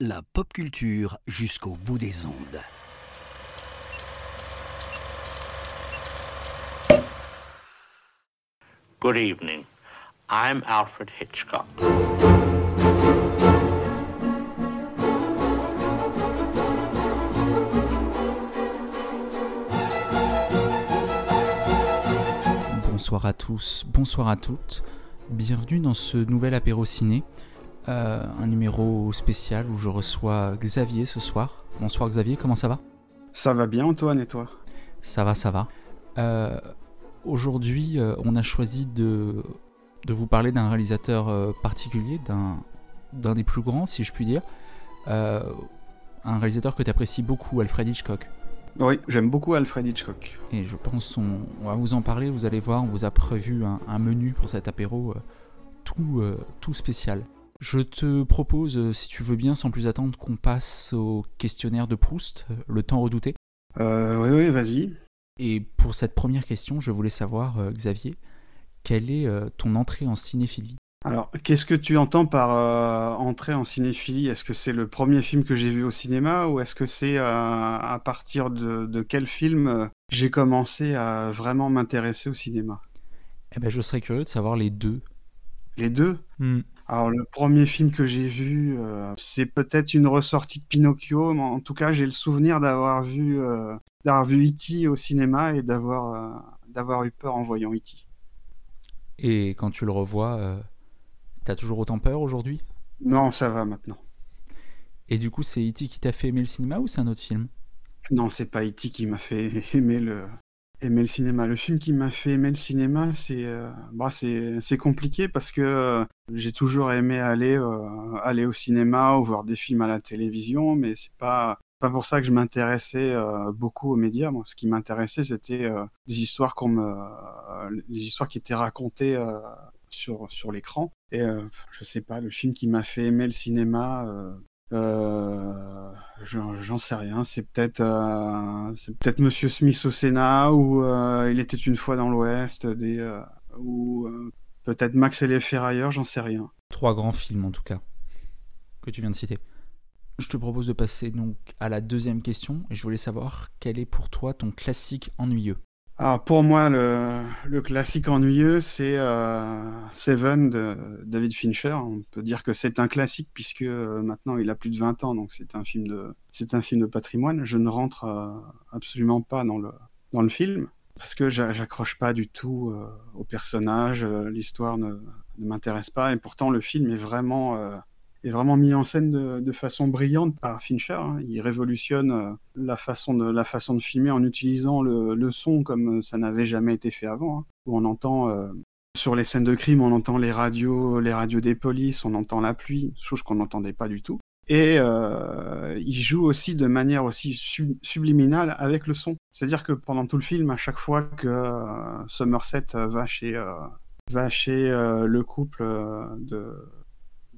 La pop culture jusqu'au bout des ondes. Good evening. I'm Alfred Hitchcock. Bonsoir à tous, bonsoir à toutes. Bienvenue dans ce nouvel apéro ciné, euh, un numéro spécial où je reçois Xavier ce soir. Bonsoir Xavier, comment ça va? Ça va bien Antoine et toi? Ça va, ça va. Euh, Aujourd'hui, euh, on a choisi de, de vous parler d'un réalisateur particulier, d'un des plus grands, si je puis dire. Euh, un réalisateur que tu apprécies beaucoup, Alfred Hitchcock. Oui, j'aime beaucoup Alfred Hitchcock. Et je pense on, on va vous en parler, vous allez voir, on vous a prévu un, un menu pour cet apéro tout, tout spécial. Je te propose, euh, si tu veux bien, sans plus attendre, qu'on passe au questionnaire de Proust, euh, le temps redouté. Euh, oui, oui, vas-y. Et pour cette première question, je voulais savoir, euh, Xavier, quelle est euh, ton entrée en cinéphilie? Alors, qu'est-ce que tu entends par entrer en cinéphilie? Est-ce que c'est le premier film que j'ai vu au cinéma ou est-ce que c'est à partir de, de quel film j'ai commencé à vraiment m'intéresser au cinéma? Eh ben, je serais curieux de savoir les deux. Les deux? Alors, le premier film que j'ai vu, euh, c'est peut-être une ressortie de Pinocchio, mais en tout cas, j'ai le souvenir d'avoir vu, euh, d'avoir vu E.T. au cinéma et d'avoir euh, d'avoir eu peur en voyant E E.T. Et quand tu le revois, euh, t'as toujours autant peur aujourd'hui? Non, ça va maintenant. Et du coup, c'est E.T. qui t'a fait aimer le cinéma ou c'est un autre film? Non, c'est pas E.T. qui m'a fait aimer le, aimer le cinéma. Le film qui m'a fait aimer le cinéma, c'est euh, bah, c'est compliqué parce que euh, j'ai toujours aimé aller, euh, aller au cinéma ou voir des films à la télévision, mais c'est pas, pas pour ça que je m'intéressais beaucoup aux médias. Moi, ce qui m'intéressait, c'était des histoires qu'on me, les histoires qui étaient racontées sur, sur l'écran. Et je sais pas, le film qui m'a fait aimer le cinéma. euh, j'en sais rien. C'est peut-être euh, Monsieur Smith au Sénat ou euh, Il était une fois dans l'Ouest, euh, ou euh, peut-être Max et les ferrailleurs, j'en sais rien. Trois grands films en tout cas, que tu viens de citer. Je te propose de passer donc à la deuxième question et je voulais savoir quel est pour toi ton classique ennuyeux. Alors pour moi, le, classique ennuyeux, c'est euh, Seven de David Fincher. On peut dire que c'est un classique puisque euh, maintenant il a plus de 20 ans, donc c'est un film de patrimoine. Je ne rentre euh, absolument pas dans le dans le film parce que j'a- j'accroche pas du tout au personnage. L'histoire ne, m'intéresse pas et pourtant le film est vraiment est vraiment mis en scène de, façon brillante par Fincher. hein. Il révolutionne euh, la façon de la façon de filmer en utilisant le, son comme ça n'avait jamais été fait avant. hein. On entend euh, sur les scènes de crime, on entend les radios, les radios des polices, on entend la pluie, chose qu'on n'entendait pas du tout. Et euh, il joue aussi de manière aussi sub- subliminale avec le son. C'est-à-dire que pendant tout le film, à chaque fois que euh, Somerset va chez euh, va chez euh, le couple euh, de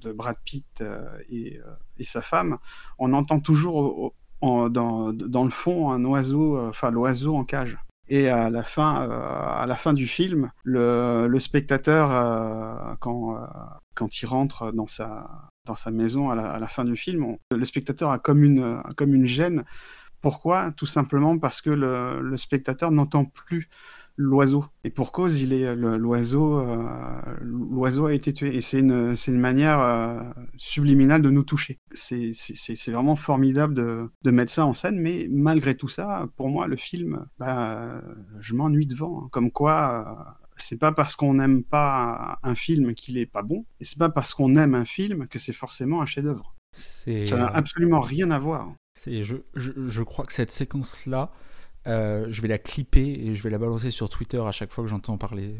de Brad Pitt euh, et, euh, et sa femme, on entend toujours dans, le fond un oiseau, euh, enfin l'oiseau en cage. Et à la fin, à la fin du film, le, spectateur, quand, quand il rentre dans sa, dans sa maison à la, fin du film, le spectateur a comme une, comme une gêne. Pourquoi? Tout simplement parce que le spectateur n'entend plus l'oiseau. Et pour cause, il est le- l'oiseau, euh, l'oiseau a été tué. Et c'est une, c'est une manière euh, subliminale de nous toucher. C'est, c'est, c'est c'est vraiment formidable de, de mettre ça en scène, mais malgré tout ça, pour moi, le film, bah, je m'ennuie devant. hein. Comme quoi, euh, c'est pas parce qu'on n'aime pas un film qu'il est pas bon, et c'est pas parce qu'on aime un film que c'est forcément un chef-d'œuvre. Ça n'a absolument rien à voir. C'est, je, je, je crois que cette séquence-là, euh, je vais la clipper et je vais la balancer sur Twitter à chaque fois que j'entends parler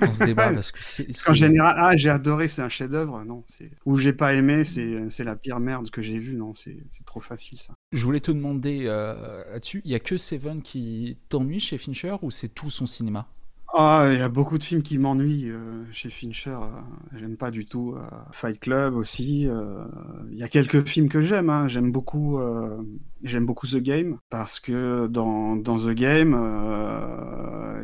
dans ce débat parce que c'est, En général, ah, j'ai adoré, c'est un chef-d'œuvre. Non, c'est ou j'ai pas aimé, c'est la pire merde que j'ai vue. Non, c'est trop facile ça. Je voulais te demander euh, là-dessus, il y a que Seven qui t'ennuie chez Fincher ou c'est tout son cinéma? Ah, il y a beaucoup de films qui m'ennuient euh, chez Fincher. euh, j'aime pas du tout euh, Fight Club aussi. Il y a quelques films que j'aime. hein. J'aime beaucoup. Euh, J'aime beaucoup The Game parce que dans, The Game,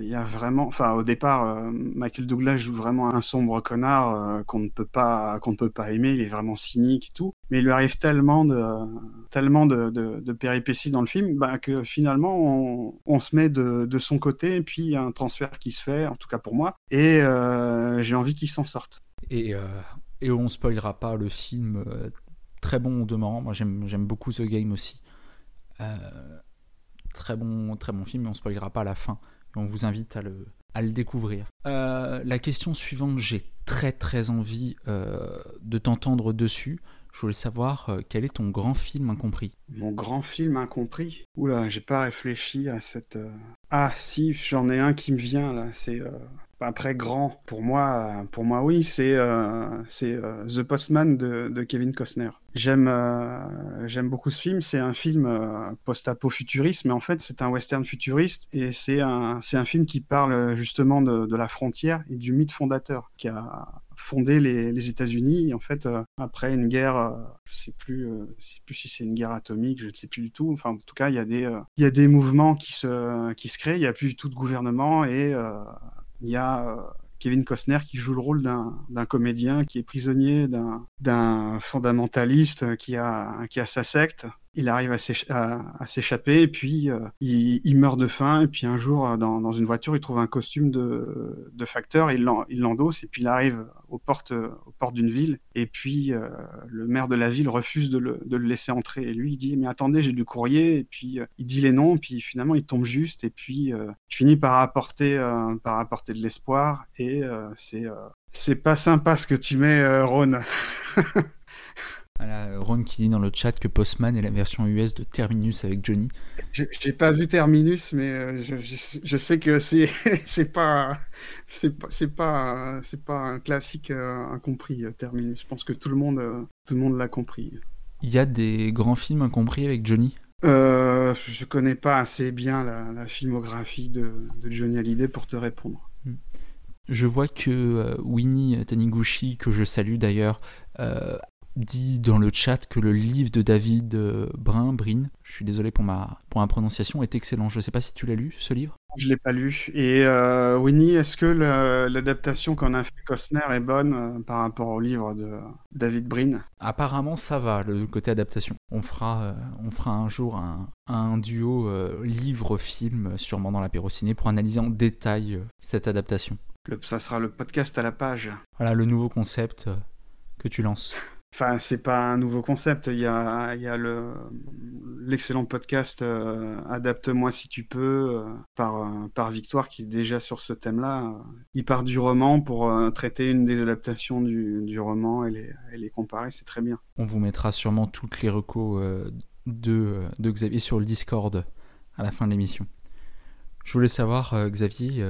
il y a vraiment, enfin au départ, Michael Douglas joue vraiment un sombre connard qu'on ne peut pas qu'on ne peut pas aimer. Il est vraiment cynique et tout, mais il lui arrive tellement de tellement de, péripéties dans le film bah, que finalement on, se met de, son côté et puis y a un transfert qui se fait, en tout cas pour moi, et j'ai envie qu'il s'en sorte. Et, et on spoilera pas le film très bon au demeurant. Moi, j'aime beaucoup The Game aussi. Euh, très bon, très bon film, mais on ne spoilera pas à la fin. on vous invite à le, à le découvrir. Euh, la question suivante, j'ai très très envie euh, de t'entendre dessus. Je voulais savoir quel est ton grand film incompris? Mon grand film incompris? Oula, j'ai pas réfléchi à cette. Ah si, j'en ai un qui me vient là. C'est après grand, pour moi, pour moi oui, c'est euh, euh, The Postman de, de Kevin Costner. J'aime euh, j'aime beaucoup ce film. C'est un film post-apo futuriste, mais en fait c'est un western futuriste et c'est un c'est un film qui parle justement de, de, la frontière et du mythe fondateur qui a fondé les, les États-Unis. En fait, après une guerre, je sais plus, je sais plus si c'est une guerre atomique, je ne sais plus du tout. Enfin, en tout cas, il y a des il y a des mouvements qui se qui se créent. Il y a plus du tout de gouvernement et il y a euh, Kevin Costner qui joue le rôle d'un comédien qui est prisonnier d'un fondamentaliste qui a, qui a sa secte il arrive à s'échapper et puis euh, il, meurt de faim et puis un jour euh, dans, une voiture il trouve un costume de, de facteur il l'endosse et puis il arrive aux portes, aux portes d'une ville et puis euh, le maire de la ville refuse de le, laisser entrer et lui il dit mais attendez j'ai du courrier et puis il dit les noms puis finalement il tombe juste et puis il finit par apporter, par apporter de l'espoir et c'est c'est pas sympa ce que tu mets Ron Voilà, Ron qui dit dans le chat que Postman est la version US de Terminus avec Johnny. J'ai pas vu Terminus, mais euh, je, sais que c'est c'est pas c'est pas c'est pas c'est pas un classique euh, incompris euh, Terminus. Je pense que tout le monde tout le monde l'a compris. Il y a des grands films incompris avec Johnny? Euh, je connais pas assez bien la, filmographie de, Johnny Hallyday pour te répondre. Hmm. Je vois que Winnie Taniguchi, que je salue d'ailleurs, dit dans le chat que le livre de David euh, Brun, Brin, je suis désolé pour ma, pour ma prononciation, est excellent. Je ne sais pas si tu l'as lu, ce livre? Je ne l'ai pas lu. Et euh, Winnie, est-ce que l'adaptation qu'en a fait Costner est bonne euh, par rapport au livre de David Brin Apparemment, ça va, le côté adaptation. On fera, on fera un jour un, un duo livre-film, sûrement dans l'apéro ciné, pour analyser en détail cette adaptation. ça sera le podcast à la page. Voilà, le nouveau concept que tu lances. Enfin, c'est pas un nouveau concept. Il y a, le, l'excellent podcast euh, Adapte-moi si tu peux euh, par, euh, par Victoire qui est déjà sur ce thème-là. Il part du roman pour traiter une des adaptations du, roman et les, et les comparer. C'est très bien. On vous mettra sûrement toutes les recos de, de Xavier sur le Discord à la fin de l'émission. Je voulais savoir, Xavier,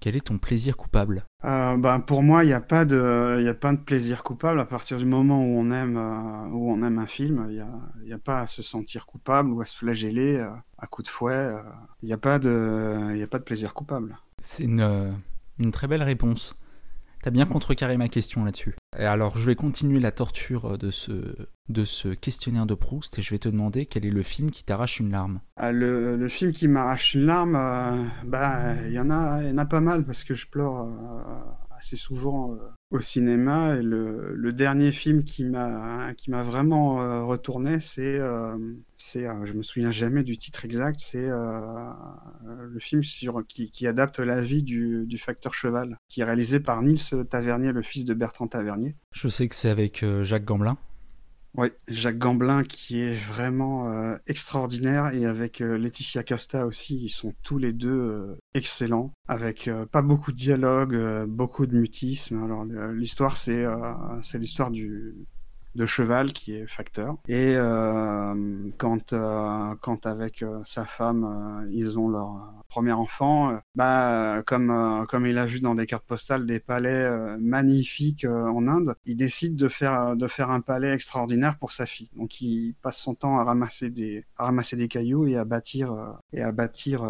quel est ton plaisir coupable? Euh, ben, Pour moi, il n'y a, pas de, y a pas de plaisir coupable. À partir du moment où on aime, euh, où on aime un film, il n'y a, y a, pas à se sentir coupable ou à se flageller euh, à coups de fouet. Il n'y a, pas de, y a pas de plaisir coupable. C'est une, une très belle réponse. T'as bien contrecarré ma question là-dessus. Et alors, je vais continuer la torture de ce, de ce questionnaire de Proust et je vais te demander quel est le film qui t'arrache une larme. Ah, le, film qui m'arrache une larme, euh, bah, il y en a, y en a pas mal parce que je pleure euh, assez souvent euh, au cinéma. Le, dernier film qui m'a vraiment euh, retourné, c'est euh, euh, je me souviens jamais du titre exact. C'est le film sur qui, adapte la vie du, du, facteur cheval, qui est réalisé par Nils Tavernier, le fils de Bertrand Tavernier. Je sais que c'est avec Jacques Gamblin. Oui, Jacques Gamblin qui est vraiment euh, extraordinaire et avec euh, Laetitia Casta aussi, ils sont tous les deux euh, excellents, avec pas beaucoup de dialogue, beaucoup de mutisme. Alors l'histoire c'est c'est l'histoire du de cheval qui est facteur. Et euh, quand, euh, quand avec euh, sa femme, ils ont leur premier enfant, bah, comme, comme il a vu dans des cartes postales des palais magnifiques en Inde, il décide de faire, de faire un palais extraordinaire pour sa fille. Donc il passe son temps à ramasser des, à ramasser des cailloux et à bâtir, et à bâtir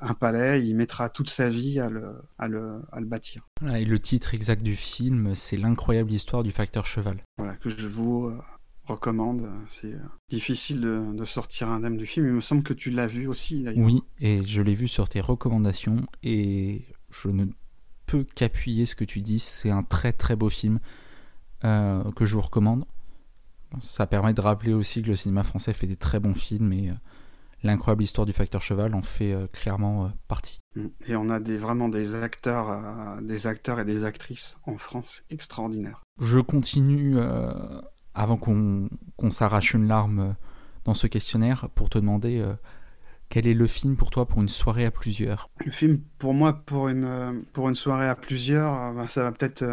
un palais. Il mettra toute sa vie à le, à le, à le bâtir. Et le titre exact du film, c'est l'incroyable histoire du facteur cheval. Voilà, que je vous, recommande. C'est difficile de, sortir indemne du film. Il me semble que tu l'as vu aussi. Oui, et je l'ai vu sur tes recommandations et je ne peux qu'appuyer ce que tu dis. C'est un très très beau film que je vous recommande. Ça permet de rappeler aussi que le cinéma français fait des très bons films et l'incroyable histoire du facteur cheval en fait euh, clairement euh, partie. Mm. Et on a des, vraiment des acteurs, euh, des acteurs et des actrices en France extraordinaires. Je continue, avant qu'on s'arrache une larme dans ce questionnaire, pour te demander quel est le film pour toi pour une soirée à plusieurs? Le film pour moi pour une, pour une soirée à plusieurs, bah, ça va peut-être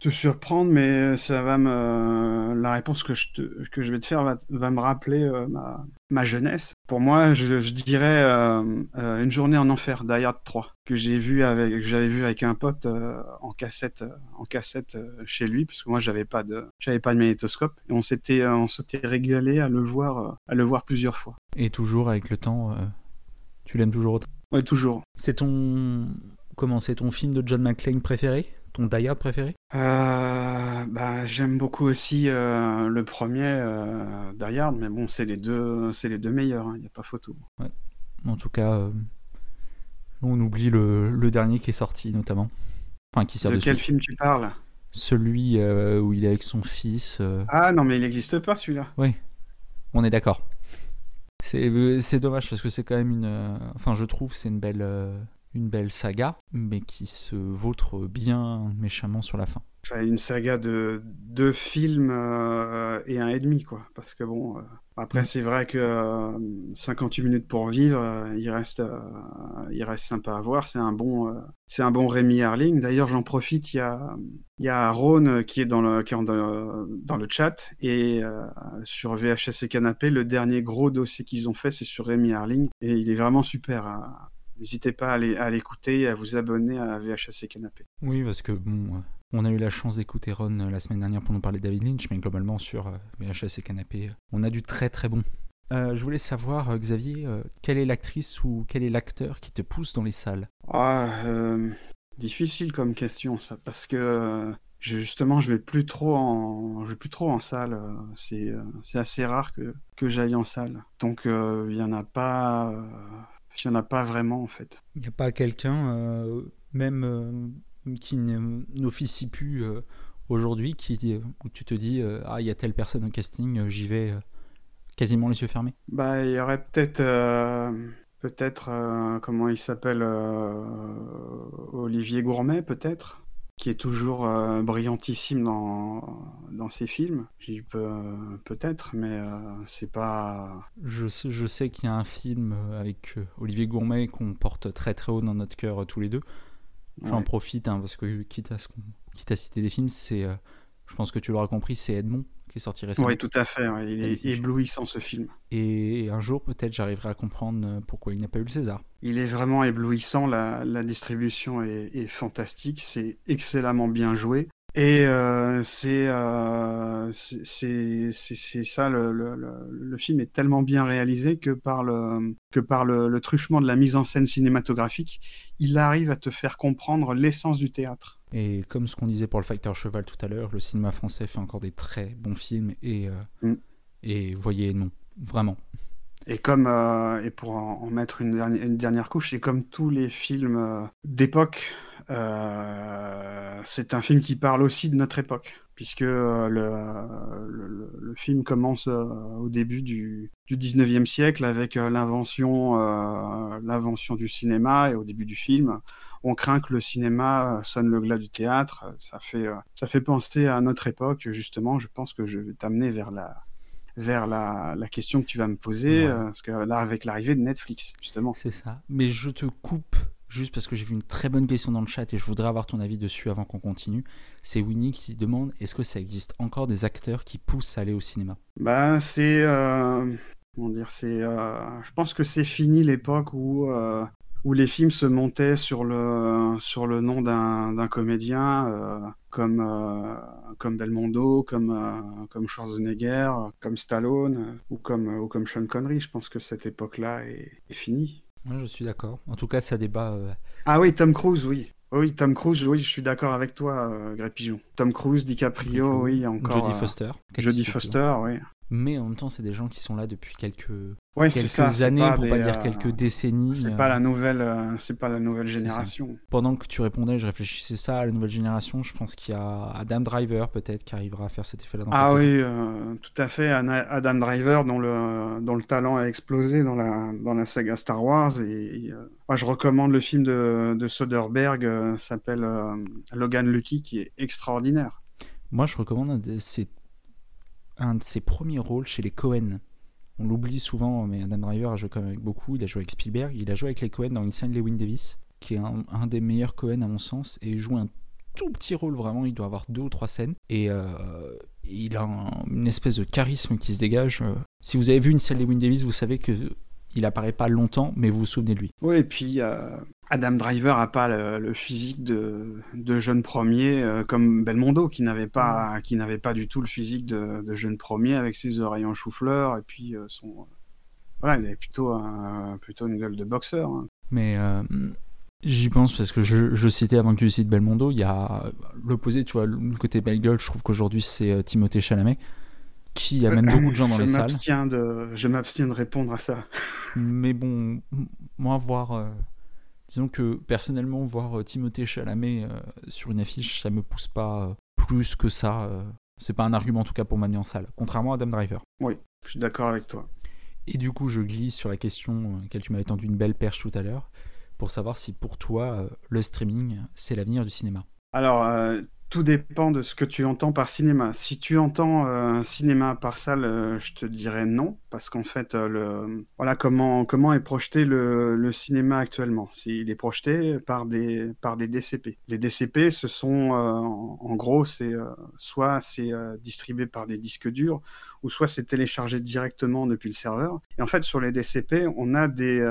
te surprendre, mais ça va me la réponse que je, que je vais te faire va, va me rappeler ma, ma jeunesse. Pour moi, je, dirais euh, euh, une journée en enfer, Die 3, que j'ai vu avec, que j'avais vu avec un pote euh, en cassette, en cassette chez lui, parce que moi j'avais pas de, j'avais pas de magnétoscope, et on s'était, on s'était régalé à le voir, à le voir plusieurs fois. Et toujours avec le temps, tu l'aimes toujours autant? Oui, toujours. C'est ton, comment, c'est ton film de John McClane préféré? Ton Die préféré? Euh, bah, J'aime beaucoup aussi euh, le premier euh, Die mais bon, c'est les deux, c'est les deux meilleurs, il hein, n'y a pas photo. En tout cas, euh, on oublie le, dernier qui est sorti notamment. Enfin, qui sert de quel film tu parles? Celui où il est avec son fils. Ah non, mais il n'existe pas celui-là. Oui, on est d'accord. C'est dommage parce que c'est quand même une. Enfin, je trouve c'est une belle une belle saga, mais qui se vautre bien méchamment sur la fin. Une saga de deux films euh, et un et demi, quoi. Parce que bon, euh, après, mm. c'est vrai que 58 euh, minutes pour vivre, il reste, il reste sympa à voir. C'est un bon, c'est un bon Rémi Harling. D'ailleurs, j'en profite. Il y a, y a Ron qui est dans le, qui est dans, dans le chat et sur VHS et Canapé, le dernier gros dossier qu'ils ont fait, c'est sur Rémi Harling et il est vraiment super. À, N'hésitez pas à l'écouter et à vous abonner à VHS et Canapé. Oui, parce que bon, euh, on a eu la chance d'écouter Ron euh, la semaine dernière pour nous parler de David Lynch, mais globalement sur euh, VHS et Canapé, on a du très très bon. je voulais savoir, Xavier, quelle est l'actrice ou quel est l'acteur qui te pousse dans les salles? Ah, difficile comme question ça, parce que justement, je vais plus trop en, je vais plus trop en salle. C'est assez rare que, que j'aille en salle. Donc, il n'y en a pas il n'y en a pas vraiment en fait. Il n'y a pas quelqu'un, euh, même euh, qui n'officie plus euh, aujourd'hui, qui où tu te dis ah il y a telle personne au casting, j'y vais quasiment les yeux fermés. Bah il y aurait peut-être peut-être comment il s'appelle Olivier Gourmet peut-être qui est toujours euh, brillantissime dans, dans ses films. J'y peux peut-être, mais euh, c'est pas. Je sais, je sais qu'il y a un film avec euh, Olivier Gourmet qu'on porte très très haut dans notre cœur tous les deux. J'en profite hein, parce que quitte à, ce quitte à citer des films, c'est, je pense que tu l'auras compris, c'est Edmond qui est sorti récemment. Oui, tout à fait. Il est éblouissant ce film. Et un jour, peut-être, j'arriverai à comprendre euh, pourquoi il n'a pas eu le César. Il est vraiment éblouissant. La, distribution est fantastique. C'est excellemment bien joué. Et euh, euh, c'est ça, le, le, le, film est tellement bien réalisé que par, le, que par le, truchement de la mise en scène cinématographique, il arrive à te faire comprendre l'essence du théâtre. Et comme ce qu'on disait pour le Facteur Cheval tout à l'heure, le cinéma français fait encore des très bons films et, euh, mm. et voyez, non, vraiment. Et comme et pour en, mettre une dernière, une dernière couche, c'est comme tous les films d'époque euh, c'est un film qui parle aussi de notre époque, puisque euh, le, le, film commence euh, au début du, du 19e siècle avec l'invention l'invention du cinéma, et au début du film, on craint que le cinéma sonne le glas du théâtre. Ça fait, ça fait penser à notre époque, justement. Je pense que je vais t'amener vers la, vers la, la, question que tu vas me poser, parce que là, avec l'arrivée de Netflix, justement. C'est ça. Mais je te coupe juste parce que j'ai vu une très bonne question dans le chat et je voudrais avoir ton avis dessus avant qu'on continue. C'est Winnie qui demande est-ce que ça existe encore des acteurs qui poussent à aller au cinéma? Bah, c'est. Euh, comment dire C'est. Euh, je pense que c'est fini l'époque où. Euh, où les films se montaient sur le, sur le nom d'un comédien comme, comme Belmondo, comme, comme Schwarzenegger, comme Stallone ou comme, ou comme Sean Connery. Je pense que cette époque-là est, est finie je suis d'accord. En tout cas, ça débat. Euh, ah oui, Tom Cruise, oui. Oui, Tom Cruise, oui, je suis d'accord avec toi, euh, Pigeon. Tom Cruise, DiCaprio, oui, encore. Jodie euh, Foster. Jodie Foster, oui. Mais en même temps, c'est des gens qui sont là depuis quelques, Ouais, c'est quelques ça. c'est années, pour des, pas dire euh, quelques décennies. C'est euh. pas la nouvelle, euh, c'est pas la nouvelle génération. Pendant que tu répondais, je réfléchissais ça à la nouvelle génération. Je pense qu'il y a Adam Driver peut-être qui arrivera à faire cet effet-là. Ah oui, euh, tout à fait. Adam Driver, dont le, dont le talent a explosé dans la, dans la saga Star Wars. Et, et, euh, moi, je recommande le film de, de Soderbergh, euh, s'appelle euh, Logan Lucky, qui est extraordinaire. Moi, je recommande un de ses premiers rôles chez les Cohen. On l'oublie souvent, mais Adam Driver a joué quand même avec beaucoup. Il a joué avec Spielberg. Il a joué avec les Cohen dans Insane Lewin Davis, qui est un, des meilleurs Cohen à mon sens. Et il joue un tout petit rôle vraiment. Il doit avoir deux ou trois scènes. Et euh, il a un- une espèce de charisme qui se dégage. Euh, Si vous avez vu Insane Lewin Davis, vous savez que il apparaît pas longtemps, mais vous vous souvenez de lui. Oui, et puis euh, Adam Driver a pas le, le physique de, de jeune premier euh, comme Belmondo, qui n'avait pas, qui n'avait pas du tout le physique de, de jeune premier avec ses oreilles en chou-fleur et puis euh, son. Voilà, il avait plutôt, un- plutôt une gueule de boxeur. hein. Mais j'y pense parce que je, je citais avant que tu cites Belmondo, il y a l'opposé, tu vois, le côté belle gueule, je trouve qu'aujourd'hui c'est Timothée Chalamet qui amène beaucoup de gens dans je les salles. de, je m'abstiens de répondre à ça. Mais bon, moi voir, euh, disons que personnellement voir euh, Timothée Chalamet euh, sur une affiche, ça me pousse pas plus que ça. c'est pas un argument en tout cas pour m'amener en salle, contrairement à Adam Driver. Oui, je suis d'accord avec toi. Et du coup, je glisse sur la question à laquelle tu m'avais tendu une belle perche tout à l'heure, pour savoir si pour toi, le streaming, c'est l'avenir du cinéma. Alors, euh, tout dépend de ce que tu entends par cinéma. Si tu entends euh, cinéma par salle, euh, je te dirais non, parce qu'en fait, euh, voilà comment, est projeté le, cinéma actuellement. Il est projeté par des, par DCP. Les DCP, ce sont, euh, en, gros, c'est euh, soit c'est distribué par des disques durs, ou soit c'est téléchargé directement depuis le serveur. Et en fait, sur les DCP, on a des,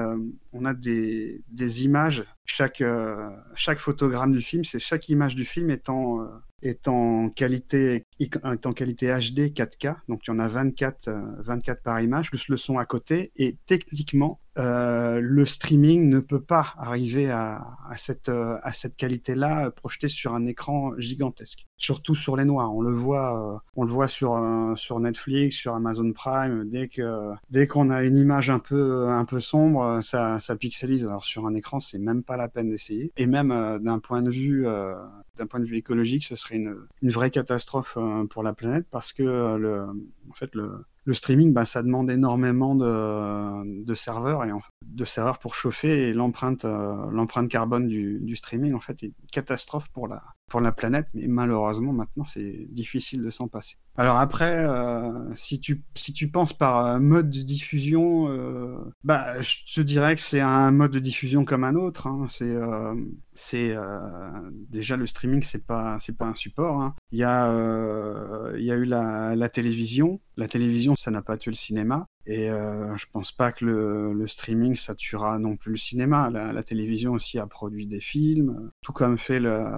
images. Chaque, chaque photogramme du film, c'est chaque image du film euh, est en qualité, est en qualité HD 4K. Donc il y en a 24, euh, 24 par image, plus le son à côté. Et techniquement, euh, le streaming ne peut pas arriver à, à cette, euh, à cette qualité-là euh, projetée sur un écran gigantesque. Surtout sur les noirs. On le voit, on le voit sur, sur Netflix, sur Amazon Prime. Dès que, dès qu'on a une image un peu, un peu sombre, ça, ça pixelise. Alors sur un écran, c'est même pas la peine d'essayer. Et même d'un point de vue, d'un point de vue écologique, ce serait une, une vraie catastrophe pour la planète parce que le, en fait, le, le streaming, bah, ça demande énormément de, serveurs et de serveurs pour chauffer et l'empreinte, euh, carbone du, du streaming en fait est une catastrophe pour la, pour la planète. Mais malheureusement maintenant c'est difficile de s'en passer. Alors après, euh, si tu si tu penses par euh, mode de diffusion, euh, bah je te dirais que c'est un mode de diffusion comme un autre. hein. C'est c'est déjà le streaming c'est pas c'est pas un support. hein. Il y a il y a eu la, la télévision. La télévision ça n'a pas tué le cinéma. Et euh, je pense pas que le, le streaming ça tuera non plus le cinéma. La, télévision aussi a produit des films, tout comme fait euh,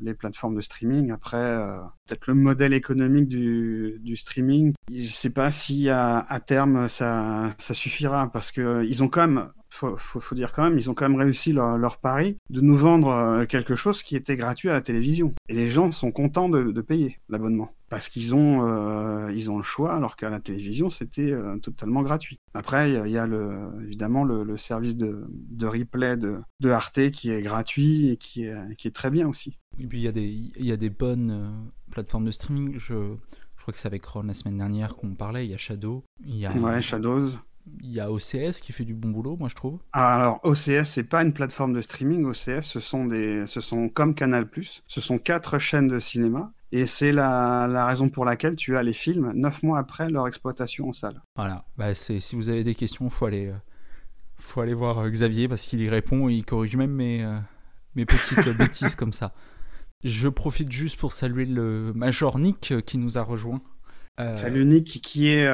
les plateformes de streaming. Après, euh, peut-être le modèle économique du, streaming, je sais pas si à, terme ça, suffira parce que euh, ils ont quand même faut, faut, dire quand même, ils ont quand même réussi leur, pari de nous vendre quelque chose qui était gratuit à la télévision. Et les gens sont contents de payer l'abonnement. Parce qu'ils ont, euh, ils ont le choix, alors qu'à la télévision, c'était euh, totalement gratuit. Après, il y a, le, évidemment le, le service de, de replay de, de Arte qui est gratuit et qui est, qui est très bien aussi. Et puis il y, a des- il y a des bonnes euh, plateformes de streaming. Je, je crois que c'est avec Ron la semaine dernière qu'on parlait. Il y a Shadow, il y a, Ouais, Shadows. il y a OCS qui fait du bon boulot, moi je trouve. Ah, Alors, OCS, c'est pas une plateforme de streaming. OCS, ce sont des, ce sont comme Canal+. Ce sont quatre chaînes de cinéma. Et c'est la, la raison pour laquelle tu as les films neuf mois après leur exploitation en salle. Voilà, bah, si vous avez des questions, faut aller, euh, faut aller voir euh, Xavier parce qu'il y répond et il corrige même mes, euh, mes petites bêtises comme ça. Je profite juste pour saluer le Major Nick qui nous a rejoint. Euh, Salut Nick, qui est,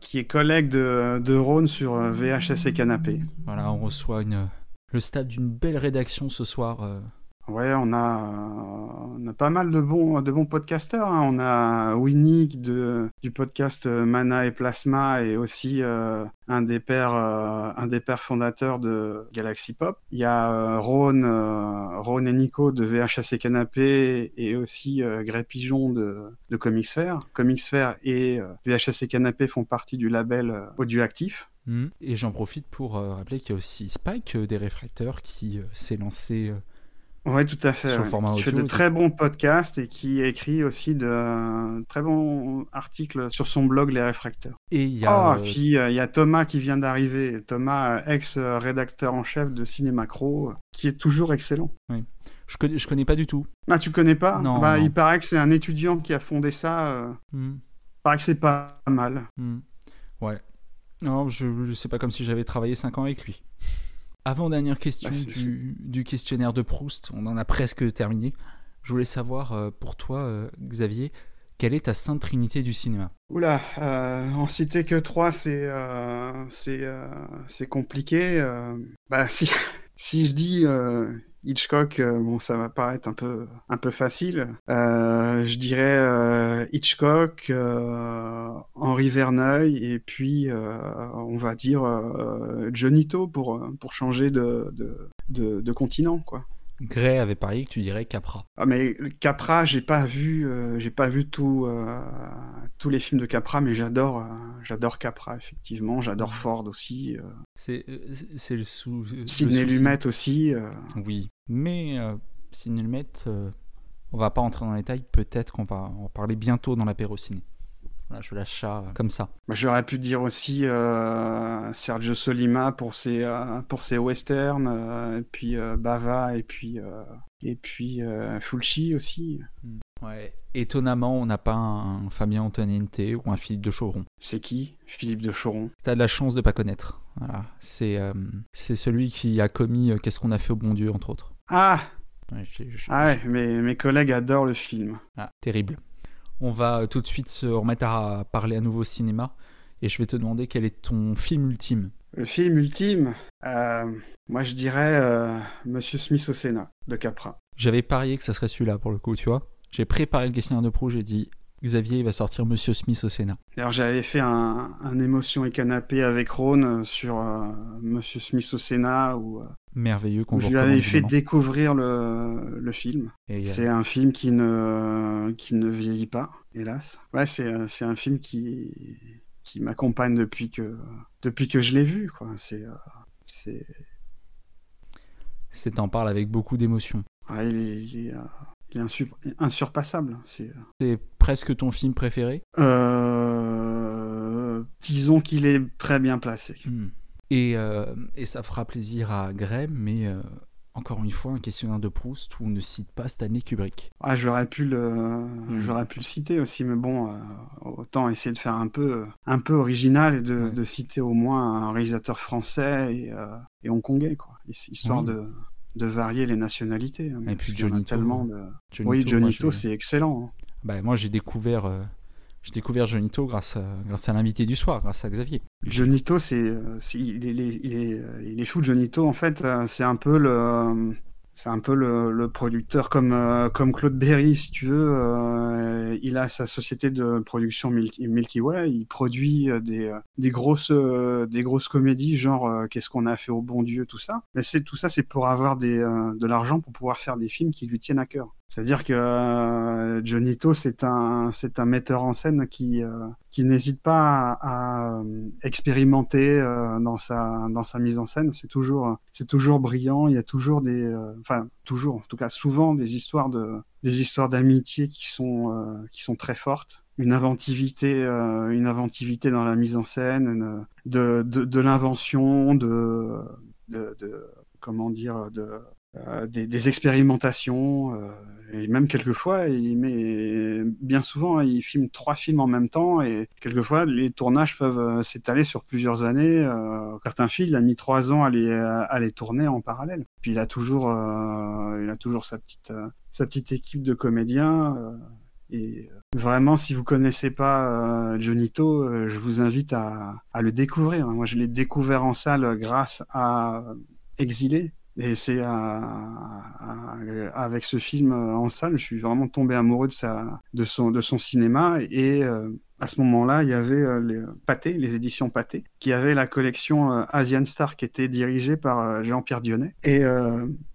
qui est collègue de, de Rhône sur VHS et Canapé. Voilà, on reçoit une, le stade d'une belle rédaction ce soir. Ouais, on a, on a pas mal de bons, de bons podcasteurs. hein. On a Winnick de, du podcast euh, Mana et Plasma et aussi euh, un, des pères, euh, un des pères fondateurs de Galaxy Pop. Il y a euh, Ron, Ron et Nico de et Canapé et aussi Grey Pigeon de, de Comics Fair. Comics et Canapé font partie du label Audioactif. Mhm. Et j'en profite pour rappeler qu'il y a aussi Spike des réfracteurs qui s'est lancé. Oui, tout à fait. Ouais. Qui fait de très bons podcasts et qui écrit aussi de euh, très bons articles sur son blog Les Réfracteurs. Et il y Oh, a. euh, puis euh, il y a Thomas qui vient d'arriver. Thomas, euh, ex-rédacteur en chef de Cinémacro, qui est toujours excellent. je, connais, je connais pas du tout. Ah, tu connais pas? Non, Bah, non. il paraît que c'est un étudiant qui a fondé ça. euh, Mhm. Il paraît que c'est pas mal. Mhm. Ouais. Non, je sais pas comme si j'avais travaillé 5 ans avec lui. Avant-dernière question Bah, du, du questionnaire de Proust, on en a presque terminé. Je voulais savoir euh, pour toi, euh, Xavier, quelle est ta sainte trinité du cinéma? Oula, euh, en citer que trois, c'est compliqué. bah si si je dis Hitchcock, euh, bon ça va paraître un peu un peu facile. Euh, je dirais euh, Hitchcock, Henri Verneuil et puis on va dire Johnito pour pour changer de de, de, de continent quoi. Gray avait parié que tu dirais Capra. Ah mais Capra, j'ai pas vu, euh, j'ai pas vu tout, euh, tous les films de Capra, mais j'adore, euh, j'adore Capra effectivement, j'adore Ford aussi, C'est c'est le sous. Sidney. Lumet aussi. Oui, mais euh, Sidney Lumet, euh, on va pas entrer dans les détails. Peut-être qu'on va en parler bientôt dans l'apéro ciné. Voilà, je lâche ça euh, comme ça. Bah, J'aurais pu dire aussi euh, Sergio Solima pour ses euh, pour ses westerns, et puis Bava et puis et puis Fulci aussi. Ouais. Étonnamment, on n'a pas un Fabien Antoniente ou un Philippe de Chauvron. C'est qui Philippe de Choron? T'as de la chance de pas connaître. Voilà, c'est euh, celui qui a commis euh, Qu'est-ce qu'on a fait au bon Dieu entre autres. Ah Ouais, ah ouais, mes mes collègues adorent le film. Ah, terrible. On va euh, tout de suite se remettre à parler à nouveau cinéma et je vais te demander quel est ton film ultime. Le film ultime, euh, moi je dirais euh, Monsieur Smith au Sénat de Capra. J'avais parié que ça serait celui-là pour le coup, tu vois. J'ai préparé le questionnaire de pro, j'ai dit Xavier il va sortir Monsieur Smith au Sénat. D'ailleurs, j'avais fait un, un émotion et canapé avec Ron euh, sur euh, Monsieur Smith au Sénat où, euh, Merveilleux qu'on je lui avais fait découvrir le, le film. Euh, C'est un film qui ne, qui ne vieillit pas, hélas. Ouais, c'est euh, c'est un film qui, qui m'accompagne depuis que, depuis que je l'ai vu. quoi. C'est euh, c'est c'est t'en parles avec beaucoup d'émotion. ah, il est, il euh, il est insu- insurpassable. C'est C'est presque ton film préféré? Euh, disons qu'il est très bien placé. Hmm. Et, euh, et ça fera plaisir à Graham, mais euh, encore une fois, un questionnaire de Proust où on ne cite pas Stanley Kubrick. Ah, j'aurais pu le, j'aurais pu le citer aussi, mais bon, euh, autant essayer de faire un peu, un peu original et de, Ouais. de citer au moins un réalisateur français et, euh, et hongkongais, quoi, histoire Oui. de, de varier les nationalités. hein, Et puis Johnny tellement de... Johnny oui, Johnny c'est excellent. hein. Bah, moi, j'ai découvert, euh, j'ai découvert Johnny To grâce à, grâce à l'invité du soir, grâce à Xavier. Johnny To, c'est, il, est, il, est, fou. Johnny To, en fait, euh, c'est un peu le, c'est un peu le, producteur comme, euh, comme Claude Berry, si tu veux. euh, il a sa société de production Milky, Way. Il produit des, des grosses, des grosses comédies, genre Qu'est-ce qu'on a fait au bon Dieu, tout ça. Mais c'est tout ça, c'est pour avoir de l'argent pour pouvoir faire des films qui lui tiennent à cœur. C'est-à-dire que euh, Johnny To, c'est un, c'est un metteur en scène qui, euh, qui n'hésite pas à, à, euh, expérimenter euh, dans sa dans sa mise en scène. C'est toujours c'est toujours brillant. Il y a toujours des, euh, enfin toujours, en tout cas souvent des histoires de des histoires d'amitié qui sont qui sont très fortes. Une inventivité, une inventivité dans la mise en scène, une- de de, de l'invention, de, de de comment dire de des, des expérimentations, euh, et même quelquefois, il bien souvent, il filme trois films en même temps, et quelquefois, les tournages peuvent euh, s'étaler sur plusieurs années. Euh, certains films, il a mis trois ans à les, à les tourner en parallèle. Puis il a toujours, euh, il a toujours sa petite, euh, sa petite équipe de comédiens. euh, et vraiment, si vous connaissez pas euh, euh, je vous invite à, à le découvrir. Moi, je l'ai découvert en salle grâce à Exilé, Et c'est avec ce film en salle, je suis vraiment tombé amoureux de, sa, de, son, de son cinéma. Et à ce moment-là, il y avait les Pathé, les éditions Pathé, qui avaient la collection Asian Star qui était dirigée par Jean-Pierre Dionnet. Et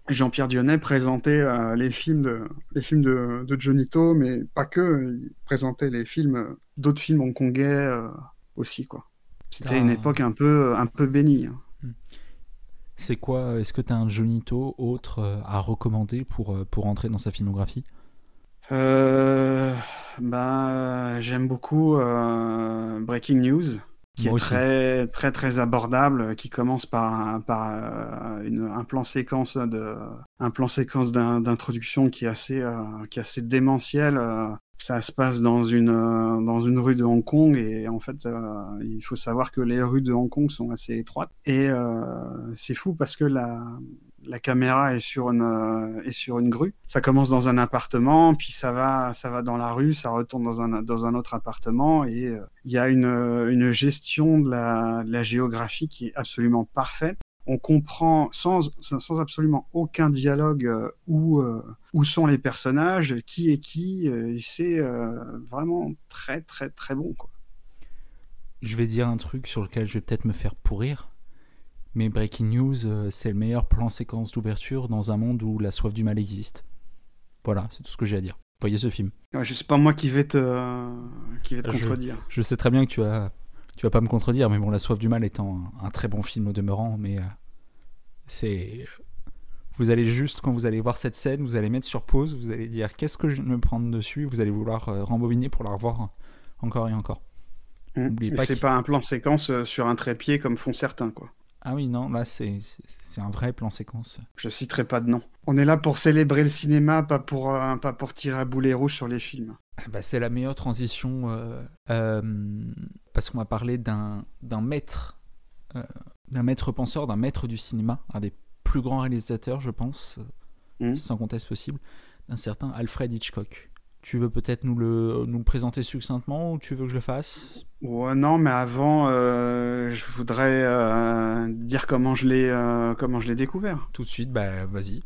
Jean-Pierre Dionnet présentait les films, de, les films de, de Johnny To, mais pas que, il présentait les films, d'autres films hongkongais aussi, quoi. C'était une époque un peu, un peu bénie. Hein. C'est quoi Est-ce que tu un Jonito autre euh, à recommander pour, euh, pour entrer dans sa filmographie? Euh, bah, J'aime beaucoup Breaking News, qui est très, très très abordable, qui commence par, par un plan séquence de un plan séquence d'introduction qui est assez qui est assez démentiel ça se passe dans une, euh, dans une rue de Hong Kong et en fait, euh, il faut savoir que les rues de Hong Kong sont assez étroites et euh, c'est fou parce que la, la caméra est sur une est sur une grue. Ça commence dans un appartement, puis ça va ça va dans la rue, ça retourne dans un dans un autre appartement et il y a une une gestion de la, la géographie qui est absolument parfaite on comprend sans, sans absolument aucun dialogue euh, où, euh, où sont les personnages, qui est qui, euh, c'est vraiment très très très bon. Quoi. Je vais dire un truc sur lequel je vais peut-être me faire pourrir, mais Breaking News, c'est le meilleur plan séquence d'ouverture dans un monde où la soif du mal existe. Voilà, c'est tout ce que j'ai à dire. Voyez ce film. je sais pas moi qui vais te, qui vais te contredire. Je sais très bien que tu as tu vas pas me contredire, mais bon, La Soif du Mal étant un, très bon film au demeurant, mais euh, c'est. Vous allez juste, quand vous allez voir cette scène, vous allez mettre sur pause, vous allez dire qu'est-ce que je de me prendre dessus, vous allez vouloir euh, rembobiner pour la revoir encore et encore. Mmh. pas c'est pas un plan séquence euh, sur un trépied comme font certains, quoi. Ah oui, non, là c'est un vrai plan séquence. Je citerai pas de nom. On est là pour célébrer le cinéma, pas pour, pas pour tirer à boulet rouge sur les films. Ah bah, c'est la meilleure transition euh, euh, parce qu'on va parler d'un maître, euh, d'un maître penseur, d'un maître du cinéma, un des plus grands réalisateurs, je pense, mmh. sans conteste possible, d'un certain Alfred Hitchcock. Tu veux peut-être nous le, nous présenter succinctement ou tu veux que je le fasse? Ouais, non, mais avant, je voudrais dire comment je l'ai comment je l'ai découvert. Tout de suite, bah vas-y,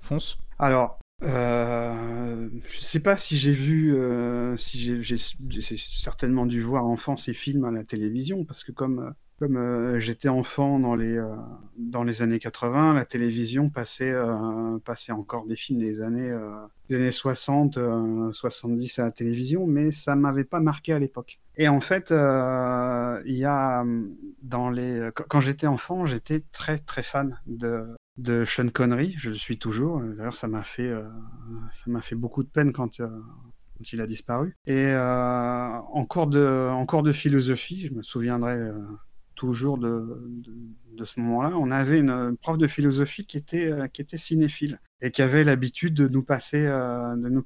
fonce. Alors, euh, je sais pas si j'ai vu, euh, si j'ai certainement dû voir enfant ces films à la télévision, parce que comme comme euh, j'étais enfant dans les euh, dans les années 80, la télévision passait passait encore des films des années des années 60, 70 à la télévision, mais ça m'avait pas marqué à l'époque. Et en fait, il y a dans les quand j'étais enfant, j'étais très très fan de de Sean Connery, je le suis toujours. D'ailleurs, ça m'a fait, euh, ça fait beaucoup de peine quand, euh, il a disparu. Et euh, en, cours de, en cours de philosophie, je me souviendrai toujours de, ce moment-là, on avait une prof de philosophie qui était, qui était cinéphile et qui avait l'habitude de nous passer,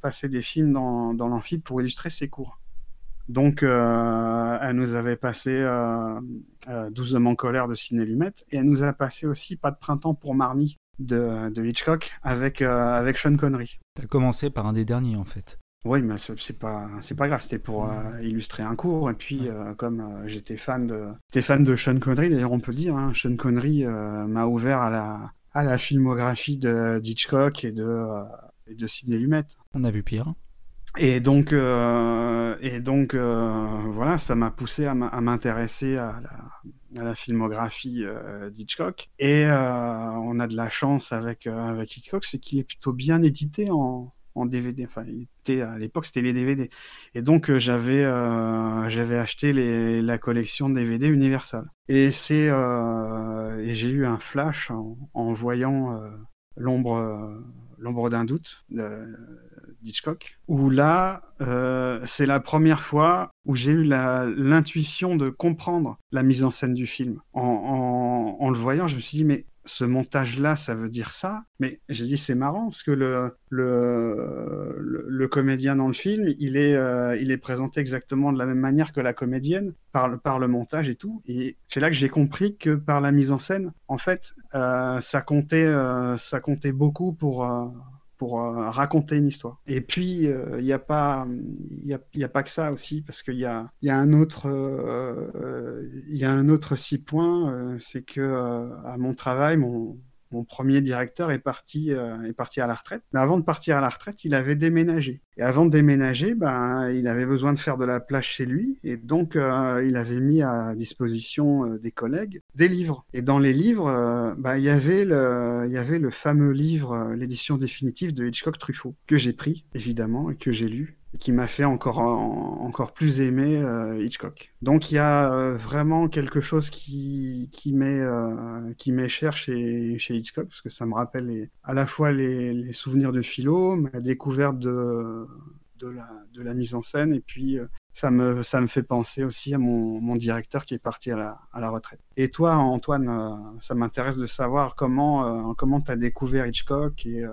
passer des films dans, dans pour illustrer ses cours. Donc, euh, elle nous avait passé euh, euh, 12 hommes en colère de Ciné Lumet et elle nous a passé aussi Pas de printemps pour Marnie de, Hitchcock avec, euh, avec Sean Connery. Tu as commencé par un des derniers en fait. Oui, mais c'est pas c'est pas grave, c'était pour illustrer un cours et puis comme j'étais fan de fan de Sean Connery, d'ailleurs on peut le dire, hein, Sean Connery m'a ouvert à la à la filmographie de d'Hitchcock et de et de Sidney Lumet. On a vu pire. Et donc, euh, et donc euh, voilà, ça m'a poussé à m'intéresser à la, à la, filmographie euh, d'Hitchcock. Et euh, on a de la chance avec, euh, avec Hitchcock, c'est qu'il est plutôt bien édité en, en DVD. Enfin, à l'époque, c'était les DVD. Et donc, j'avais j'avais acheté la collection DVD Universal. Et c'est et j'ai eu un flash en, voyant l'ombre l'ombre d'un doute d'Hitchcock, où là, euh, c'est la première fois où j'ai eu l'intuition de comprendre la mise en scène du film. En, le voyant, je me suis dit, mais ce montage-là, ça veut dire ça. Mais j'ai dit, c'est marrant, parce que le, le, le, comédien dans le film, il est, euh, il est présenté exactement de la même manière que la comédienne, par le, par le montage et tout. Et c'est là que j'ai compris que par la mise en scène, en fait, euh, ça, comptait, euh, ça comptait beaucoup pour pour euh, raconter une histoire. Et puis, il euh, n'y a, pas, y a, y a pas que ça aussi, parce qu'il y a, y, a un autre, euh, y a un autre six points, c'est que à mon travail, mon, mon premier directeur est parti, euh, est parti à la retraite. Mais avant de partir à la retraite, il avait déménagé. Et avant de déménager, ben, il avait besoin de faire de la place chez lui. Et donc, euh, il avait mis à disposition euh, des collègues des livres. Et dans les livres, ben, il, y avait le, il y avait le fameux livre, l'édition définitive de Hitchcock Truffaut, que j'ai pris, évidemment, et que j'ai lu qui m'a fait encore, encore plus aimer euh, Hitchcock. Donc il y a euh, vraiment quelque chose qui, qui m'est euh, cher chez, Hitchcock, parce que ça me rappelle à la fois les, souvenirs de philo, ma découverte de, de, la, mise en scène, et puis ça me, ça me fait penser aussi à mon, mon directeur qui est parti à la, retraite. Et toi, Antoine, ça m'intéresse de savoir comment comment tu as découvert Hitchcock et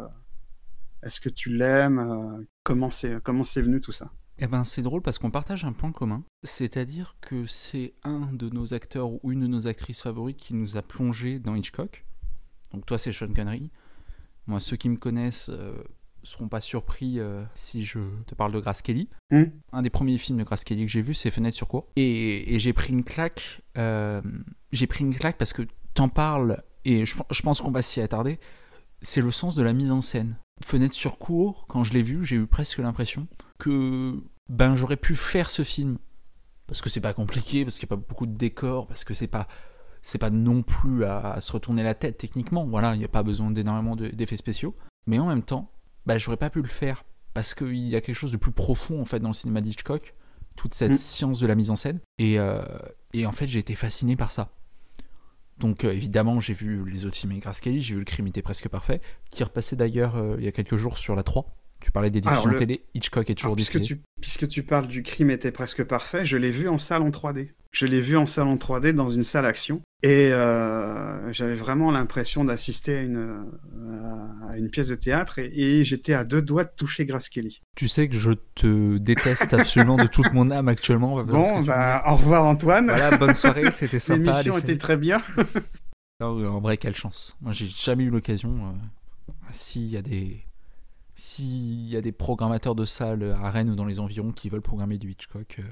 est-ce que tu l'aimes euh, Comment c'est comment c'est venu tout ça? Eh ben, c'est drôle parce qu'on partage un point commun, c'est-à-dire que c'est un de nos acteurs ou une de nos actrices favorites qui nous a plongé dans Hitchcock. Donc toi, c'est Sean Connery. Moi, ceux qui me connaissent euh, seront pas surpris euh, si je te parle de Grace Kelly. Hmm. Un des premiers films de Grace Kelly que j'ai vu, c'est Fenêtre sur cour. Et, j'ai pris une claque. j'ai pris une claque parce que t'en parles et je pense qu'on va s'y attarder. C'est le sens de la mise en scène. Fenêtre sur cours, quand je l'ai vu, j'ai eu presque l'impression que ben j'aurais pu faire ce film parce que c'est pas compliqué, parce qu'il n'y a pas beaucoup de décors, parce que c'est pas c'est pas non plus à, se retourner la tête techniquement. Voilà, il n'y a pas besoin d'énormément d'effets spéciaux. Mais en même temps, ben, j'aurais pas pu le faire parce qu'il y a quelque chose de plus profond en fait dans le cinéma d'Hitchcock, toute cette mm. science de la mise en scène. Et, euh, et en fait, j'ai été fasciné par ça. Donc euh, évidemment, j'ai vu les autres films avec Grace j'ai vu Le crime était presque parfait, qui repassait d'ailleurs euh, il y a quelques jours sur la 3. Tu parlais des diffusions télé, Hitchcock est toujours puisque Tu, puisque tu parles du crime était presque parfait, je l'ai vu en salle en 3D. Je l'ai vu en salle en 3D dans une salle action. Et euh, j'avais vraiment l'impression d'assister à une, à une pièce de théâtre et, j'étais à deux doigts de toucher Grace Kelly. Tu sais que je te déteste absolument de toute mon âme actuellement. Bon, bah, au revoir Antoine. Voilà, bonne soirée, c'était sympa. L'émission était très bien. en vrai, quelle chance. Moi, j'ai jamais eu l'occasion. Euh, s'il y a des s'il y a des programmateurs de salles à Rennes ou dans les environs qui veulent programmer du Hitchcock. Euh,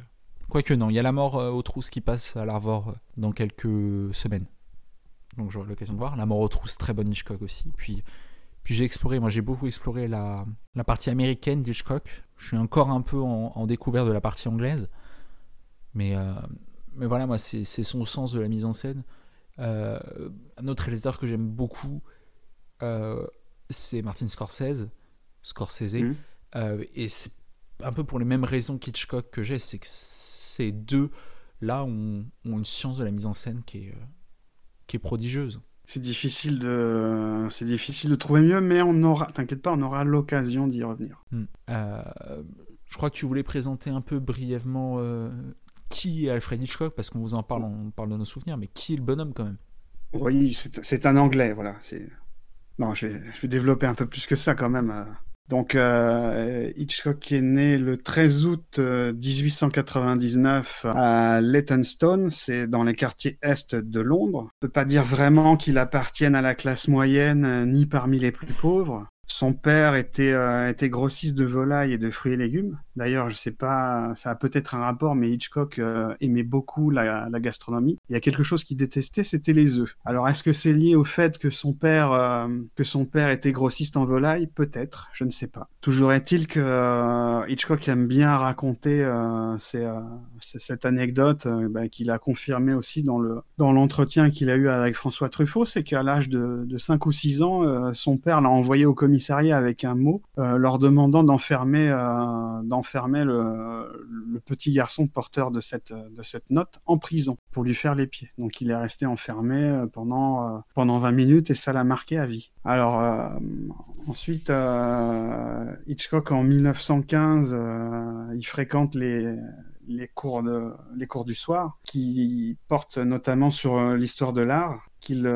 quoique non, il y a la mort euh, aux trousses qui passe à l'Arvor euh, dans quelques semaines. Donc j'aurai l'occasion de voir. La mort aux trousses, très bonne Hitchcock aussi. Puis, puis j'ai exploré, moi j'ai beaucoup exploré la, la partie américaine d'Hitchcock. Je suis encore un peu en, découverte de la partie anglaise. Mais, mais voilà, moi c'est son sens de la mise en scène. un autre réalisateur que j'aime beaucoup, c'est Martin Scorsese. Scorsese. Mmh. Euh, et c'est un peu pour les mêmes raisons qu'Hitchcock que j'ai, c'est que ces deux là ont, une science de la mise en scène qui est, euh, qui est prodigieuse. C'est difficile de c'est difficile de trouver mieux, mais on aura, t'inquiète pas, on aura l'occasion d'y revenir. Mmh. Euh, je crois que tu voulais présenter un peu brièvement qui est Alfred Hitchcock, parce qu'on vous en parle, on parle de nos souvenirs, mais qui est le bonhomme quand même? Oui, c'est un Anglais, voilà. C'est non, je vais, je vais développer un peu plus que ça quand même. Donc euh, Hitchcock est né le 13 août 1899 euh, à Leytonstone, c'est dans les quartiers est de Londres. On peut pas dire vraiment qu'il appartienne à la classe moyenne euh, ni parmi les plus pauvres. Son père était, euh, était grossiste de volailles et de fruits et légumes. D'ailleurs, je sais pas, ça a peut-être un rapport, mais Hitchcock euh, aimait beaucoup la, gastronomie. Il y a quelque chose qu'il détestait, c'était les œufs. Alors, est-ce que c'est lié au fait que son père, euh, était grossiste en volailles? Peut-être, je ne sais pas. Toujours est-il que Hitchcock aime bien raconter cette anecdote bah, qu'il a confirmé aussi dans l'entretien qu'il a eu avec François Truffaut, c'est qu'à l'âge de, de 5 ou 6 ans, son père l'a envoyé au comité avec un mot, euh, leur demandant d'enfermer euh, le, petit garçon porteur de cette, de cette note en prison pour lui faire les pieds. Donc il est resté enfermé euh, pendant, pendant 20 minutes et ça l'a marqué à vie. Alors ensuite, Hitchcock en 1915, il fréquente les les cours, de, les cours du soir, qui portent notamment sur l'histoire de l'art, qu'il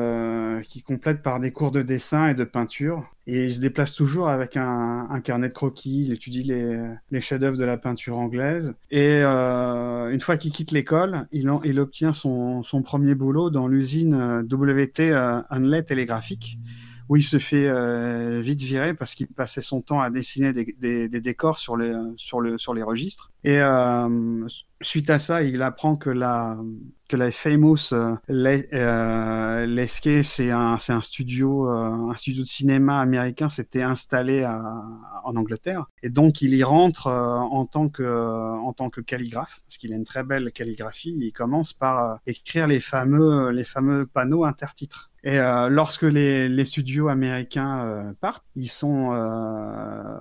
qui complète par des cours de dessin et de peinture. Et il se déplace toujours avec un, carnet de croquis, il étudie les, chefs-d'œuvre de la peinture anglaise. Et euh, une fois qu'il quitte l'école, il, obtient son, premier boulot dans l'usine euh, WT euh, Hanley Télégraphique, où il se fait vite virer parce qu'il passait son temps à dessiner des, des, des, décors sur les, sur, le, sur les registres. Et euh, suite à ça, il apprend que la que la Famous euh, euh Lesquet, c'est un c'est un studio euh, un studio de cinéma américain, s'était installé à, en Angleterre, et donc il y rentre euh, en tant que en tant que calligraphe, parce qu'il a une très belle calligraphie. Il commence par écrire les fameux les fameux panneaux intertitres. Et euh, lorsque les, les, studios américains euh, partent, ils sont euh,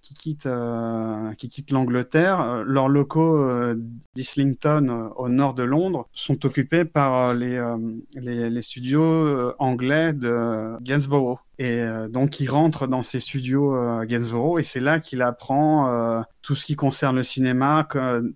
qui quittent euh, qui quittent l'Angleterre. Leurs locaux d'Islington, au nord de Londres, sont occupés par les studios anglais de Gainsborough. Et donc il rentre dans ces studios à Gainsborough et c'est là qu'il apprend tout ce qui concerne le cinéma,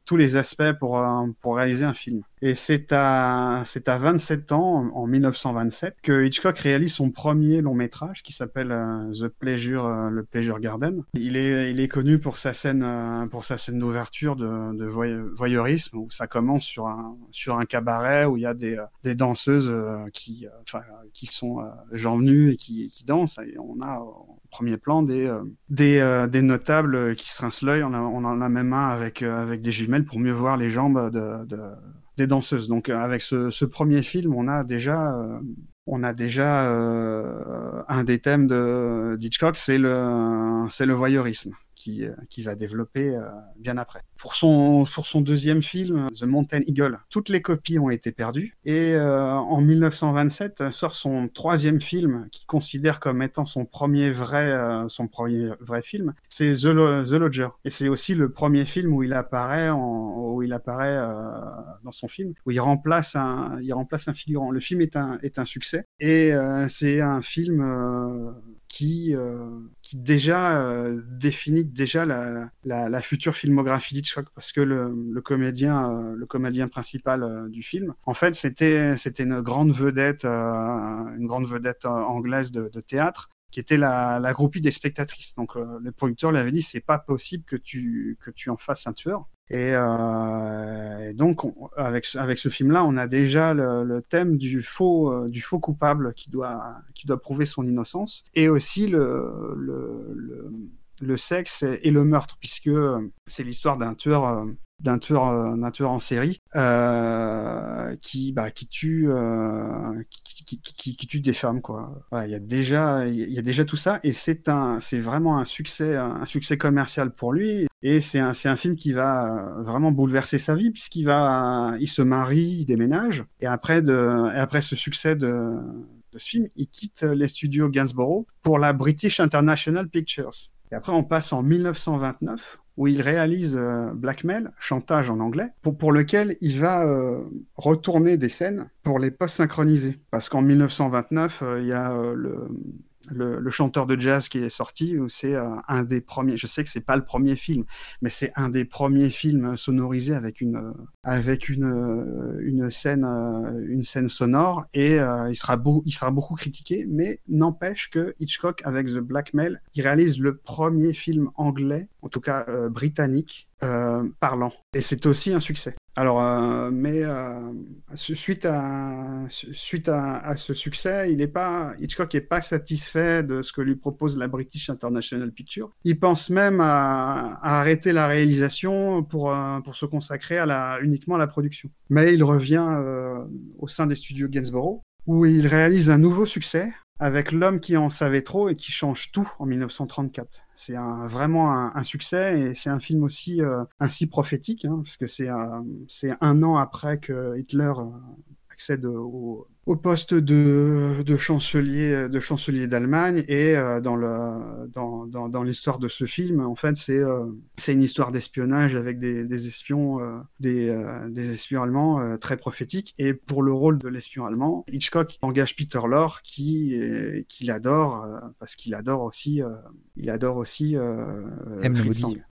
tous les aspects pour, pour réaliser un film. Et c'est à, c'est à 27 ans, en 1927, que Hitchcock réalise son premier long métrage qui s'appelle euh, The Pleasure, euh, le Pleasure Garden. Il est, connu pour sa scène, euh, d'ouverture de, voyeurisme où ça commence sur un, cabaret où il y a des, danseuses qui, sont gens nus et qui dansent. On a au premier plan des, des, des notables qui se rincent l'œil. On, en a même un avec, avec des jumelles pour mieux voir les jambes de, de des danseuses. Donc euh, avec ce, premier film, on a déjà, euh, euh, un des thèmes de Hitchcock, c'est le, c'est le voyeurisme euh, qui va développer euh, bien après. Pour son, pour son deuxième film, The Mountain Eagle, toutes les copies ont été perdues. Et euh, en 1927 sort son troisième film, qui considère comme étant son premier vrai, son premier vrai film, c'est The, The, Lodger. Et c'est aussi le premier film où il apparaît, où il apparaît dans son film, où il remplace un, il remplace un figurant. Le film est un, est un succès. Et c'est un film qui, qui déjà euh, définit déjà la, future filmographie d'Hitchcock parce que le, comédien euh, le comédien principal euh, du film en fait c'était c'était une grande vedette une grande vedette anglaise de, théâtre qui était la, la groupie des spectatrices. Donc le producteur lui avait dit c'est pas possible que tu que tu en fasses un tueur. Et, euh, donc on, avec avec ce film-là, on a déjà le, le thème du faux euh, du faux coupable qui doit qui doit prouver son innocence et aussi le le, le, le sexe et le meurtre puisque c'est l'histoire d'un tueur euh, d'un tueur, euh, d'un tueur en série euh, qui, bah, qui tue, euh, qui, tue des femmes quoi. Il y a déjà, il y a déjà tout ça et c'est un, c'est vraiment un succès, un succès commercial pour lui. Et c'est un, c'est un film qui va vraiment bouleverser sa vie puisqu'il va, il se marie, il déménage et après et après ce succès de, de ce film, il quitte les studios Gainsborough pour la British International Pictures. Et après, on passe en 1929 où il réalise euh, Blackmail, chantage en anglais, pour, lequel il va euh, retourner des scènes pour les post-synchroniser. Parce qu'en 1929, euh, il y a le, le, chanteur de jazz qui est sorti, c'est euh, un des premiers. Je sais que c'est pas le premier film, mais c'est un des premiers films sonorisés avec une euh, avec une euh, une scène une scène sonore et il sera beau, il sera beaucoup critiqué, mais n'empêche que Hitchcock avec The Blackmail, il réalise le premier film anglais, en tout cas britannique, euh, parlant. Et c'est aussi un succès. Alors, euh, mais euh, suite à suite à, à, ce succès, il est pas Hitchcock n'est pas satisfait de ce que lui propose la British International Picture. Il pense même à, à arrêter la réalisation pour euh, pour se consacrer à la uniquement à la production. Mais il revient euh, au sein des studios Gainsborough où il réalise un nouveau succès avec L'homme qui en savait trop et qui change tout en 1934. C'est vraiment un, succès et c'est un film aussi euh, ainsi prophétique, hein, parce que c'est un, un an après que Hitler euh, accède au, au poste de, de chancelier de chancelier d'Allemagne et euh, dans le dans, dans, dans l'histoire de ce film en fait c'est euh, c'est une histoire d'espionnage avec des, des espions euh, des, des espions allemands très prophétiques. Et pour le rôle de l'espion allemand Hitchcock engage Peter Lorre qui qui l'adore euh, parce qu'il adore aussi il adore aussi M.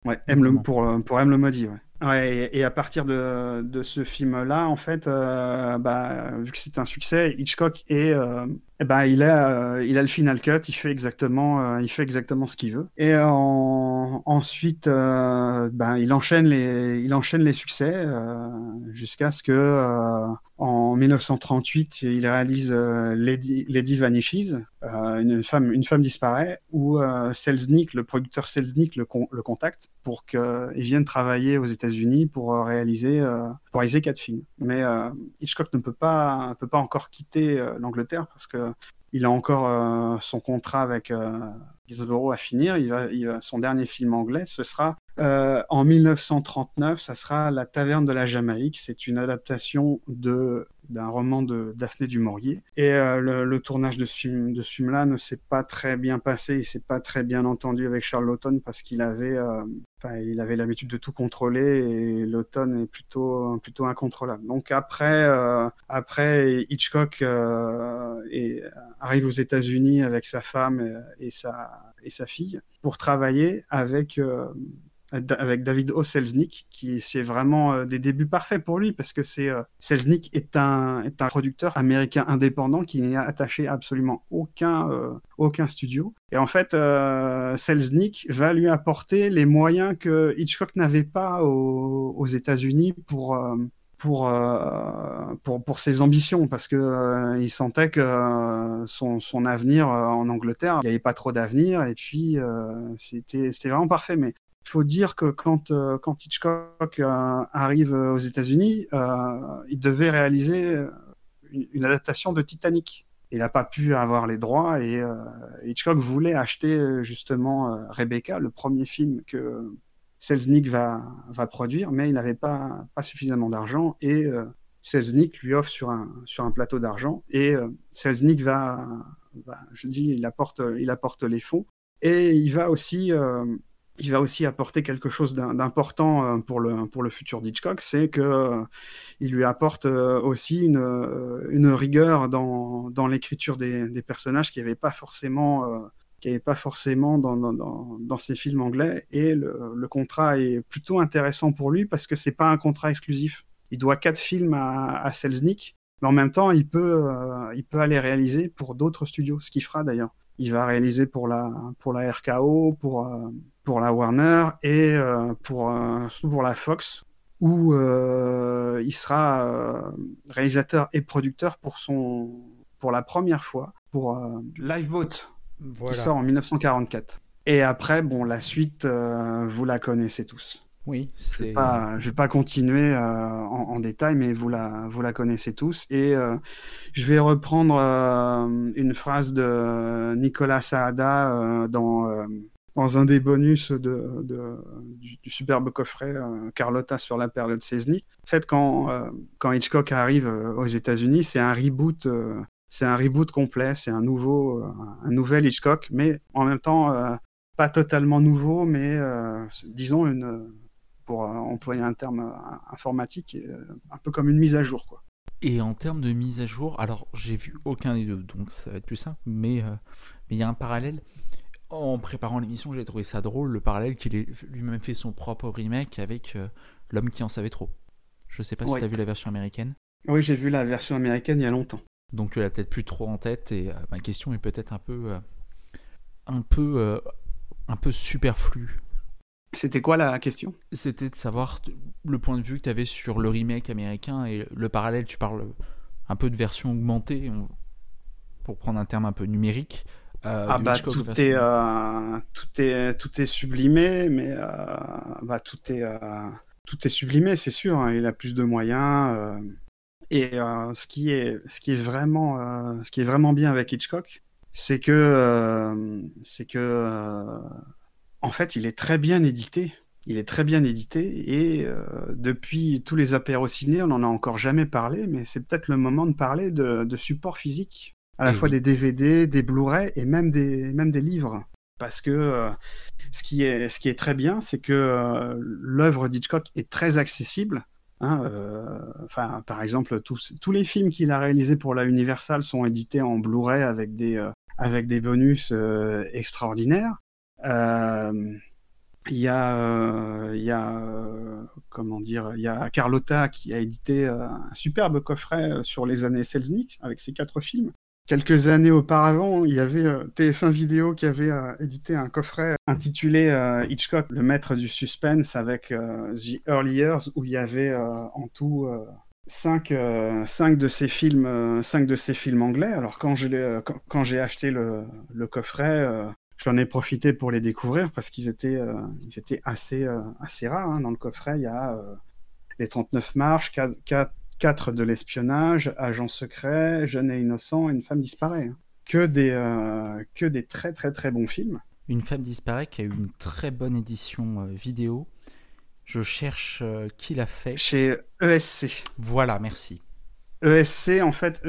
Ouais M. Le pour pour M. Le maudit ouais Ouais, et, à partir de, de ce film-là, en fait, euh, bah, vu que c'est un succès, Hitchcock est, euh, eh ben, il a, euh, il a le final cut, il fait exactement, euh, il fait exactement ce qu'il veut. Et en, ensuite, euh, ben, il enchaîne les, il enchaîne les succès euh, jusqu'à ce que, euh, en 1938, il réalise Lady, Lady Vanishes, une femme, une femme disparaît, où Selznick, le producteur Selznick, le, le contacte pour qu'il vienne travailler aux États-Unis pour réaliser, pour réaliser quatre films. Mais Hitchcock ne peut pas, peut pas encore quitter l'Angleterre parce que il a encore son contrat avec Gainsborough à finir. Il va, son dernier film anglais, ce sera euh, en 1939, ça sera La Taverne de la Jamaïque. C'est une adaptation de d'un roman de Daphné du Maurier. Et euh, le, tournage de ce film-là ne s'est pas très bien passé. Il s'est pas très bien entendu avec Charles Lawton parce qu'il avait, euh, il avait l'habitude de tout contrôler et Lawton est plutôt, plutôt incontrôlable. Donc après, après Hitchcock et, arrive aux États-Unis avec sa femme et, sa, et sa fille pour travailler avec avec David O. Selznick, qui c'est vraiment euh, des débuts parfaits pour lui parce que c'est euh, Selznick est un est un producteur américain indépendant qui n'est attaché à absolument aucun euh, aucun studio. Et en fait, Selznick va lui apporter les moyens que Hitchcock n'avait pas aux, États-Unis pour pour, pour, pour ses ambitions, parce que il sentait que son, son avenir en Angleterre, il n'y avait pas trop d'avenir, et puis c'était vraiment parfait. Mais il faut dire que quand, euh, Hitchcock euh, arrive aux États-Unis, euh, il devait réaliser une, adaptation de Titanic. Il n'a pas pu avoir les droits et Hitchcock voulait acheter justement Rebecca, le premier film que Selznick va, va produire, mais il n'avait pas, suffisamment d'argent et Selznick lui offre sur un, plateau d'argent et Selznick va, je dis, il apporte les fonds et il va aussi il va aussi apporter quelque chose d'important euh, pour le, pour le futur d'Hitchcock, c'est qu'il euh, lui apporte euh, aussi une, une rigueur dans, dans l'écriture des, des, personnages qui n'avait pas forcément, qui avait pas forcément dans, dans, dans, ses films anglais. Et le, le, contrat est plutôt intéressant pour lui parce que c'est pas un contrat exclusif. Il doit quatre films à, à Selznick, mais en même temps, il peut, il peut aller réaliser pour d'autres studios, ce qu'il fera d'ailleurs. Il va réaliser pour la, pour la RKO, pour pour la Warner et euh, pour, euh, pour la Fox, où euh, il sera réalisateur et producteur pour, son, pour la première fois pour Lifeboat, qui sort en 1944. Et après, bon, la suite, vous la connaissez tous. Oui, je ne vais, vais, pas continuer en, détail, mais vous la, vous la connaissez tous. Et je vais reprendre une phrase de Nicolas Saada dans dans un des bonus de, du, superbe coffret euh, Carlotta sur la perle de Selznick. En fait, quand, euh, quand Hitchcock arrive euh, aux États-Unis, c'est un reboot, c'est un reboot complet, c'est un nouveau, un nouvel Hitchcock, mais en même temps pas totalement nouveau, mais disons une, pour employer un terme informatique, un peu comme une mise à jour, quoi. Et en termes de mise à jour, alors j'ai vu aucun des deux, donc ça va être plus simple, mais il y a un parallèle en préparant l'émission, j'ai trouvé ça drôle, le parallèle qu'il ait lui-même fait son propre remake avec euh, L'homme qui en savait trop. Je sais pas si tu as vu la version américaine. Oui, j'ai vu la version américaine il y a longtemps. Donc tu l'as peut-être plus trop en tête et euh, ma question est peut-être un peu euh, un peu un peu superflue. C'était quoi la question? C'était de savoir le point de vue que tu avais sur le remake américain et le parallèle, tu parles un peu de version augmentée pour prendre un terme un peu numérique euh, ah bah tout est, euh, tout est tout est sublimé, mais euh, bah tout est tout est sublimé, c'est sûr. Hein. il a plus de moyens. et ce qui est ce qui est vraiment ce qui est vraiment bien avec Hitchcock, c'est que c'est que en fait il est très bien édité. Il est très bien édité et depuis tous les apéros ciné, on n'en a encore jamais parlé, mais c'est peut-être le moment de parler de, de support physique à la fois des DVD, des Blu-ray et même des, même des livres. Parce que euh, ce, qui est, ce qui est très bien, c'est que euh, l'œuvre d'Hitchcock est très accessible. Hein, euh, enfin, par exemple, tous, tous les films qu'il a réalisés pour la Universal sont édités en Blu-ray avec des, avec des bonus extraordinaires. Il y a, il y a comment dire, il y a Carlotta qui a édité un superbe coffret sur les années Selznick avec ses quatre films. quelques années auparavant, il y avait euh, TF1 Vidéo qui avait euh, édité un coffret intitulé euh, Hitchcock, le maître du suspense, avec The Early Years, où il y avait en tout cinq, cinq, de ces films, cinq de films anglais. Alors quand j'ai acheté le coffret, j'en ai profité pour les découvrir parce qu'ils étaient, ils étaient assez, assez rares. Hein. Dans le coffret, il y a les 39 marches, 4, 4 de l'espionnage, agent secret, jeune et innocent, une femme disparaît. Hein. Que des, euh, que des très très très bons films. Une femme disparaît qui a eu une très bonne édition euh, vidéo. Je cherche euh, qui l'a fait. Chez ESC. Voilà, merci. ESC, en fait,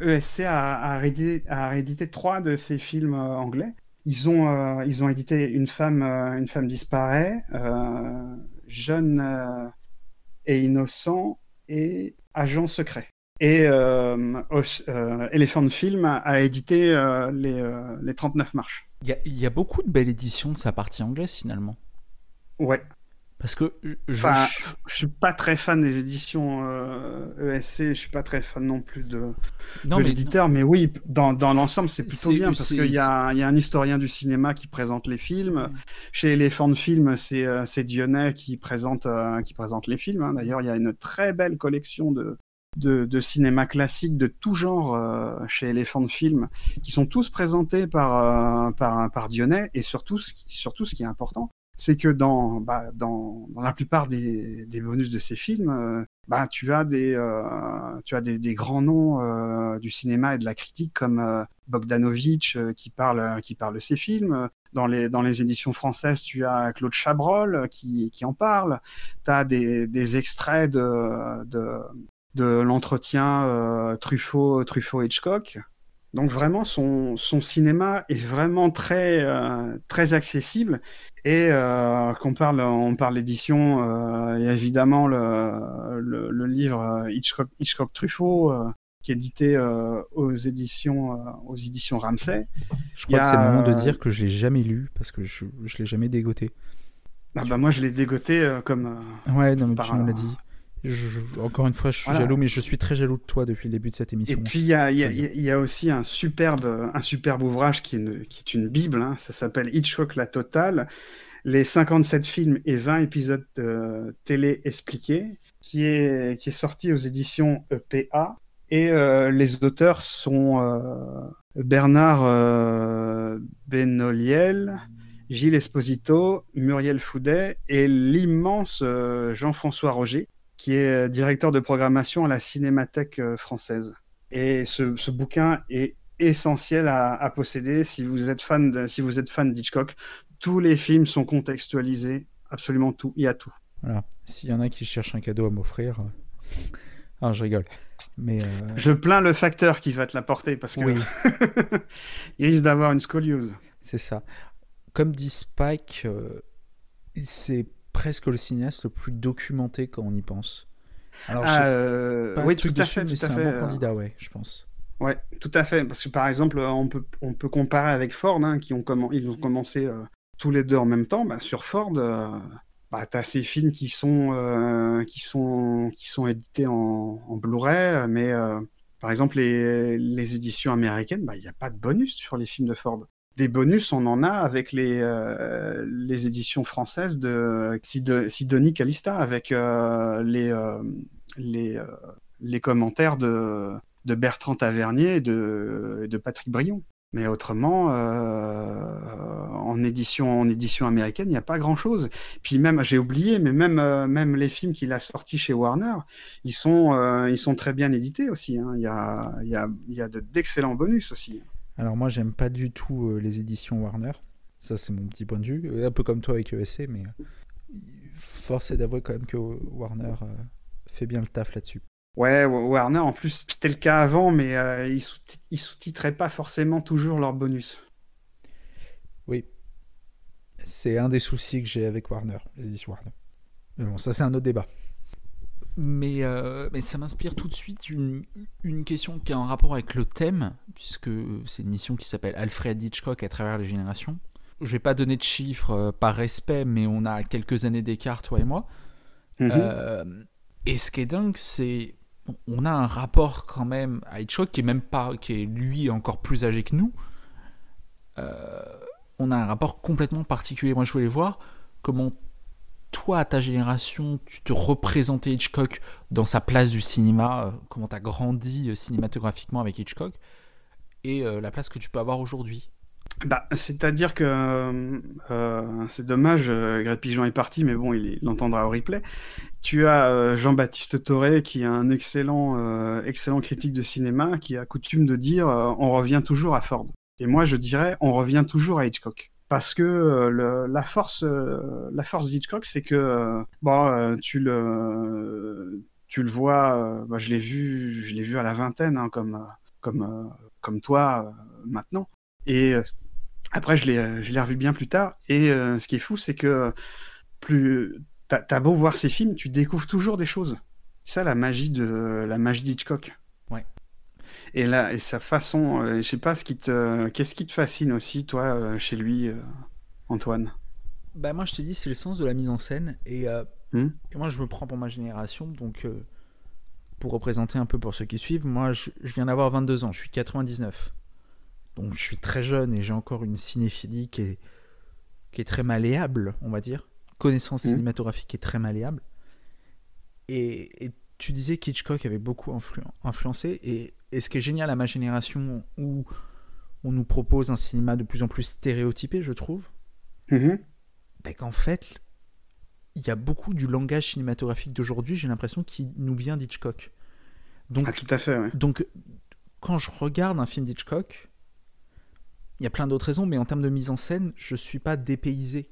ESC e a, a, réédité, trois de ces films anglais. Ils ont, ils ont édité Une femme, une femme disparaît, Jeune et innocent et Agent secret. Et euh, euh, Elephant Film a, édité euh, les, euh, les 39 marches. Il y, y, a beaucoup de belles éditions de sa partie anglaise finalement. Ouais. Parce que je, enfin, je... suis pas très fan des éditions ESC, euh, e je suis pas très fan non plus de, de l'éditeur, mais oui, dans, dans l'ensemble, c'est plutôt bien parce qu'il y a, y a, un historien du cinéma qui présente les films. Chez Elephant Film, c'est euh, Dionnet qui présente, euh, qui présente les films. Hein. D'ailleurs, il y a une très belle collection de, de, de, cinéma classique de tout genre euh, chez Elephant Film, qui sont tous présentés par, euh, par, par Dionnet, et surtout, surtout ce qui est important, c'est que dans, bah, la plupart des, bonus de ces films, euh, bah, tu as des, euh, grands noms euh, du cinéma et de la critique comme Bogdanovich qui parle, de ces films. Dans les, éditions françaises, tu as Claude Chabrol qui, en parle. Tu as des, extraits de, l'entretien Truffaut, Truffaut Hitchcock. Donc vraiment, son, son cinéma est vraiment très, euh, très accessible. Et euh, qu'on parle, on parle d'édition, euh, il y a évidemment le, le, le livre euh, Hitchcock, Hitchcock Truffaut, qui est édité aux éditions, aux éditions Ramsay. Je crois que c'est le moment de dire que je l'ai jamais lu parce que je, je l'ai jamais dégoté. Ah bah moi je l'ai dégoté comme. ouais, non mais tu me l'as dit. Je, encore une fois, je suis voilà. jaloux, mais je suis très jaloux de toi depuis le début de cette émission. Et puis, il y a, y, a, y a, aussi un superbe, un superbe ouvrage qui est une, qui est une Bible. Hein. Ça s'appelle Hitchcock la totale. Les 57 films et 20 épisodes de télé expliqués, qui est, qui est sorti aux éditions EPA. Et euh, les auteurs sont euh, Bernard euh, Benoliel, Gilles Esposito, Muriel Foudet et l'immense Jean-François Roger qui est euh, directeur de programmation à la Cinémathèque euh, française. Et ce, ce bouquin est essentiel à, à, posséder si vous êtes fan de, si vous êtes fan d'Hitchcock. Tous les films sont contextualisés, absolument tout, il y a tout. Voilà. S'il y en a qui cherchent un cadeau à m'offrir, euh, ah, je rigole. Mais euh... je plains le facteur qui va te l'apporter parce que oui. il risque d'avoir une scoliose. C'est ça. Comme dit Spike, euh, c'est presque le cinéaste le plus documenté quand on y pense. Alors, ah, euh, oui, tout à fait, à fait. Un bon candidat, ouais, je pense. Ouais, tout à fait. Parce que par exemple, on peut, on peut comparer avec Ford, hein, qui ont, comm ils ont commencé euh, tous les deux en même temps. Bah, sur Ford, euh, bah, tu as ces films qui sont, euh, qui sont, qui sont édités en, en Blu-ray, mais euh, par exemple, les, les éditions américaines, il bah, n'y a pas de bonus sur les films de Ford des bonus, on en a avec les, euh, éditions françaises de Sidonie Calista, avec euh, les, euh, les, commentaires de, Bertrand Tavernier et de, Patrick Brion. Mais autrement, en édition américaine, il n'y a pas grand-chose. Puis même, j'ai oublié, mais même les films qu'il a sortis chez Warner, ils sont très bien édités aussi. Hein. Il y a d'excellents bonus aussi. Alors moi, j'aime pas du tout euh, les éditions Warner. Ça, c'est mon petit point de vue. Euh, un peu comme toi avec ESC, mais euh, force est d'avouer quand même que Warner euh, fait bien le taf là-dessus. Ouais, Warner, en plus, c'était le cas avant, mais ils sous-titraient pas forcément toujours leurs bonus. Oui. C'est un des soucis que j'ai avec Warner, les éditions Warner. Mais bon, ça, c'est un autre débat. Mais, euh, mais ça m'inspire tout de suite une, une question qui a un rapport avec le thème, puisque c'est une mission qui s'appelle Alfred Hitchcock à travers les générations. Je vais pas donner de chiffres euh, par respect, mais on a quelques années d'écart, toi et moi. -hmm. euh, et ce qui est dingue, c'est on a un rapport quand même à Hitchcock qui est même pas, qui est lui encore plus âgé que nous. Euh, on a un rapport complètement particulier. Moi, je voulais voir comment toi, à ta génération, tu te représentais Hitchcock dans sa place du cinéma, euh, comment tu as grandi euh, cinématographiquement avec Hitchcock, et la place que tu peux avoir aujourd'hui? Bah, c'est-à-dire que c'est dommage, Greg Pigeon est parti, mais bon, il l'entendra au replay. Tu as Jean-Baptiste Toré, qui est un excellent, excellent critique de cinéma, qui a coutume de dire on revient toujours à Ford. Et moi, je dirais, on revient toujours à Hitchcock. Parce que euh, la force, euh, la force d'Hitchcock, c'est que euh, bon, tu le, tu le vois. Je l'ai vu, je l'ai vu à la vingtaine, hein, comme, comme, comme toi maintenant. Et après, je l'ai, je l'ai revu bien plus tard. Et ce qui est fou, c'est que plus t'as, as beau voir ces films, tu découvres toujours des choses. C'est ça la magie de la magie d'Hitchcock et là et sa façon euh, je sais pas ce qui te qu'est-ce qui te fascine aussi toi euh, chez lui euh, Antoine? Bah moi je te dis c'est le sens de la mise en scène. Et, hmm? moi je me prends pour ma génération donc pour représenter un peu pour ceux qui suivent moi je, viens d'avoir 22 ans je suis 99 donc je suis très jeune et j'ai encore une cinéphilie qui est qui est très malléable on va dire. Connaissance hmm? cinématographique qui est très malléable. Et, et tu disais qu'Hitchcock avait beaucoup influencé et et ce qui est génial à ma génération, où on nous propose un cinéma de plus en plus stéréotypé, je trouve, mm-hmm. ben qu'en fait, il y a beaucoup du langage cinématographique d'aujourd'hui, j'ai l'impression, qui nous vient d'Hitchcock. Donc, ah, tout à fait, Donc, quand je regarde un film d'Hitchcock, il y a plein d'autres raisons, mais en termes de mise en scène, je suis pas dépaysé.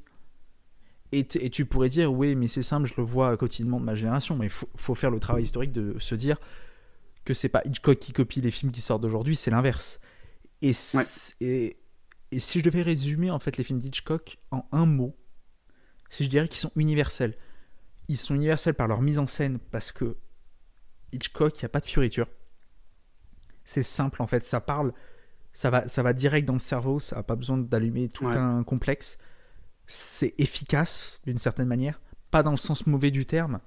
Et, et tu pourrais dire, oui, mais c'est simple, je le vois quotidiennement de ma génération, mais il faut, faut, faire le travail historique de se dire, que c'est pas Hitchcock qui copie les films qui sortent d'aujourd'hui, c'est l'inverse. Et, et, et, si je devais résumer en fait les films d'Hitchcock en un mot, si je dirais qu'ils sont universels. Ils sont universels par leur mise en scène parce que Hitchcock, il n'y a pas de fioriture. C'est simple en fait, ça parle, ça va, ça va direct dans le cerveau, ça n'a pas besoin d'allumer tout un complexe. C'est efficace d'une certaine manière, pas dans le sens mauvais du terme,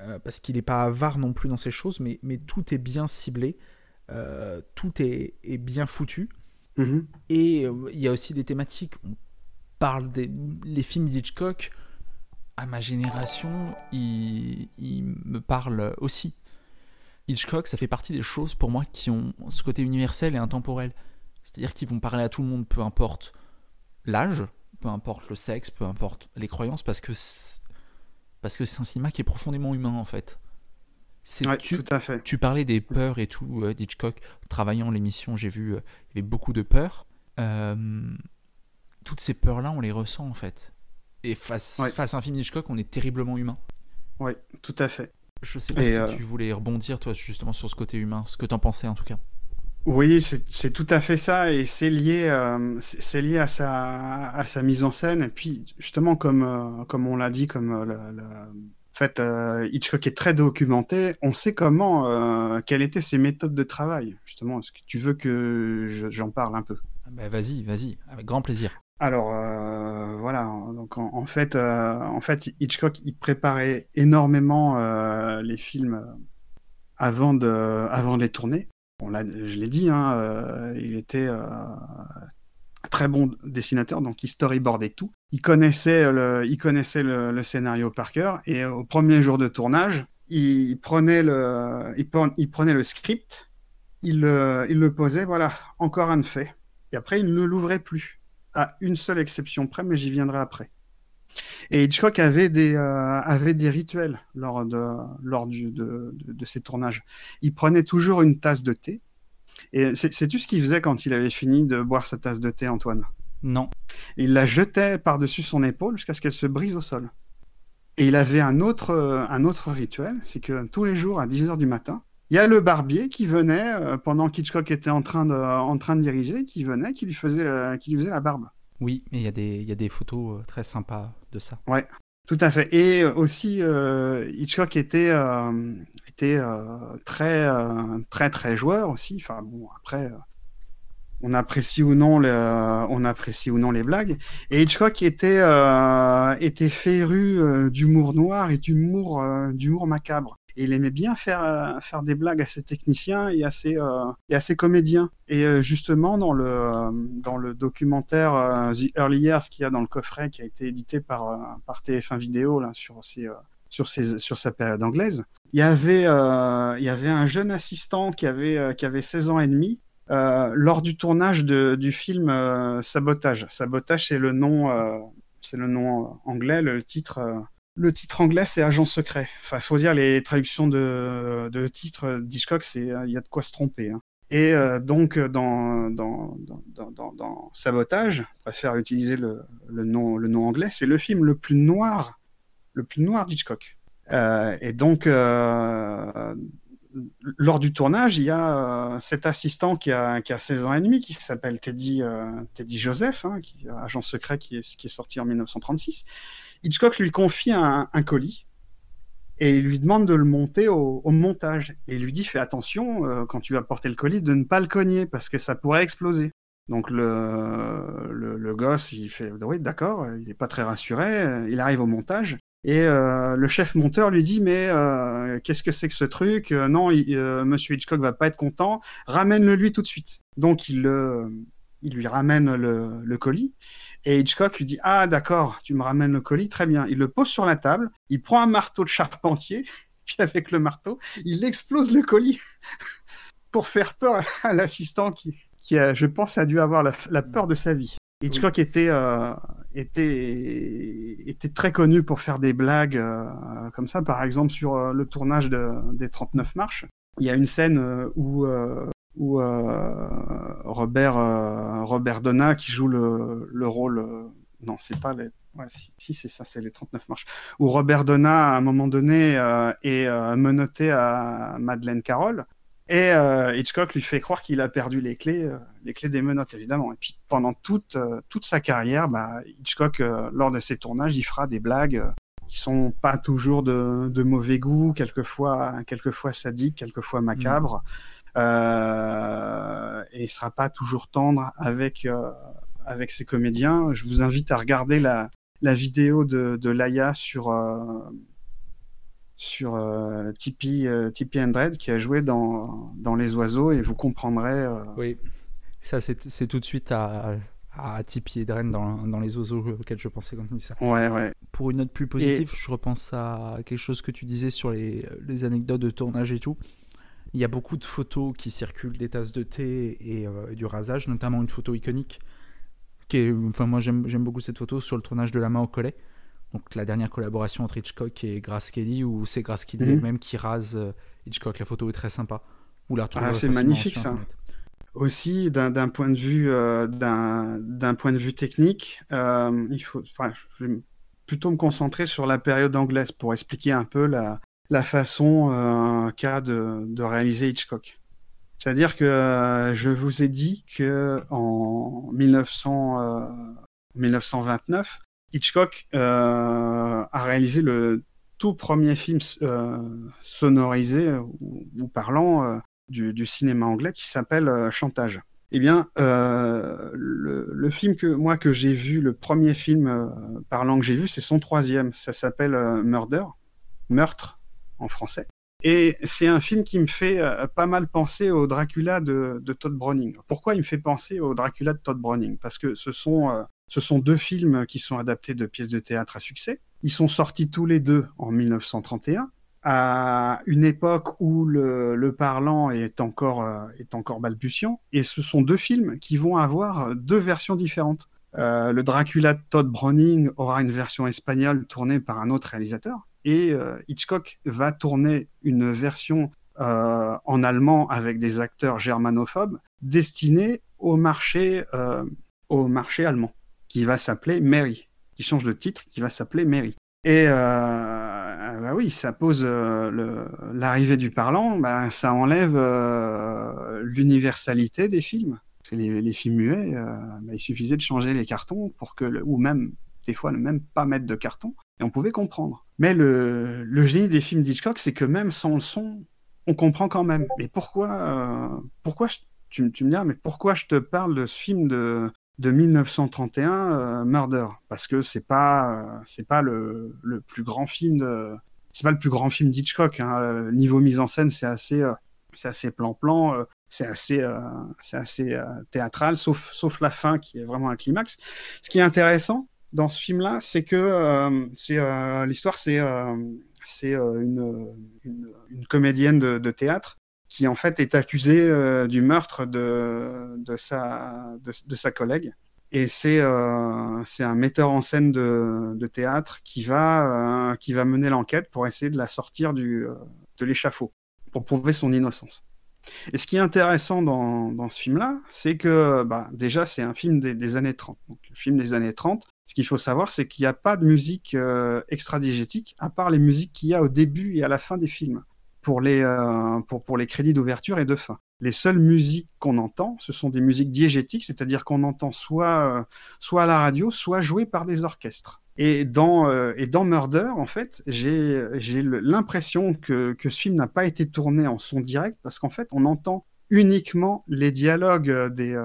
euh, parce qu'il n'est pas avare non plus dans ces choses, mais, mais tout est bien ciblé, euh, tout est, est, bien foutu. Mhm. Et euh, il y a aussi des thématiques. On parle des les films d'Hitchcock. À ma génération, ils, me parlent aussi. Hitchcock, ça fait partie des choses pour moi qui ont ce côté universel et intemporel. C'est-à-dire qu'ils vont parler à tout le monde, peu importe l'âge, peu importe le sexe, peu importe les croyances, parce que parce que c'est un cinéma qui est profondément humain en fait. Ouais, tu, tout à fait. Tu parlais des peurs et tout euh, d'Hitchcock. Travaillant l'émission, j'ai vu, euh, il y avait beaucoup de peurs. Euh, toutes ces peurs-là, on les ressent en fait. Et face, face à un film d'Hitchcock, on est terriblement humain. Oui, tout à fait. Je sais pas si tu voulais rebondir, toi, justement, sur ce côté humain, ce que t'en pensais en tout cas. Oui, c'est tout à fait ça, et c'est lié, euh, c'est lié à sa, à sa mise en scène. Et puis, justement, comme, euh, comme on l'a dit, comme euh, en fait, Hitchcock est très documenté, on sait comment, quelles étaient ses méthodes de travail. Justement, est-ce que tu veux que j'en parle un peu? Ah bah, Vas-y, vas-y, avec grand plaisir. Alors voilà, donc en, fait, en fait, Hitchcock il préparait énormément les films avant de, avant de les tourner je l'ai dit, hein, euh, il était euh, très bon dessinateur, donc il storyboardait tout. Il connaissait le, scénario par cœur, et au premier jour de tournage, il prenait le, script, il, il le posait, voilà, encore un fait. Et après, il ne l'ouvrait plus, à une seule exception près, mais j'y viendrai après. Et Hitchcock avait des, euh, avait des rituels lors, de, lors du, de, de, ses tournages. Il prenait toujours une tasse de thé. Et sais-tu ce qu'il faisait quand il avait fini de boire sa tasse de thé, Antoine? Non. Il la jetait par-dessus son épaule jusqu'à ce qu'elle se brise au sol. Et il avait un autre, un autre rituel, c'est que tous les jours à 10h du matin, il y a le barbier qui venait, euh, pendant qu'Hitchcock était en train, de, en train de diriger, qui venait, qui lui faisait, qui lui faisait la barbe. Oui, mais il y, a des, y a des photos euh, très sympas de ça. Ouais, tout à fait. Et euh, aussi, euh, Hitchcock était, était très, très, joueur aussi. Enfin, bon, après, on apprécie ou non, on apprécie ou non les blagues. Et Hitchcock était, était féru d'humour noir et d'humour, d'humour macabre. Il aimait bien faire, faire des blagues à ses techniciens et à ses, et à ses comédiens. Et justement, dans le, dans le documentaire The Early Years qu'il y a dans le coffret, qui a été édité par, par TF1 Vidéo là, sur, ses, sur, ses, sur sa période anglaise, il y avait, il y avait un jeune assistant qui avait, qui avait 16 ans et demi euh, lors du tournage de, du film euh, Sabotage. Sabotage, c'est le nom, euh, c'est le nom anglais. Le titre, le titre anglais, c'est Agent secret. Enfin, faut dire les traductions de, de titres d'Hitchcock, c'est il y a de quoi se tromper. Hein. Et donc dans dans, dans, dans, Sabotage, je préfère utiliser le, le, nom, le nom anglais, c'est le film le plus noir, le plus noir d'Hitchcock. et donc lors du tournage, il y a euh, cet assistant qui a, qui a 16 ans et demi, qui s'appelle Teddy, euh, Teddy Joseph, hein, qui, agent secret qui est, qui est sorti en 1936. Hitchcock lui confie un, colis et il lui demande de le monter au, montage. Et il lui dit fais attention euh, quand tu vas porter le colis de ne pas le cogner parce que ça pourrait exploser. Donc le, le, le gosse, il fait oui d'accord, il n'est pas très rassuré, il arrive au montage et euh, le chef monteur lui dit mais euh, qu'est-ce que c'est que ce truc? Euh, Non, Monsieur Hitchcock va pas être content. Ramène-le lui tout de suite. Donc il il lui ramène le, colis et Hitchcock lui dit ah d'accord, tu me ramènes le colis, très bien. Il le pose sur la table, il prend un marteau de charpentier, puis avec le marteau, il explose le colis pour faire peur à l'assistant qui, qui a, je pense, a dû avoir la, peur de sa vie. Hitchcock était était, était très connu pour faire des blagues euh, comme ça. Par exemple, sur euh, le tournage de, des 39 marches, il y a une scène euh, où, où Robert, Robert Donat, qui joue le, le rôle. non, c'est pas les. Si, c'est ça, c'est les 39 marches. Où Robert Donat, à un moment donné, est menotté à Madeleine Carole. Et euh, Hitchcock lui fait croire qu'il a perdu les clés, euh, les clés des menottes évidemment. Et puis pendant toute euh, toute sa carrière, bah, Hitchcock lors de ses tournages, il fera des blagues qui sont pas toujours de, de mauvais goût, quelquefois quelquefois sadiques, quelquefois macabres. Mmh. Et il sera pas toujours tendre avec avec ses comédiens. Je vous invite à regarder la la vidéo de, de Laia sur sur euh, Tipeee, euh, Tipeee Andred qui a joué dans, dans Les Oiseaux et vous comprendrez. Euh, oui, ça c'est tout de suite à, à Tipeee Andred dans, dans, Les Oiseaux auxquels je pensais quand tu dis ça. Ouais, ouais. Pour une note plus positive, je repense à quelque chose que tu disais sur les, les, anecdotes de tournage et tout. Il y a beaucoup de photos qui circulent des tasses de thé et du rasage, notamment une photo iconique. Qui est, enfin, moi j'aime beaucoup cette photo sur le tournage de La main au collet donc la dernière collaboration entre Hitchcock et Grace Kelly, où c'est Grace Kelly mhm. même qui rase euh, Hitchcock. La photo est très sympa. ah, c'est magnifique ça. Aussi, d'un point de vue euh, d'un point de vue technique, euh, il faut, je vais plutôt me concentrer sur la période anglaise pour expliquer un peu la, la façon qu'a de, de, réaliser Hitchcock. C'est-à-dire que je vous ai dit que en 1900, 1929, Hitchcock euh, a réalisé le tout premier film euh, sonorisé ou, parlant euh, du, cinéma anglais qui s'appelle Chantage. Eh bien, le, film que moi que j'ai vu, le premier film parlant que j'ai vu, c'est son troisième. Ça s'appelle Murder, meurtre en français. Et c'est un film qui me fait pas mal penser au Dracula de, Todd Browning. Pourquoi il me fait penser au Dracula de Todd Browning? Parce que ce sont ce sont deux films qui sont adaptés de pièces de théâtre à succès. Ils sont sortis tous les deux en 1931, à une époque où le, parlant est encore, euh, est encore balbutiant. Et ce sont deux films qui vont avoir deux versions différentes. Euh, le Dracula de Todd Browning aura une version espagnole tournée par un autre réalisateur. Et euh, Hitchcock va tourner une version en allemand avec des acteurs germanophobes destinée au marché, au marché allemand qui va s'appeler Mary, qui change de titre, qui va s'appeler Mary. Et euh, bah oui, ça pose euh, l'arrivée du parlant, bah, ça enlève euh, l'universalité des films. Parce que les, films muets, euh, bah, il suffisait de changer les cartons pour que, ou même des fois ne même pas mettre de carton, et on pouvait comprendre. Mais le, génie des films d'Hitchcock, c'est que même sans le son, on comprend quand même. Mais pourquoi, pourquoi tu, me dis, mais pourquoi je te parle de ce film de, de 1931, euh, Murder, parce que c'est pas c'est pas le, le, plus grand film de c'est pas le plus grand film d'Hitchcock. Hein. Niveau mise en scène, c'est assez, c'est assez plan-plan, c'est assez, c'est assez théâtral, sauf, sauf la fin qui est vraiment un climax. Ce qui est intéressant dans ce film-là, c'est que c'est l'histoire, c'est c'est une, une, comédienne de, théâtre qui en fait est accusée du meurtre de, de, sa, de, sa collègue. Et c'est euh, un metteur en scène de, de théâtre qui va, euh, qui va mener l'enquête pour essayer de la sortir du, euh, de l'échafaud, pour prouver son innocence. Et ce qui est intéressant dans, ce film-là, c'est que bah, déjà, c'est un film des, des, années 30. Donc, le film des années 30, ce qu'il faut savoir, c'est qu'il n'y a pas de musique euh, extradigétique, à part les musiques qu'il y a au début et à la fin des films, pour les, euh, pour, pour les crédits d'ouverture et de fin les seules musiques qu'on entend, ce sont des musiques diégétiques, c'est-à-dire qu'on entend soit, euh, soit à la radio, soit jouées par des orchestres. Et dans, euh, et dans Murder, en fait, j'ai l'impression que, que ce film n'a pas été tourné en son direct, parce qu'en fait, on entend uniquement les dialogues des,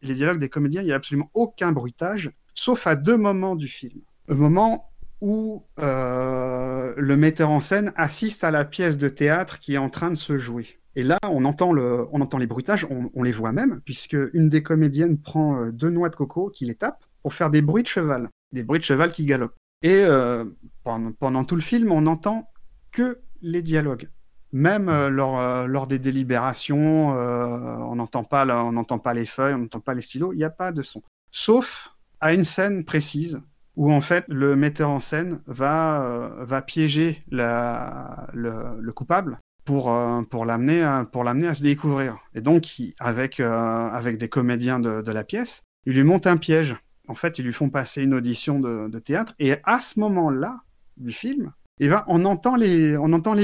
les dialogues des comédiens, il n'y a absolument aucun bruitage, sauf à deux moments du film. Un moment où le metteur en scène assiste à la pièce de théâtre qui est en train de se jouer. Et là, on entend, les bruitages, on, les voit même, puisque une des comédiennes prend euh, deux noix de coco qui les tape pour faire des bruits de cheval, des bruits de cheval qui galopent. Et euh, pendant, tout le film, on n'entend que les dialogues. Même euh, lors, des délibérations, on n'entend pas les feuilles, on n'entend pas les stylos, il n'y a pas de son. Sauf à une scène précise où en fait le metteur en scène va, va piéger le, coupable pour, euh, pour l'amener à se découvrir. Et donc, avec, euh, avec des comédiens de, la pièce, il lui monte un piège. En fait, ils lui font passer une audition de, théâtre. Et à ce moment-là du film, et ben, on, entend les,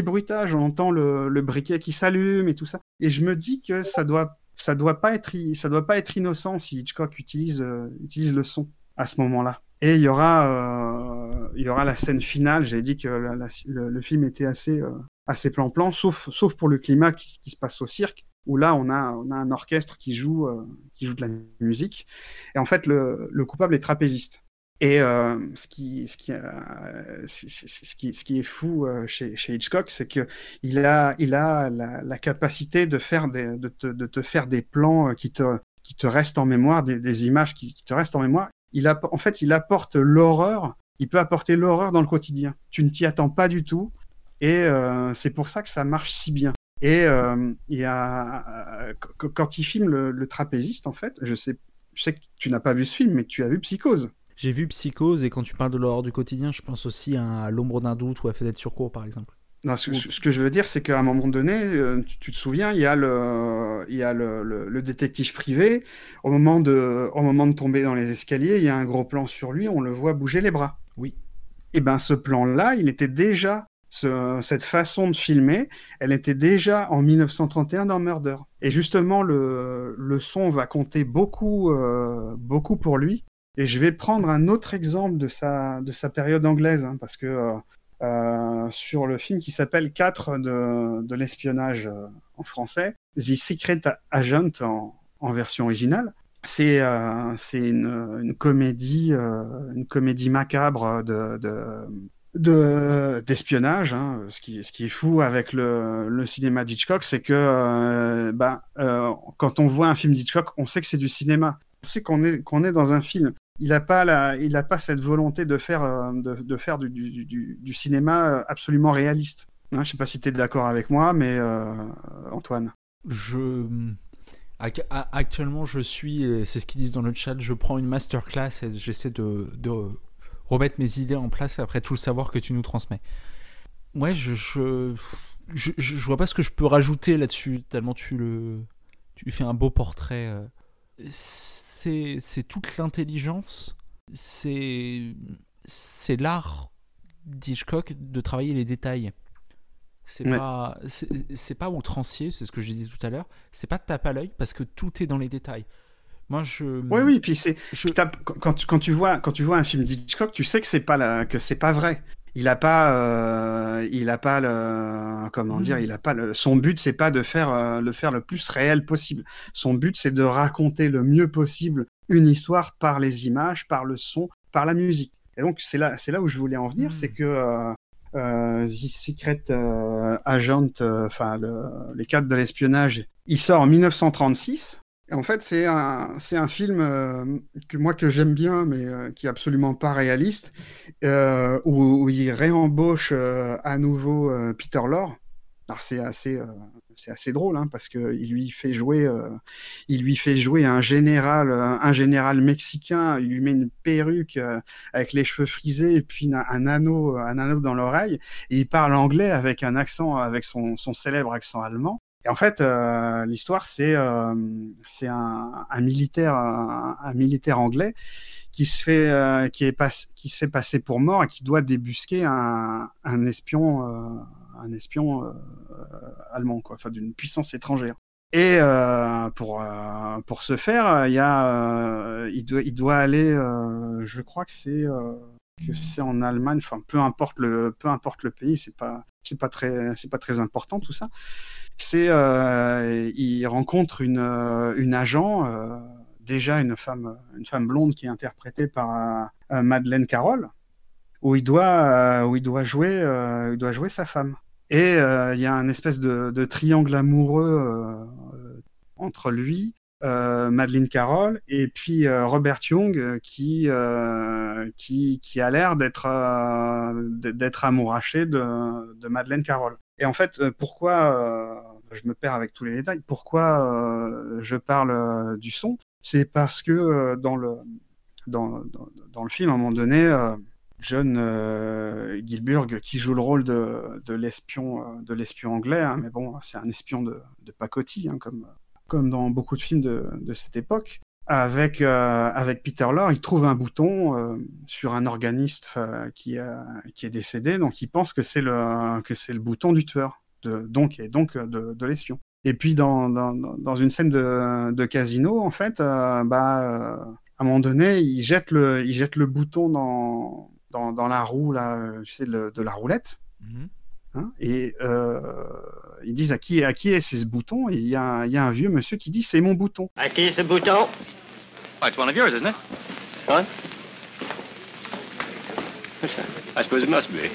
bruitages, on entend le, briquet qui s'allume et tout ça. Et je me dis que ça doit, ça doit, pas, être, innocent si Hitchcock euh, utilise le son à ce moment-là. Et il y aura, il y aura la scène finale. J'ai dit que le, film était assez, assez plan-plan, sauf, sauf pour le climat qui, se passe au cirque, où là, on a, on a un orchestre qui joue, euh, qui joue de la musique. Et en fait, le, le coupable est trapéziste. Et euh, ce, qui, ce, qui, euh, ce, qui, ce qui est fou euh, chez, Hitchcock, c'est qu'il a, il a la, capacité de, faire des, de, te, de te faire des plans qui te, qui te restent en mémoire, des, des images qui, te restent en mémoire. Il en fait, il apporte l'horreur, il peut apporter l'horreur dans le quotidien. Tu ne t'y attends pas du tout. Et euh, c'est pour ça que ça marche si bien. Et euh, il y a, euh, quand il filme le, trapéziste, en fait, je sais, je sais que tu n'as pas vu ce film, mais tu as vu Psychose. J'ai vu Psychose, et quand tu parles de l'horreur du quotidien, je pense aussi à L'ombre d'un doute ou à Fenêtre sur cours, par exemple. Non, ce, que je veux dire, c'est qu'à un moment donné, tu, te souviens, il y a, le, il y a le, le, détective privé. Au moment, de, au moment de tomber dans les escaliers, il y a un gros plan sur lui, on le voit bouger les bras. Oui. Et ben ce plan-là, il était déjà cette façon de filmer, elle était déjà en 1931 dans Murder. Et justement, le, le son va compter beaucoup, euh, beaucoup pour lui. Et je vais prendre un autre exemple de sa, de sa période anglaise, hein, parce que euh, euh, sur le film qui s'appelle 4 de, l'espionnage euh, en français, The Secret Agent en, version originale, c'est euh, une, comédie, une comédie macabre de, de de d'espionnage. Hein. Ce, qui, ce qui est fou avec le, le cinéma d'Hitchcock, c'est que bah, quand on voit un film d'Hitchcock, on sait que c'est du cinéma. On sait qu'on est, qu'on est dans un film. Il n'a pas, cette volonté de faire, euh, du, cinéma euh, absolument réaliste. Hein, je ne sais pas si tu es d'accord avec moi, mais euh, Antoine. Actuellement, je suis, c'est ce qu'ils disent dans le chat, je prends une masterclass et j'essaie de, remettre mes idées en place après tout le savoir que tu nous transmets. Ouais, je, je, je, je vois pas ce que je peux rajouter là-dessus, tellement tu. Tu fais un beau portrait. C'est, c'est toute l'intelligence, c'est, c'est l'art d'Hitchcock de travailler les détails. C'est pas, c'est, pas outrancier, c'est ce que je disais tout à l'heure. C'est pas de tape à l'œil parce que tout est dans les détails. Moi, je. Oui, oui, puis c'est. Je... Quand, tu, quand, tu vois, quand tu vois un film d'Hitchcock, tu sais que c'est pas la... que c'est pas vrai. Il a pas, euh... il a pas le, comment dire, il a pas le. Son but, c'est pas de faire euh, le faire le plus réel possible. Son but, c'est de raconter le mieux possible une histoire par les images, par le son, par la musique. Et donc c'est là, c'est là où je voulais en venir, c'est mmh. que euh, The Secret Agent, enfin les cadres de l'espionnage. Il sort en 1936. En fait, c'est un, c'est un film que moi que j'aime bien, mais qui est absolument pas réaliste, où, où, il réembauche à nouveau Peter Lorre. Alors c'est assez, c'est assez drôle hein, parce que il lui fait jouer, euh, il lui fait jouer un général, euh, un général mexicain. Il lui met une perruque euh, avec les cheveux frisés et puis un, anneau, un anneau dans l'oreille. Et il parle anglais avec un accent, avec son, son célèbre accent allemand. Et en fait, l'histoire c'est c'est un, militaire, anglais qui se fait qui est qui se fait passer pour mort et qui doit débusquer un, espion un espion euh, allemand, quoi, enfin d'une puissance étrangère. Et euh, pour, euh, pour ce faire, il, doit, il doit aller, je crois que c'est que c'est en Allemagne, enfin peu importe le, peu importe le pays, c'est pas, c'est pas très, c'est pas très important tout ça. C'est, il rencontre une, une agent, déjà une femme, une femme blonde qui est interprétée par Madeleine Carroll, où il doit, où il doit jouer, il doit jouer sa femme. Et euh, il y a un espèce de, triangle amoureux euh, entre lui, euh, Madeleine Carroll et puis Robert Young qui, qui, qui a l'air d'être d'être amouraché de, de Madeleine Carroll. Et en fait, pourquoi je me perds avec tous les détails Pourquoi je parle du son? C'est parce que dans le dans, dans, le film, à un moment donné, John euh, Gilburg qui joue le rôle de, euh, de l'espion anglais, hein, mais bon, c'est un espion de, de pacotille, hein, comme, comme dans beaucoup de films de, cette époque. Avec, euh, avec Peter Lorre, il trouve un bouton sur un organiste qui, qui est décédé, donc il pense que c'est le, le bouton du tueur, de, donc, et donc de, de l'espion. Et puis dans, dans, dans, une scène de, de casino, en fait, bah, à un moment donné, il jette le, il jette le bouton dans, dans, la roue là, euh, tu sais, de la roulette. Mhm. Hein, et euh, ils disent à qui, à qui est ce bouton Et il y, a, y a un vieux monsieur qui dit c'est mon bouton. À qui est ce bouton? Oh, It's one of yours, isn't it? What I suppose it must be.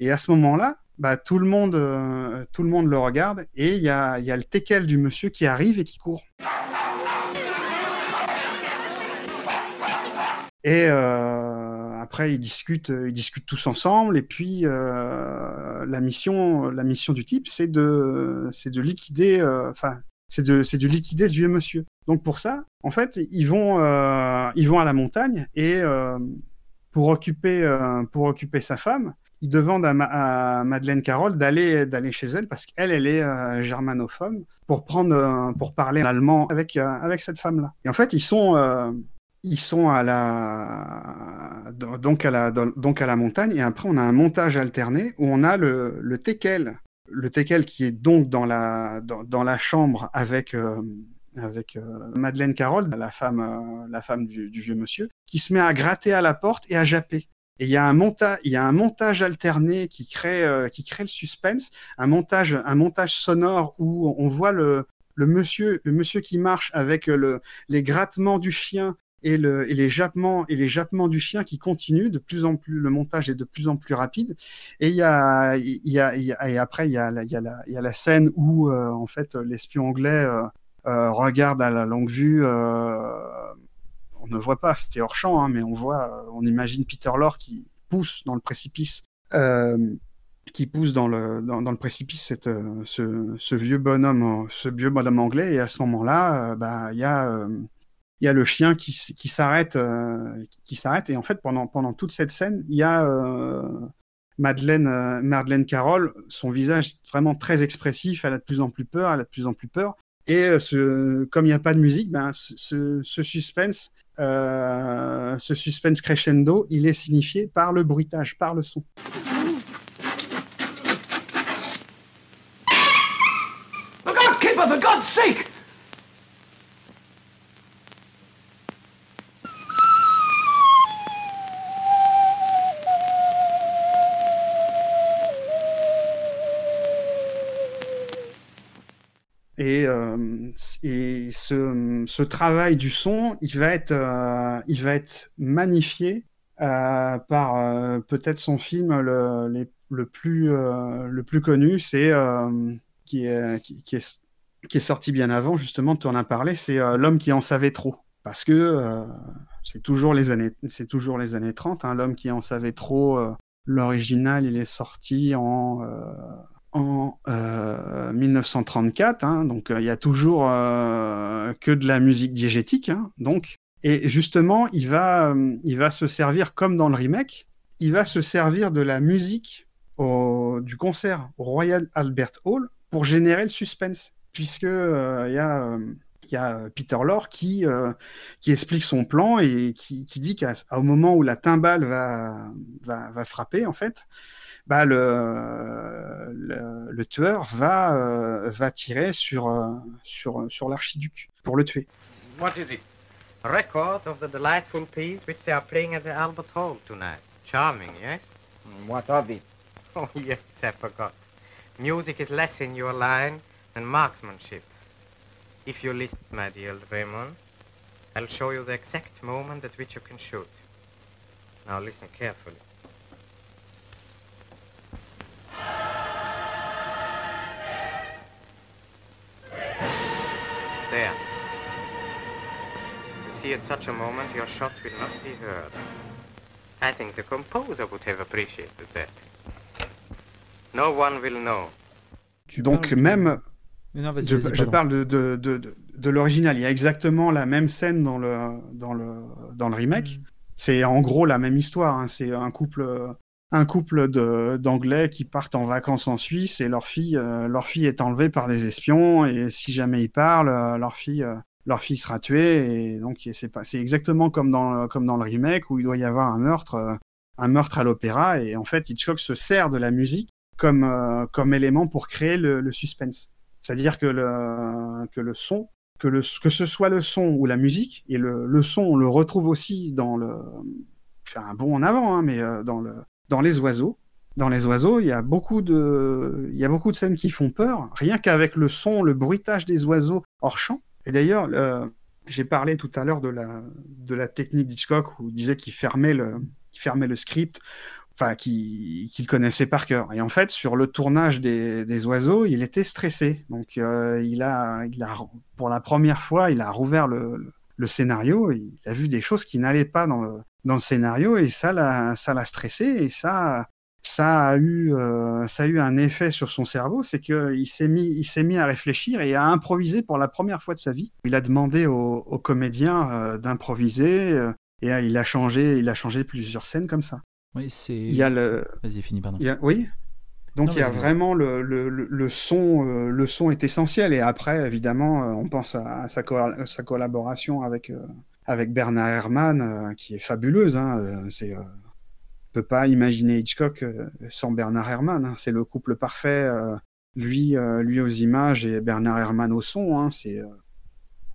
Et à ce moment-là, bah, tout, le monde, euh, tout le monde le regarde et il y a, y a le teckel du monsieur qui arrive et qui court. Et euh, après, ils discutent, ils discutent tous ensemble. Et puis, euh, la mission, la mission du type, c'est de, c'est de liquider, euh, enfin, c'est de, c'est de liquider ce vieux monsieur. Donc pour ça, en fait, ils vont, ils vont à la montagne et pour occuper, pour occuper sa femme, ils demandent à, Madeleine Carole d'aller, d'aller chez elle parce qu'elle, elle est germanophone pour prendre, pour parler allemand avec, avec cette femme-là. Et en fait, ils sont ils sont à la donc à la montagne et après on a un montage alterné où on a le le tekel. Le tekel qui est donc dans la chambre avec euh, euh, Madeleine Carole la femme euh, du, vieux monsieur qui se met à gratter à la porte et à japper. Et il y a un montage alterné qui crée le suspense un montage sonore où on voit le monsieur, qui marche avec le, les grattements du chien et, le, et, les jappements du chien qui continuent de plus en plus le montage est de plus en plus rapide. Et après il y a la, scène où euh, en fait l'espion anglais euh, euh, regarde à la longue vue on ne voit pas c'était hors champ hein, mais on voit on imagine Peter Lorre qui pousse dans le précipice qui pousse dans le précipice ce vieux bonhomme ce vieux bonhomme anglais. Et à ce moment là bah il y a il y a le chien qui, qui s'arrête, euh, qui s'arrête. Et en fait, pendant, pendant toute cette scène, il y a euh, Madeleine, euh, Madeleine Carole, son visage vraiment très expressif. Elle a de plus en plus peur, elle a de plus en plus peur. Et ce, comme il n'y a pas de musique, ben, ce, ce suspense, ce suspense crescendo, il est signifié par le bruitage, par le son. for God's sake! Et, euh, ce, travail du son, il va être, euh, il va être magnifié euh, par peut-être son film le, plus, le plus connu, c'est qui, est, qui, est, qui est sorti bien avant, justement, tu en as parlé, c'est L'homme qui en savait trop. Parce que c'est toujours les années, toujours les années 30, hein, L'homme qui en savait trop. L'original, il est sorti en, en euh, 1934, hein, donc euh, il y a toujours euh, que de la musique diégétique, hein, donc. Et justement, il va, il va se servir, comme dans le remake, il va se servir de la musique du concert Royal Albert Hall pour générer le suspense, puisque il y a, il y a Peter Lorre qui, qui explique son plan et qui, qui dit qu'au moment où la timbale va, va, va frapper, en fait, bah, le, le, tueur va, euh, va tirer sur, euh, sur, sur l'archiduc pour le tuer. What is it? A record of the delightful piece which they are playing at the Albert Hall tonight. Charming, yes? What of it? Oh, yes, I forgot. Music is less in your line than marksmanship. If you listen, my dear Raymond, I'll show you the exact moment at which you can shoot. Now listen carefully. There. You see, at such a moment, your shot will not be heard. I think the composer would have appreciated that. No one will know. Tu Donc même, Non, vas-y, je, vas-y, je parle de, de, de, de- de l'original, il y a exactement la même scène dans le, dans le, dans le remake. Mm. C'est en gros la même histoire. hein. C'est un couple, un couple d'Anglais qui partent en vacances en Suisse et leur fille, euh, leur fille est enlevée par des espions et si jamais ils parlent, euh, leur fille, euh, leur fille sera tuée et donc c'est pas, c'est exactement comme dans, comme dans le remake où il doit y avoir un meurtre, euh, un meurtre à l'opéra et en fait Hitchcock se sert de la musique comme, euh, comme élément pour créer le, le suspense. C'est-à-dire que le, que le son que, le, que ce soit le son ou la musique, et le, le son, on le retrouve aussi dans le. Faire un bond en avant, hein, mais euh, dans, le, dans les oiseaux. Dans les oiseaux, il y, a beaucoup de, il y a beaucoup de scènes qui font peur, rien qu'avec le son, le bruitage des oiseaux hors champ. Et d'ailleurs, le- j'ai parlé tout à l'heure de la, de la technique d'Hitchcock où il disait qu'il fermait le, qu'il fermait le script, enfin, qu'il connaissait par cœur. Et en fait, sur le tournage des, des oiseaux, il était stressé. Donc, euh, il, a, il a, pour la première fois, il a rouvert le, le- scénario. Il a vu des choses qui n'allaient pas dans le, dans le scénario et ça l'a, ça l'a stressé et ça, ça a eu, euh, ça a eu un effet sur son cerveau, c'est qu'il s'est mis, il s'est mis à réfléchir et à improviser pour la première fois de sa vie. Il a demandé aux, aux comédiens euh, d'improviser euh, et il a changé, il a changé plusieurs scènes comme ça. Oui, c'est. Il y a le, Vas-y, finis, pardon. il y a- oui. Donc Non, il y a vraiment le, le, le- le son, le son est essentiel. Et après, évidemment, on pense à, à sa, co- sa collaboration avec, avec Bernard Herrmann, euh, qui est fabuleuse. Hein, euh, c'est, euh, peut pas imaginer Hitchcock sans Bernard Herrmann. hein. C'est le couple parfait. lui, lui aux images et Bernard Herrmann au son. hein. c'est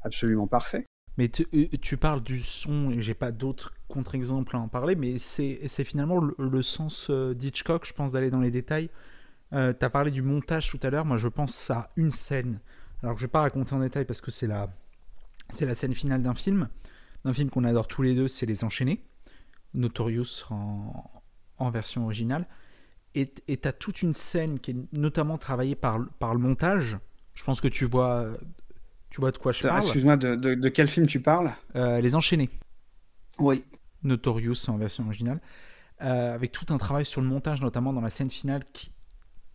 absolument parfait. Mais tu, parles du son, et j'ai pas d'autres contre-exemples à en parler, mais c'est finalement le, sens d'Hitchcock, je pense, d'aller dans les détails. Euh, tu as parlé du montage tout à l'heure, moi je pense à une scène. Alors je vais pas raconter en détail parce que c'est la, c'est la scène finale d'un film, d'un film qu'on adore tous les deux, c'est Les Enchaînés, Notorious en, en version originale. Et tu as toute une scène qui est notamment travaillée par, par le montage. Je pense que tu vois, tu vois de quoi je parle. Excuse-moi, de, de- de quel film tu parles? Euh, les enchaînés. Oui. Notorious en version originale, euh, avec tout un travail sur le montage, notamment dans la scène finale, qui,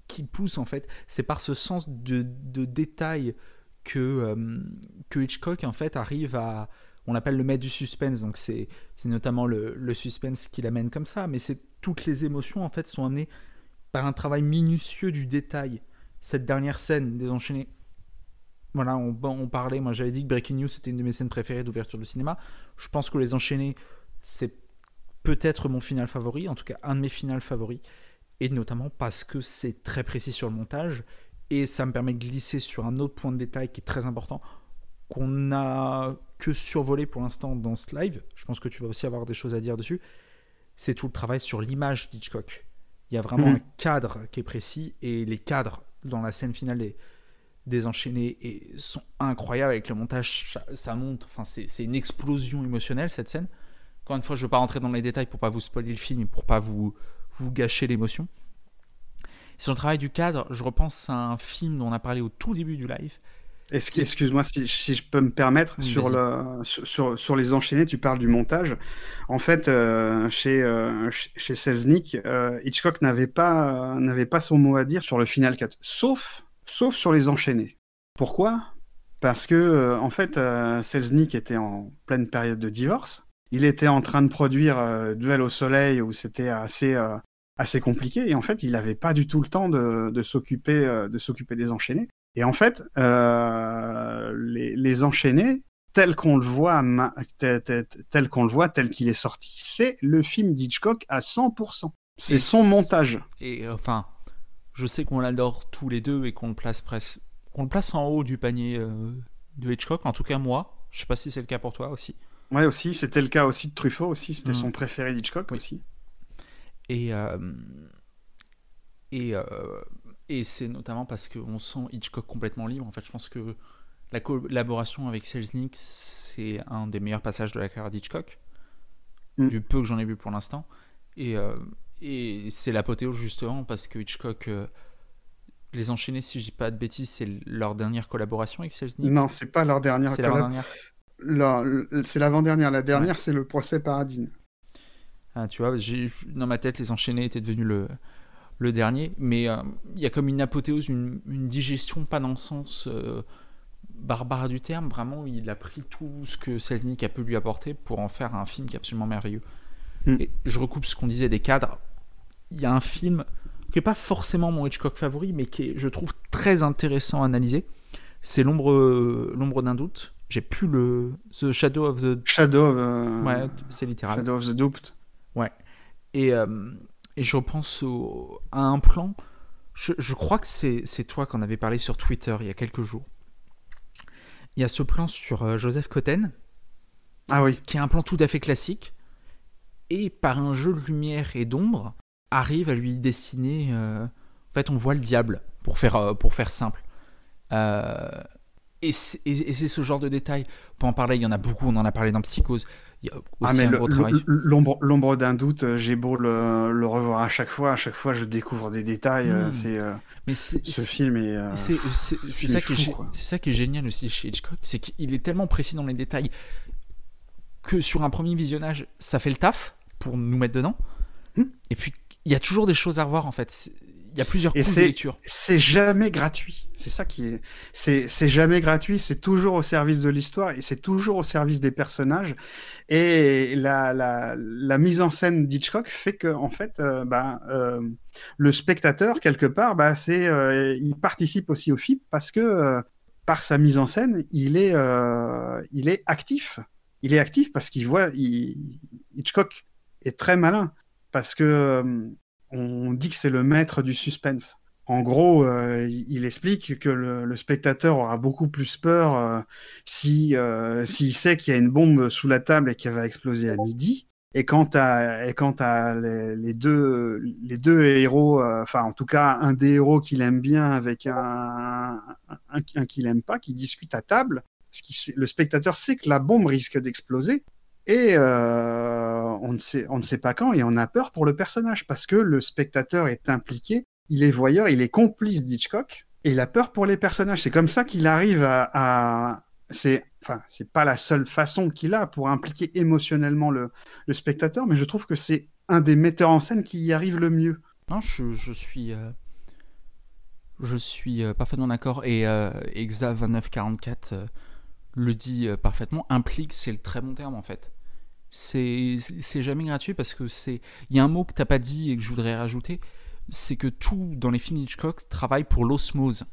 qui pousse en fait. C'est par ce sens de, de détail que, euh, que Hitchcock en fait arrive à. On l'appelle le maître du suspense, donc c'est notamment le, suspense qui l'amène comme ça, mais c'est toutes les émotions en fait sont amenées par un travail minutieux du détail. Cette dernière scène des enchaînés, voilà, on, on parlait, moi j'avais dit que Breaking News c'était une de mes scènes préférées d'ouverture de cinéma. Je pense que Les Enchaînés, c'est peut-être mon final favori, en tout cas un de mes finales favoris, et notamment parce que c'est très précis sur le montage, et ça me permet de glisser sur un autre point de détail qui est très important, qu'on n'a que survolé pour l'instant dans ce live. Je pense que tu vas aussi avoir des choses à dire dessus. C'est tout le travail sur l'image d'Hitchcock. Il y a vraiment Mhm. un cadre qui est précis, et les cadres dans la scène finale des, des enchaînés et sont incroyables avec le montage ça, ça monte enfin c'est une explosion émotionnelle cette scène Encore une fois, je ne veux pas rentrer dans les détails pour pas vous spoiler le film et pour pas vous, vous gâcher l'émotion. Sur le travail du cadre, je repense à un film dont on a parlé au tout début du live. Excuse-moi si, si je peux me permettre, Oui, sur, vas-y. le, sur, sur, sur les enchaînés, tu parles du montage. En fait, euh, chez, euh, chez chez Selznick, euh, Hitchcock n'avait pas, n'avait pas son mot à dire sur le final cut, sauf, sauf sur les enchaînés. Pourquoi? Parce que, en fait, Selznick était en pleine période de divorce. Il était en train de produire Duel au soleil où c'était assez, assez compliqué. Et en fait, il n'avait pas du tout le temps de, de s'occuper de s'occuper des enchaînés. Et en fait, euh, les, les enchaînés, tel qu'on le voit, tel, tel- tel qu'on le voit, tel qu'il est sorti, c'est le film d'Hitchcock à 100%. C'est son montage. Et euh, enfin, je sais qu'on l'adore tous les deux et qu'on le place presque, qu'on le place en haut du panier euh, de Hitchcock. En tout cas, moi. Je sais pas si c'est le cas pour toi aussi. Ouais, aussi, c'était le cas aussi de Truffaut aussi, c'était Mm. son préféré d'Hitchcock Oui. aussi. Et, euh, et, et c'est notamment parce qu'on sent Hitchcock complètement libre. En fait, je pense que la collaboration avec Selznick, c'est un des meilleurs passages de la carrière d'Hitchcock, Mm. du peu que j'en ai vu pour l'instant. Et, euh, et c'est l'apothéose justement parce que Hitchcock, euh, les enchaînés, si je dis pas de bêtises, c'est leur dernière collaboration avec Selznick? Non, c'est pas leur dernière c'est collab. l'avant-dernière. La- le- C'est l'avant-dernière. La dernière, c'est le procès Paradine. Ah, tu vois, dans ma tête, les enchaînés étaient devenus le, le dernier, mais euh, il y a comme une apothéose, une, une digestion, pas dans le sens euh, barbare du terme, vraiment, il a pris tout ce que Selznick a pu lui apporter pour en faire un film qui est absolument merveilleux. Mm. Et je recoupe ce qu'on disait des cadres. Il y a un film qui n'est pas forcément mon Hitchcock favori, mais qui est, je trouve, très intéressant à analyser. C'est l'ombre, l'ombre d'un doute. J'ai plus le The Shadow of the. Shadow, euh, Ouais, c'est littéral. Shadow of the Duped. Et, euh, et je repense au- à un plan. Je, je crois que c'est toi qui en avais parlé sur Twitter il y a quelques jours. Il y a ce plan sur euh, Joseph Cotten, Ah oui. qui est un plan tout à fait classique, et par un jeu de lumière et d'ombre, arrive à lui dessiner. euh, En fait, on voit le diable, pour faire, euh, pour faire simple. Euh, et c'est et- et c'est ce genre de détail. Pour en parler, il y en a beaucoup, on en a parlé dans Psychose. Il y a aussi Ah, mais un le- gros travail. l'ombre d'un doute, euh, j'ai beau le, le revoir à chaque fois, à chaque fois je découvre des détails. C'est Mais ce film est. C'est ça, ça qui est génial aussi chez Hitchcock, c'est qu'il est tellement précis dans les détails que sur un premier visionnage, ça fait le taf pour nous mettre dedans. Hmm. Et puis, il y a toujours des choses à revoir en fait. Il y a plusieurs couches de lecture. c'est jamais gratuit. C'est ça qui est. C'est jamais gratuit. C'est toujours au service de l'histoire et c'est toujours au service des personnages. Et la, la, la mise en scène d'Hitchcock fait que, en fait, euh, bah, euh, le spectateur, quelque part, bah, c'est, euh, il participe aussi au film parce que, par sa mise en scène, il est, il est actif. Il est actif parce qu'il voit. il- Hitchcock est très malin parce que. On dit que c'est le maître du suspense. En gros, euh, il explique que le, spectateur aura beaucoup plus peur euh, si euh, s'il sait qu'il y a une bombe sous la table et qu'elle va exploser à midi. Et quand t'as et t'as les, deux les deux héros, enfin en tout cas un des héros qu'il aime bien avec un un, un, qu'il aime pas, qui discute à table, le spectateur sait que la bombe risque d'exploser. Et euh, on, ne sait, pas quand, et on a peur pour le personnage, parce que le spectateur est impliqué, il est voyeur, il est complice d'Hitchcock, et il a peur pour les personnages. C'est comme ça qu'il arrive à... à... C'est enfin, c'est pas la seule façon qu'il a pour impliquer émotionnellement le, spectateur, mais je trouve que c'est un des metteurs en scène qui y arrive le mieux. Non, je, suis. euh, euh, parfaitement d'accord. Et Exa 2944 euh, le dit parfaitement. Implique, c'est le très bon terme en fait. C'est jamais gratuit parce que c'est. Il y a un mot que t'as pas dit et que je voudrais rajouter c'est que tout dans les films Hitchcock travaille pour l'osmose.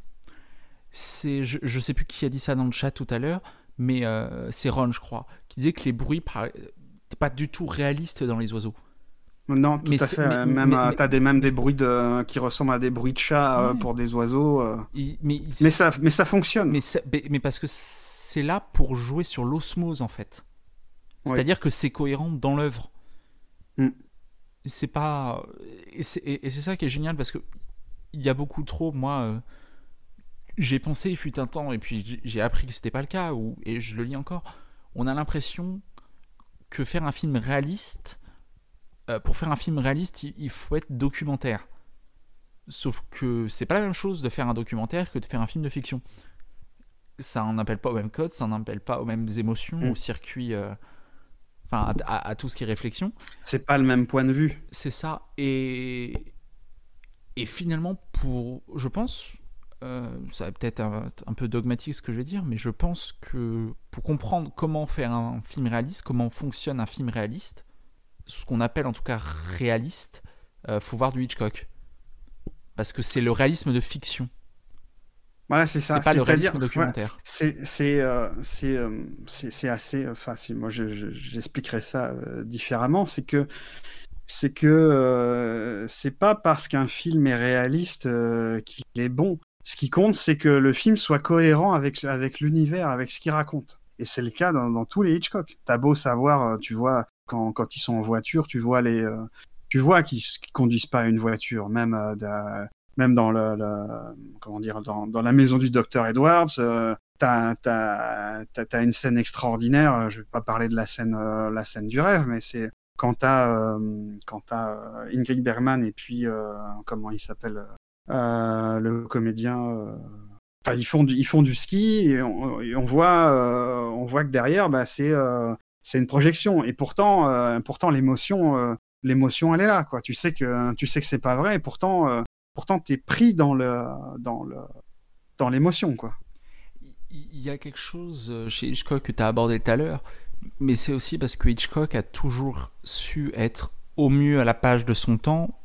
C'est, je, je sais plus qui a dit ça dans le chat tout à l'heure, mais euh, c'est Ron, je crois, qui disait que les bruits pas du tout réalistes dans les oiseaux. Non, tout Mais à fait. mais- euh, même, mais- euh, t'as des, même des bruits de, qui ressemblent à des bruits de chat euh, pour des oiseaux. euh. Il- mais, il- ça, mais ça fonctionne. mais, ça- mais- mais parce que c'est là pour jouer sur l'osmose en fait. Ouais. C'est-à-dire que c'est cohérent dans l'œuvre. Mm. C'est pas et c'est ça qui est génial parce que il y a beaucoup trop moi euh, j'ai pensé il fut un temps et puis j'ai- appris que c'était pas le cas ou et je le lis encore. On a l'impression que faire un film réaliste, euh, pour faire un film réaliste, il, il faut être documentaire. Sauf que c'est pas la même chose de faire un documentaire que de faire un film de fiction. Ça n'en appelle pas au même code, ça n'en appelle pas aux mêmes émotions, Mm. au circuit, euh, enfin à, à- à tout ce qui est réflexion. C'est pas le même point de vue. C'est ça. Et, et finalement, pour, je pense, euh, ça va peut-être un, un peu dogmatique ce que je vais dire, mais je pense que pour comprendre comment faire un film réaliste, comment fonctionne un film réaliste, ce qu'on appelle en tout cas réaliste, euh, faut voir du Hitchcock. Parce que c'est le réalisme de fiction. Voilà, c'est ça. C'est pas le réalisme documentaire. C'est c'est euh, euh, assez. Enfin, si moi je- je- j'expliquerai ça euh, différemment, c'est que c'est que euh, c'est pas parce qu'un film est réaliste euh, qu'il est bon. Ce qui compte, c'est que le film soit cohérent avec avec l'univers, avec ce qu'il raconte. Et c'est le cas dans, dans tous les Hitchcock. T'as beau savoir, euh, tu vois, quand, quand ils sont en voiture, tu vois les, euh, tu vois qu'ils qu'ils conduisent pas une voiture, même euh, même dans le, le- comment dire dans, dans la maison du docteur Edwards euh, t'as t'as t'as une scène extraordinaire euh, je vais pas parler de la scène euh, la scène du rêve mais c'est quand t'as euh, euh, Ingrid Bergman et puis euh, comment il s'appelle le comédien enfin, ils font du ils font du ski et on, et on voit on voit que derrière bah c'est c'est une projection. Et pourtant euh, pourtant l'émotion euh, l'émotion elle est là quoi. Tu sais que tu sais que c'est pas vrai. Et pourtant euh, pourtant t'es pris dans le dans le dans l'émotion quoi Il y a quelque chose euh, chez Hitchcock que tu as abordé tout à l'heure, mais c'est aussi parce que Hitchcock a toujours su être au mieux à la page de son temps,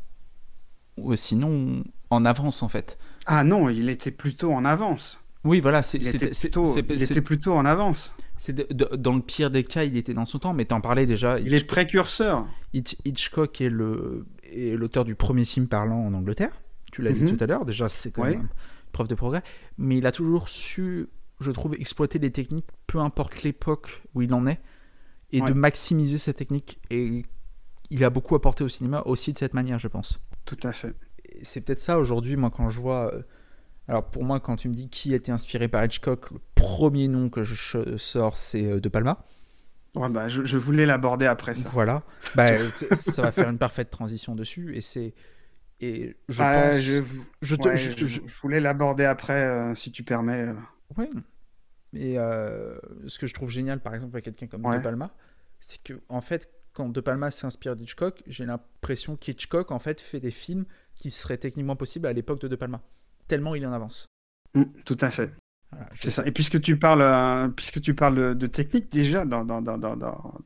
ou sinon en avance en fait. ah non il était plutôt en avance Oui, voilà, c'est il, était, plutôt, c'est- il c'est- était plutôt en avance c'est de- de- dans le pire des cas, il était dans son temps, mais t'en parlais déjà. il est précurseur Hitch- Hitchcock est le est l'auteur du premier film parlant en Angleterre. Tu l'as Mhm. dit tout à l'heure. Déjà, c'est quand Ouais. même une preuve de progrès. Mais il a toujours su, je trouve, exploiter des techniques, peu importe l'époque où il en est, et de maximiser ces techniques. Et il a beaucoup apporté au cinéma aussi de cette manière, je pense. tout à fait c'est peut-être ça aujourd'hui, moi, quand je vois. euh, Alors, pour moi, quand tu me dis qui a été inspiré par Hitchcock, le premier nom que je sors, c'est euh, De Palma. ouais, bah, je, je voulais l'aborder après ça Voilà. Bah, ça va faire une parfaite transition dessus. Et c'est. Et je Ah, pense. je, vou- je te- ouais, je- je- je- je voulais l'aborder après euh, si tu permets euh. Ouais. Et euh, ce que je trouve génial, par exemple, avec quelqu'un comme Ouais. De Palma, c'est que, en fait, quand De Palma s'inspire d'Hitchcock, j'ai l'impression qu'Hitchcock, en fait, fait des films qui seraient techniquement possibles à l'époque de De Palma. Tellement il est en avance. Mm, tout à fait Voilà, C'est ça. Et puisque tu parles, euh, puisque tu parles de, technique, déjà, dans, dans, dans,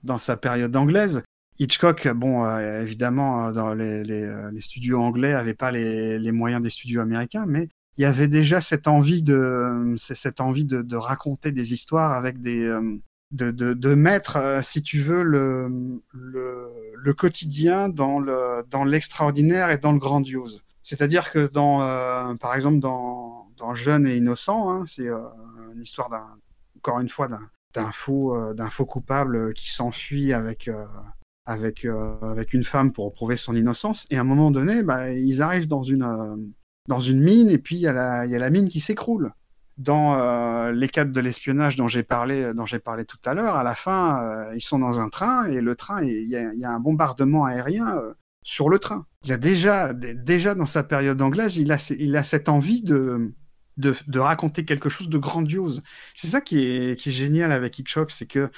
dans sa période anglaise, Hitchcock, bon, euh, évidemment, euh, dans euh, les studios anglais n'avaient pas les, moyens des studios américains, mais il y avait déjà cette envie de, cette envie de, raconter des histoires avec des, de, de, mettre, si tu veux, le, le, quotidien dans le, dans l'extraordinaire et dans le grandiose. C'est-à-dire que dans, par exemple, dans, dans Jeune et Innocent, hein, c'est une histoire d'un, encore une fois, d'un, faux, d'un faux coupable qui s'enfuit avec, avec, euh, avec une femme pour prouver son innocence. Et à un moment donné, bah, ils arrivent dans une, euh, dans une mine et puis il y, y a la mine qui s'écroule. Dans euh, les cadres de l'espionnage dont j'ai parlé, parlé tout à l'heure, à la fin, ils sont dans un train et le train, il y y a un bombardement aérien sur le train. Il a déjà, déjà dans sa période anglaise, il a, il a cette envie de, de, de raconter quelque chose de grandiose. C'est ça qui est, qui est génial avec Hitchcock, c'est que,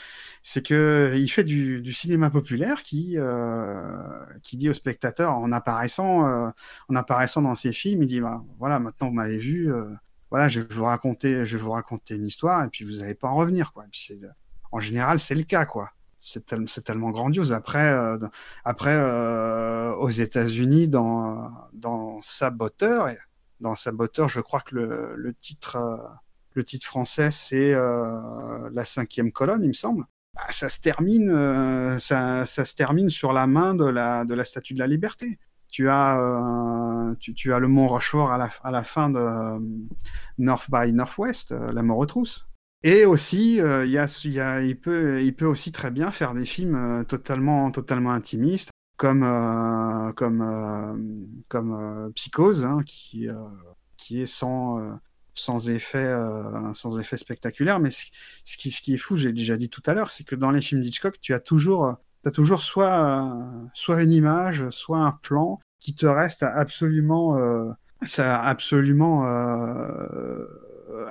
c'est que il fait du, du cinéma populaire qui, euh, qui dit au spectateur en apparaissant, euh, en apparaissant dans ses films, il dit bah, voilà, maintenant vous m'avez vu, euh, voilà, je vais vous raconter, je vais vous raconter une histoire et puis vous n'allez pas en revenir quoi. Et puis c'est, en général, c'est le cas quoi. C'est tel- c'est tellement grandiose. Après, euh, après euh, aux États-Unis, dans, dans Saboteur, dans Saboteur, je crois que le, le titre, euh, le titre français, c'est la cinquième colonne, il me semble. Bah, ça se termine, euh, ça, se termine sur la main de la, Statue de la Liberté. Tu as, euh, tu, as le Mont Rochefort à la, fin de euh, North by Northwest, la mort aux trousses. Et aussi, il peut, aussi très bien faire des films totalement, totalement intimistes, comme, comme, comme Psychose, hein, qui, qui est sans, sans effet, euh, sans effet spectaculaire. Mais ce, qui, est fou, j'ai déjà dit tout à l'heure, c'est que dans les films d'Hitchcock, tu as toujours, as toujours soit, euh, soit une image, soit un plan qui te reste absolument, euh, ça absolument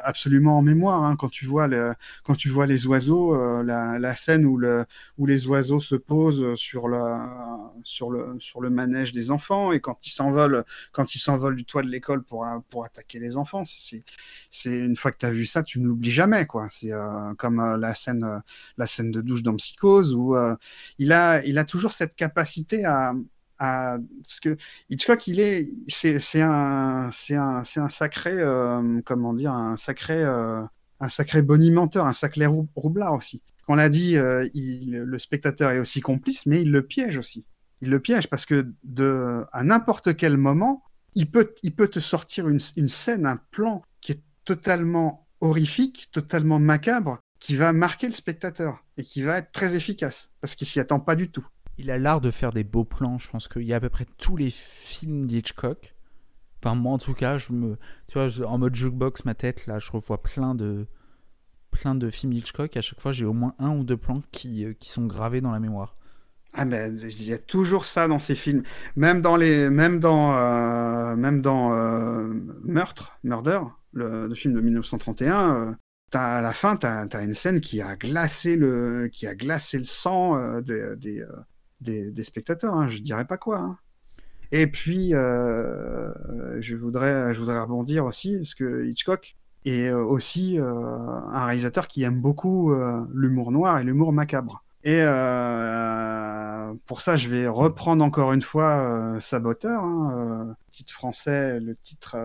absolument en mémoire hein, quand tu vois le, quand tu vois les oiseaux euh, la, la, scène où le où les oiseaux se posent sur le sur le sur le manège des enfants et quand ils s'envolent quand ils s'envolent du toit de l'école pour pour attaquer les enfants c'est c'est une fois que tu as vu ça tu ne l'oublies jamais quoi. C'est euh, comme euh, la scène euh, la scène de douche dans Psychose où euh, il a il a toujours cette capacité à parce que Hitchcock, il est, c'est, un, c'est un, c'est un sacré, euh, comment dire, un sacré, euh, un sacré bonimenteur, un sacré rou- roublard aussi. On l'a dit, euh, le spectateur est aussi complice, mais il le piège aussi. Il le piège parce que à n'importe quel moment, il peut, il peut te sortir une, une scène, un plan qui est totalement horrifique, totalement macabre, qui va marquer le spectateur et qui va être très efficace parce qu'il s'y attend pas du tout. Il a l'art de faire des beaux plans. Je pense qu'il y a à peu près tous les films d'Hitchcock. Enfin, moi en tout cas, je me, tu vois, en mode jukebox, ma tête, là, je revois plein de, plein de films Hitchcock. À chaque fois, j'ai au moins un ou deux plans qui, euh, sont gravés dans la mémoire. Ah ben il y a toujours ça dans ces films, même dans les, même dans, euh, même dans euh, Meurtre, Murder, le, film de 1931. Euh, t'as, à la fin, t'as as une scène qui a glacé le, sang des, des, spectateurs. Hein, je dirais pas quoi. hein. Et puis, euh, je voudrais, je voudrais rebondir aussi parce que Hitchcock est euh, aussi euh, un réalisateur qui aime beaucoup l'humour noir et l'humour macabre. Et pour ça, je vais reprendre encore une fois Saboteur, hein, titre français, le titre.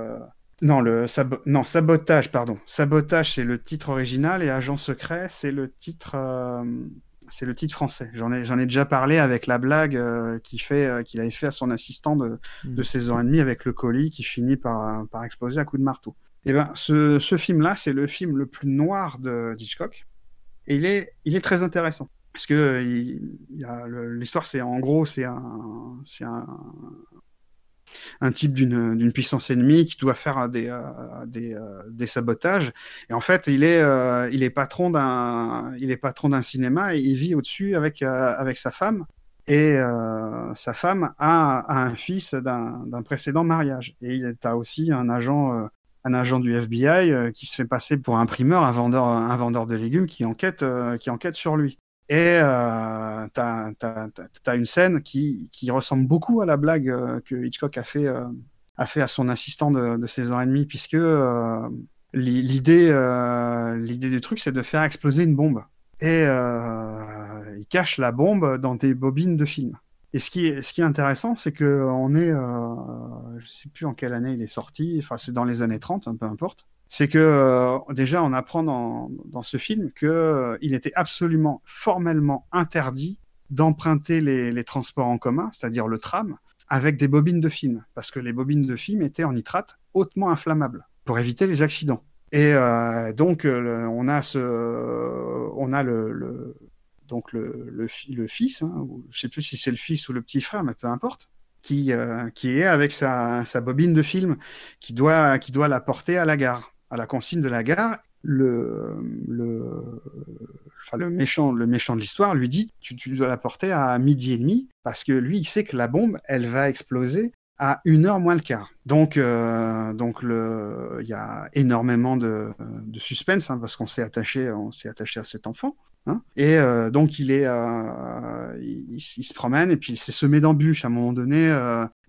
Non, le non, Sabotage, pardon. Sabotage, c'est le titre original et Agent secret, c'est le titre. C'est le titre français. J'en ai, j'en ai déjà parlé avec la blague euh, qu'il fait, euh, qu'il avait fait à son assistant de, de 16 ans et demi avec le colis qui finit par, par exploser à coups de marteau. Et ben, ce, ce film-là, c'est le film le plus noir de d'Hitchcock. Et il est, il est très intéressant. Parce que euh, il, il y a le- l'histoire, c'est en gros, c'est un, c'est un, un type d'une puissance ennemie qui doit faire des, euh, des, euh, des sabotages. Et en fait, il est, euh, il est patron d'un, il cinéma et il vit au-dessus avec, avec sa femme. Et sa femme a, a un fils d'un précédent mariage. Et tu as aussi un agent, un agent du FBI qui se fait passer pour un primeur, un vendeur, un vendeur de légumes qui enquête, qui enquête sur lui. Et euh, tu as, une scène qui, qui ressemble beaucoup à la blague euh, que Hitchcock a fait, euh, a fait à son assistant de, de 16 ans et demi, puisque euh, l'i- l'idée l'idée du truc, c'est de faire exploser une bombe. Et il cache la bombe dans des bobines de film. Et ce qui est, ce qui est intéressant, c'est que on est, je sais plus en quelle année il est sorti, enfin c'est dans les années 30, hein, peu importe. C'est que euh, déjà on apprend dans, ce film que euh, il était absolument formellement interdit d'emprunter les, transports en commun, c'est-à-dire le tram, avec des bobines de film, parce que les bobines de film étaient en nitrate hautement inflammables pour éviter les accidents. Et euh, donc euh, le- on a ce, on a le, donc le, le, fi- le fils, hein, ou je sais plus si c'est le fils ou le petit frère, mais peu importe, qui, qui est avec sa, sa bobine de film, qui doit, qui doit la porter à la gare, à la consigne de la gare. Le, le, enfin, le méchant, le méchant de l'histoire lui dit, tu, dois la porter à midi et demi, parce que lui, il sait que la bombe, elle va exploser à une heure moins le quart. Donc, euh, donc le, il y a énormément de, de suspense hein, parce qu'on s'est attaché, on s'est attaché à cet enfant. Hein et euh, donc il est, euh, il, se promène et puis il s'est semé d'embûches. À un moment donné,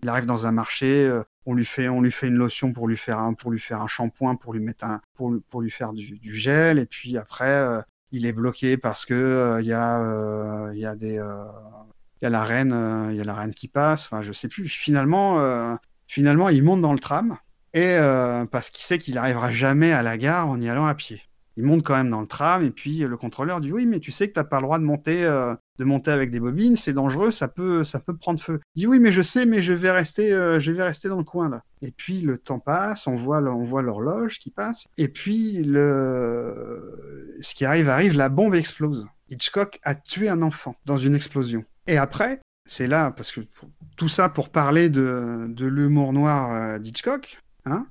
il arrive dans un marché, on lui fait, une lotion pour lui faire un, pour lui faire un shampoing, pour lui mettre un, pour, lui faire du, gel. Et puis après, euh, il est bloqué parce que euh, il y a, euh, il y a des, euh, il y a la reine, euh, il y a la reine qui passe. Enfin, je sais plus. Finalement, euh, finalement, il monte dans le tram et euh, parce qu'il sait qu'il n'arrivera jamais à la gare en y allant à pied. Il monte quand même dans le tram et puis le contrôleur dit oui mais tu sais que t'as pas le droit de monter euh, de monter avec des bobines c'est dangereux ça peut ça peut prendre feu. Il dit oui mais je sais mais je vais rester euh, je vais rester dans le coin là. Et puis le temps passe on voit on voit l'horloge qui passe et puis le ce qui arrive arrive la bombe explose. Hitchcock a tué un enfant dans une explosion. Et après c'est là parce que tout ça pour parler de de l'humour noir euh, d'Hitchcock hein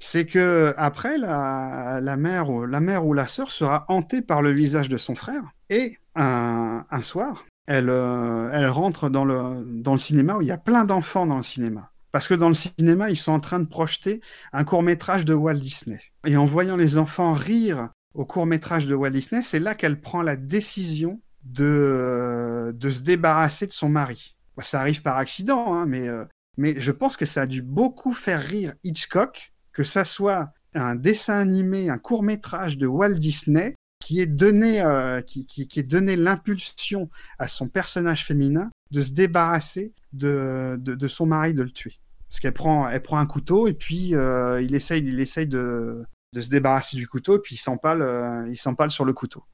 c'est que après la, la mère ou la mère ou la sœur sera hantée par le visage de son frère et un, soir elle, euh, elle rentre dans le, dans le cinéma où il y a plein d'enfants dans le cinéma. Parce que dans le cinéma ils sont en train de projeter un court métrage de Walt Disney. Et en voyant les enfants rire au court métrage de Walt Disney c'est là qu'elle prend la décision de, de se débarrasser de son mari. Bah, ça arrive par accident hein, mais euh, mais je pense que ça a dû beaucoup faire rire Hitchcock que ça soit un dessin animé, un court métrage de Walt Disney qui est donné, euh, qui, qui, qui est donné l'impulsion à son personnage féminin de se débarrasser de, de, son mari, de le tuer. Parce qu'elle prend, elle prend un couteau et puis euh, il essaye, il essaye de, de se débarrasser du couteau et puis il s'empale, euh, il sur le couteau.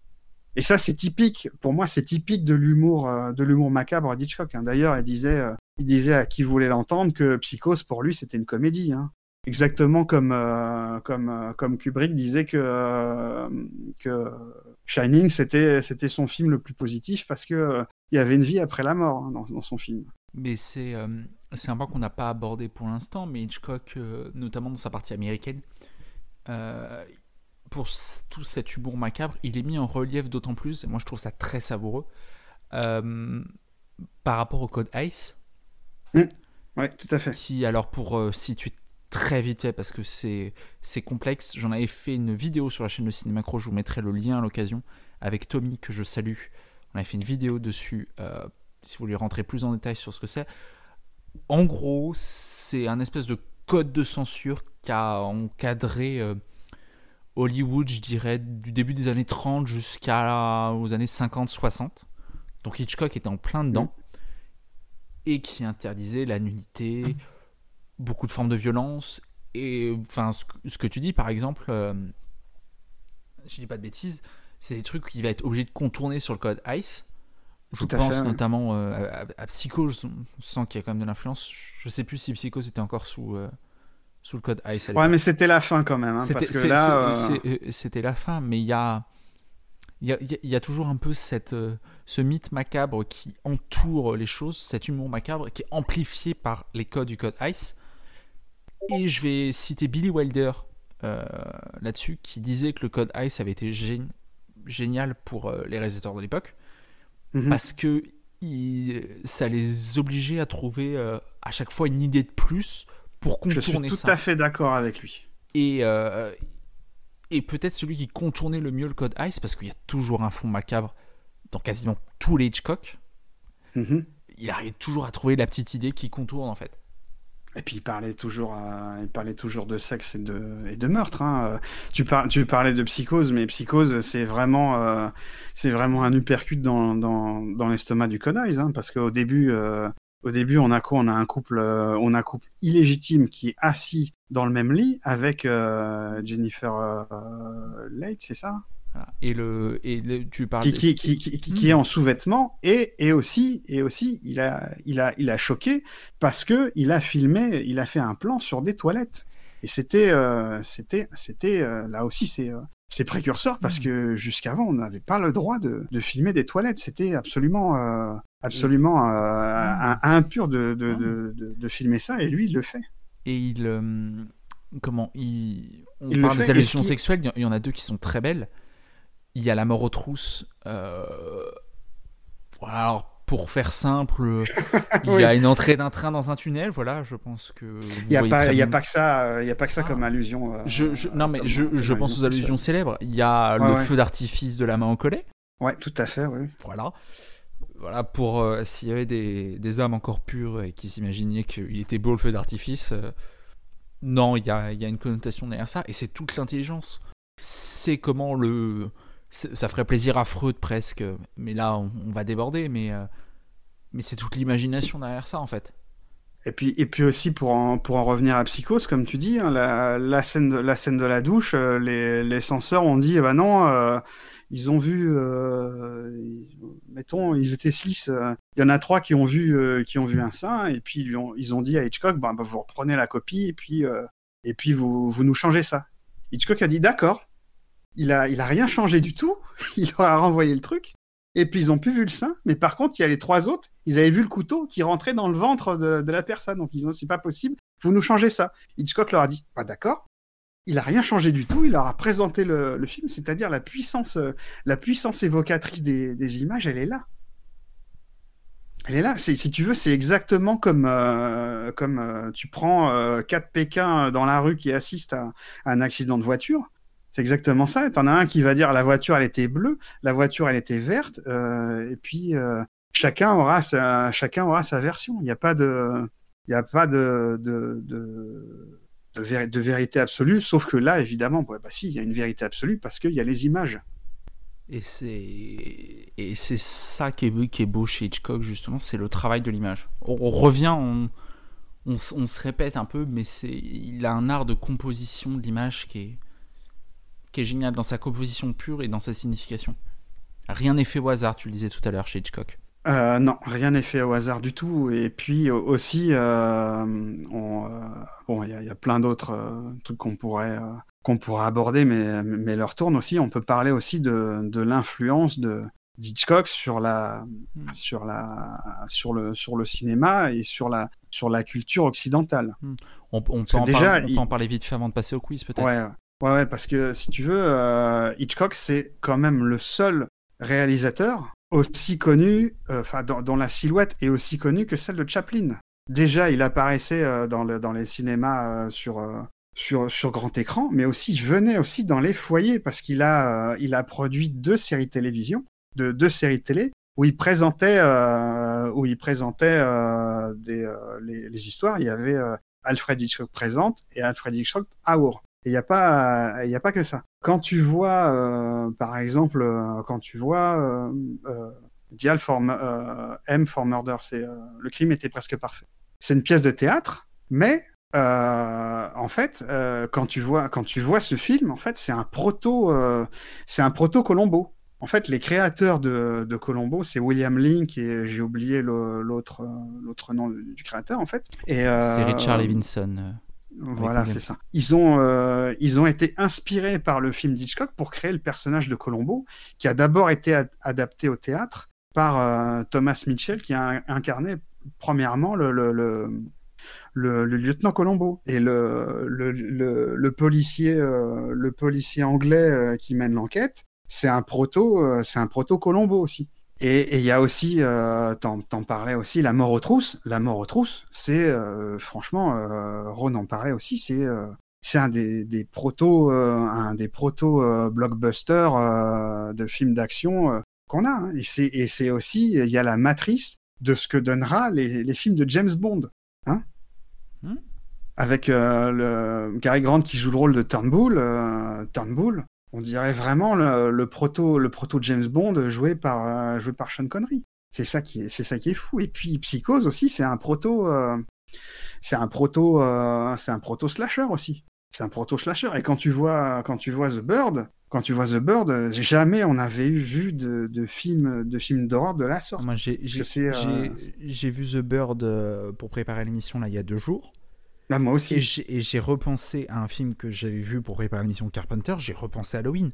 Et ça, c'est typique, pour moi, c'est typique de l'humour, de l'humour macabre d'Hitchcock. Hein. D'ailleurs, il disait, il disait à qui voulait l'entendre que Psychose, pour lui, c'était une comédie. Hein. Exactement comme, euh, comme, euh, comme Kubrick disait que, euh, que Shining, c'était, c'était son film le plus positif parce que euh, il y avait une vie après la mort hein, dans, dans son film. Mais c'est c'est un point qu'on n'a pas abordé pour l'instant, mais Hitchcock, notamment dans sa partie américaine, pour tout cet humour macabre, il est mis en relief d'autant plus, et moi je trouve ça très savoureux, par rapport au code ICE, Ouais, tout à fait. qui, alors pour situer très vite fait, parce que c'est complexe, j'en avais fait une vidéo sur la chaîne de Cinémacro, je vous mettrai le lien à l'occasion, avec Tommy, que je salue. On avait fait une vidéo dessus, euh, si vous voulez rentrer plus en détail sur ce que c'est. En gros, c'est un espèce de code de censure qui a encadré euh, Hollywood, je dirais, du début des années 30 jusqu'aux années 50-60. Donc Hitchcock était en plein dedans. Et qui interdisait la nudité, beaucoup de formes de violence. Et enfin, ce, que- ce que tu dis, par exemple, euh, je dis pas de bêtises, c'est des trucs qu'il va être obligé de contourner sur le code ICE. Je Tout pense fait, ouais. notamment euh, à, à Psychose, on sent qu'il y a quand même de l'influence. Je sais plus si Psychose était encore sous, euh, sous le code ICE. Ouais, mais c'était la fin quand même, hein, C'était- parce que là, euh, c'était la fin, mais il y a, il y, a, il y a- toujours un peu cette, ce mythe macabre qui entoure les choses, cet humour macabre qui est amplifié par les codes du code ICE. Et je vais citer Billy Wilder euh, là-dessus, qui disait que le code ICE avait été gén- génial pour euh, les réalisateurs de l'époque, mhm. parce que il- ça les obligeait à trouver euh, à chaque fois une idée de plus pour je suis contourner tout ça à fait d'accord avec lui. et, et peut-être celui qui contournait le mieux le code ICE, parce qu'il y a toujours un fond macabre dans quasiment tous les Hitchcock, Mhm. il arrive toujours à trouver la petite idée qui contourne en fait. Et puis il parlait toujours, euh, il parlait toujours de sexe et de, meurtre. hein. Tu, par- tu parlais de psychose, mais psychose, c'est vraiment, euh, vraiment un uppercut dans, l'estomac du Codice, hein, parce qu'au début, euh, début, on a quoi? On a un couple, on a un couple illégitime qui est assis dans le même lit avec Jennifer Leight, c'est ça? Voilà. Et, le, et le- tu parles qui, de- qui, qui, qui, qui- qui est en sous-vêtements et, et aussi et aussi il a il a il a choqué parce que il a filmé il a fait un plan sur des toilettes et c'était euh, c'était c'était euh, là aussi c'est euh, c'est précurseur parce que jusqu'avant on n'avait pas le droit de, de filmer des toilettes c'était absolument euh, absolument un- impur de de, de, filmer ça et lui il le fait Et il. comment il, On Il parle des allusions sexuelles, il y en a deux qui sont très belles. Il y a la mort aux trousses. euh, alors, pour faire simple, il y a une entrée d'un train dans un tunnel, voilà, je pense que. il y a pas y a pas que ça euh, il y a pas que ça Ah. comme allusion euh, Je, je- non, mais comme- je, comme je pense aux allusions célèbres. Il y a Ouais, le ouais. feu d'artifice de la main au collet. ouais tout à fait oui Voilà. Voilà, pour euh, s'il y avait des, des âmes encore pures et qui s'imaginaient qu'il était beau le feu d'artifice, euh, non, il y a, il y a une connotation derrière ça, et c'est toute l'intelligence. C'est comment le. Ça ferait plaisir à Freud presque, mais là on, va déborder, mais, euh, mais c'est toute l'imagination derrière ça en fait. Et puis, aussi pour en, revenir à Psychose, comme tu dis, hein, la, scène de, la douche, euh, les, les censeurs ont dit, eh ben non, euh, ils ont vu, mettons, ils étaient six, il y en a trois qui ont vu, un sein, et puis ils, ont, dit à Hitchcock, ben, ben, vous reprenez la copie, et puis, vous nous changez ça. Hitchcock a dit, d'accord. Il a, rien changé du tout. Il leur a renvoyé le truc. Et puis ils ont plus vu le sein, mais par contre, il y a les trois autres, ils avaient vu le couteau qui rentrait dans le ventre de, la personne. Donc ils ont, c'est pas possible, vous nous changez ça. Hitchcock leur a dit, pas d'accord. il a rien changé du tout. Il leur a présenté le, film, c'est-à-dire la puissance, euh, la puissance évocatrice des, images, elle est là. Elle est là. Si tu veux, c'est exactement comme, euh, euh, tu prends quatre Pékins dans la rue qui assistent à un accident de voiture. C'est exactement ça. T'en as un qui va dire la voiture elle était bleue, la voiture elle était verte, et puis chacun aura sa chacun aura sa version. Il n'y a pas de il a pas de de, de, de, vé- de vérité absolue, sauf que là évidemment, ouais, bah si, il y a une vérité absolue parce qu'il y a les images. Et c'est et c'est ça qui est, beau- chez Hitchcock justement, c'est le travail de l'image. On, revient, on, on, on se répète un peu, mais c'est il a un art de composition de l'image qui est qui est génial dans sa composition pure et dans sa signification. Rien n'est fait au hasard, tu le disais tout à l'heure chez Hitchcock. Euh, non, rien n'est fait au hasard du tout. Et puis euh, aussi, euh, on, euh, bon, il y, a- il y a plein d'autres trucs qu'on pourrait qu'on pourrait aborder, mais mais leur tourne aussi. On peut parler aussi de, de l'influence de d'Hitchcock sur la Mm. sur la sur le sur le cinéma et sur la sur la culture occidentale. On, on peut, en déjà, parler, on il- peut en parler vite fait avant de passer au quiz peut-être. Ouais, ouais, ouais, parce que si tu veux, euh, Hitchcock, c'est quand même le seul réalisateur aussi connu, euh, enfin, dont la silhouette est aussi connue que celle de Chaplin. Déjà, il apparaissait euh, dans, le, dans les cinémas sur, grand écran, mais aussi, il venait aussi dans les foyers parce qu'il a, a produit deux séries télévision, de, deux séries télé, où il présentait, où il présentait les, histoires. Il y avait Alfred Hitchcock présente et Alfred Hitchcock Hour. Et il n'y a pas, il a pas que ça. Quand tu vois, euh, par exemple, euh, quand tu vois euh, Dial for, M for Murder, c'est le crime était presque parfait. C'est une pièce de théâtre, mais euh, en fait, euh, quand tu vois, quand tu vois ce film, en fait, c'est un proto, euh, c'est un proto Colombo. En fait, les créateurs de, de Colombo, c'est William Link et j'ai oublié l'autre, l'autre nom du créateur, en fait. Et, C'est Richard Levinson. Voilà, c'est ça. Ils ont, euh, ils ont été inspirés par le film d'Hitchcock pour créer le personnage de Colombo, qui a d'abord été ad- adapté au théâtre par euh, Thomas Mitchell, qui a incarné premièrement le, le, le, lieutenant Colombo et le, le, le, le policier, euh, le policier anglais qui mène l'enquête. C'est un proto, c'est un proto Colombo aussi. Et il y a aussi, euh, t'en parlais aussi, la mort aux trousses. La mort aux trousses, c'est euh, franchement, euh, Ron en parlait aussi, c'est c'est un des, des proto, un des proto blockbusters de films d'action qu'on a. hein. Et c'est aussi, il y a la matrice de ce que donnera les, les films de James Bond, hein Hmm. Avec le Gary Grant qui joue le rôle de Turnbull, Turnbull, on dirait vraiment le, le proto, le proto James Bond joué par, euh, joué par Sean Connery. C'est ça qui est, c'est ça qui est fou. Et puis Psychose aussi, c'est un proto, euh, c'est un proto, euh, c'est un proto slasher aussi. C'est un proto slasher. Et quand tu vois, quand tu vois The Bird, quand tu vois The Bird, jamais on avait eu vu de, de film, de film d'horreur de la sorte. Moi, j'ai euh, vu The Bird pour préparer l'émission là il y a deux jours. Moi aussi. Et j'ai repensé à un film que j'avais vu pour préparer l'émission Carpenter. J'ai repensé à Halloween.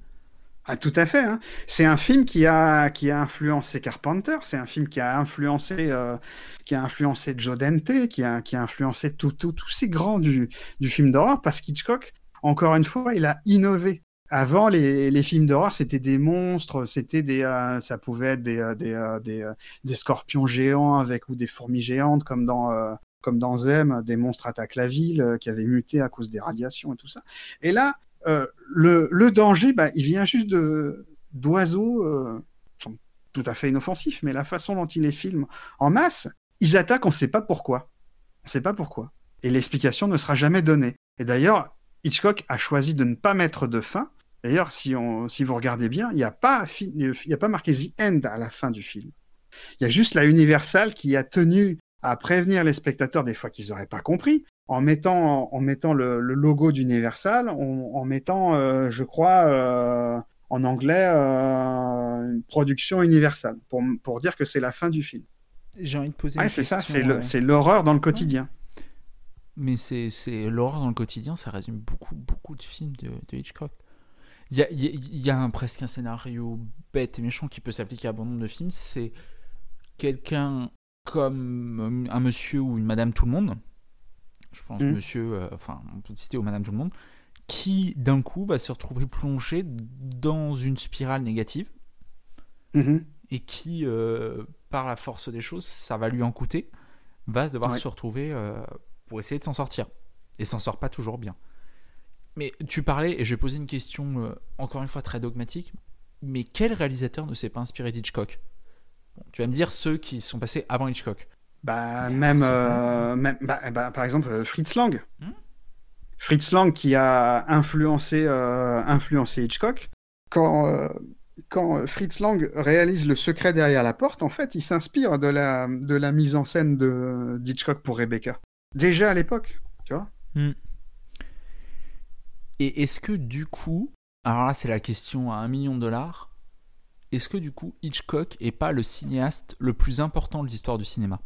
Ah, tout à fait. hein. C'est un film qui a, qui a influencé Carpenter. C'est un film qui a influencé, euh, qui a influencé Joe Dante, qui a, qui a influencé tout- tout- tous ces grands du, du film d'horreur. Parce qu'Hitchcock, encore une fois, il a innové. Avant, les, les films d'horreur, c'était des monstres, c'était des, euh, ça pouvait être des, euh, des, des, des scorpions géants avec ou des fourmis géantes, comme dans, comme dans Zem, des monstres attaquent la ville, euh, qui avaient muté à cause des radiations et tout ça. Et là, euh, le, danger, bah, il vient juste d'oiseaux euh, tout à fait inoffensifs, mais la façon dont ils les filment en masse, ils attaquent, on ne sait pas pourquoi. On ne sait pas pourquoi. Et l'explication ne sera jamais donnée. Et d'ailleurs, Hitchcock a choisi de ne pas mettre de fin. D'ailleurs, si, si vous regardez bien, il n'y a, pas a pas marqué The End à la fin du film. Il y a juste la Universal qui a tenu à prévenir les spectateurs des fois qu'ils n'auraient pas compris, en mettant, en mettant le, le logo d'Universal, en, en mettant, euh, je crois, euh, en anglais, euh, une production Universal, pour, pour dire que c'est la fin du film. J'ai envie de poser Ouais, une c'est ça, question, c'est le- c'est l'horreur dans le quotidien. Mais c'est c'est l'horreur dans le quotidien, ça résume beaucoup, beaucoup de films de, de Hitchcock. Il y a, il y a- il y a un, presque un scénario bête et méchant qui peut s'appliquer à bon nombre de films. C'est quelqu'un comme un monsieur ou une madame tout le monde. Je pense Mhm. monsieur, euh, enfin, on peut citer au madame tout le monde, qui d'un coup va se retrouver plongé dans une spirale négative Mhm. et qui, euh, par la force des choses, ça va lui en coûter, va devoir Ouais. se retrouver euh, pour essayer de s'en sortir. Et s'en sort pas toujours bien. Mais tu parlais, et je vais poser une question encore une fois très dogmatique, mais quel réalisateur ne s'est pas inspiré d'Hitchcock? Bon, Tu vas me dire ceux qui sont passés avant Hitchcock. Bah, même, euh, même bah, bah, par exemple, euh, Fritz Lang. Hmm. Fritz Lang qui a influencé, euh, influencé Hitchcock. Quand, euh, quand Fritz Lang réalise Le secret derrière la porte, en fait, il s'inspire de la, de la mise en scène de d'Hitchcock pour Rebecca. Déjà à l'époque, tu vois. Et est-ce que du coup, alors là c'est la question à un million de dollars, est-ce que du coup Hitchcock est pas le cinéaste le plus important de l'histoire du cinéma?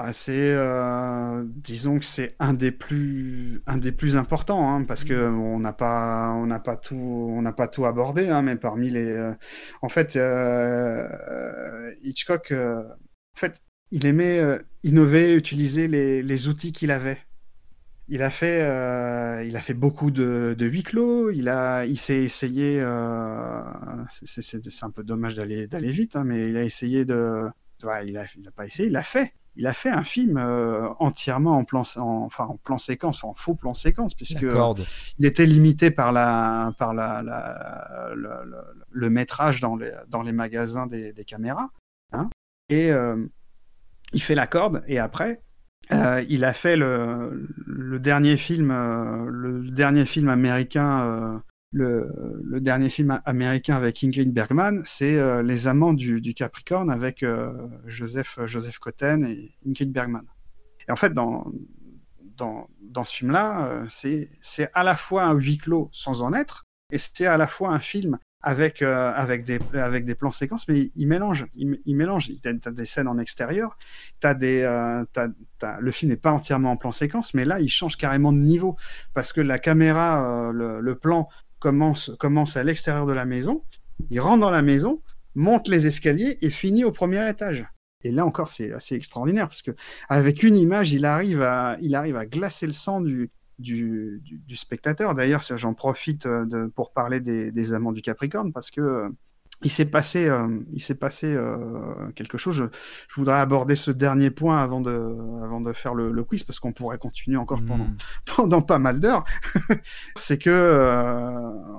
Ah, c'est, euh, disons que c'est un des plus, un des plus importants, hein, parce que on n'a pas, on n'a pas tout, on n'a pas tout abordé, hein, mais parmi les, euh, en fait, euh, Hitchcock, en fait, il aimait innover, utiliser les, les outils qu'il avait. Il a fait, euh, il a fait beaucoup de, de huis clos. Il a, il s'est essayé. euh, c'est- un peu dommage d'aller d'aller vite, hein, mais il a essayé de. ouais, il a, il a pas essayé, il a fait. Il a fait un film euh, entièrement en plan, en- enfin en plan séquence, en faux plan séquence, puisque il était limité par la, par la, la- le, métrage dans les, dans les magasins des, des caméras. hein. et il fait la corde, et après, euh, il a fait le, dernier film, euh, le dernier film américain, euh, le, dernier film américain avec Ingrid Bergman, c'est Les Amants du, Capricorne avec Joseph, Joseph Cotten et Ingrid Bergman. Et en fait, dans, dans, dans ce film-là, c'est à la fois un huis clos sans en être, et c'est à la fois un film avec, euh, avec, des, avec des plans séquences, mais il, mélange. Il, mélange. Tu as, des scènes en extérieur, des, euh, le film n'est pas entièrement en plan séquence, mais là, il change carrément de niveau, parce que la caméra, euh, le, le plan commence, commence à l'extérieur de la maison, il rentre dans la maison, monte les escaliers et finit au premier étage. Et là encore, c'est assez extraordinaire parce que avec une image, il arrive à, il arrive à glacer le sang du, du, du, du spectateur. D'ailleurs, j'en profite euh, de, pour parler des, des amants du Capricorne parce que euh, il s'est passé, euh, il s'est passé euh, quelque chose. Je, je voudrais aborder ce dernier point avant de, avant de faire le, le quiz parce qu'on pourrait continuer encore pendant, Hmm. pendant pas mal d'heures, c'est que euh,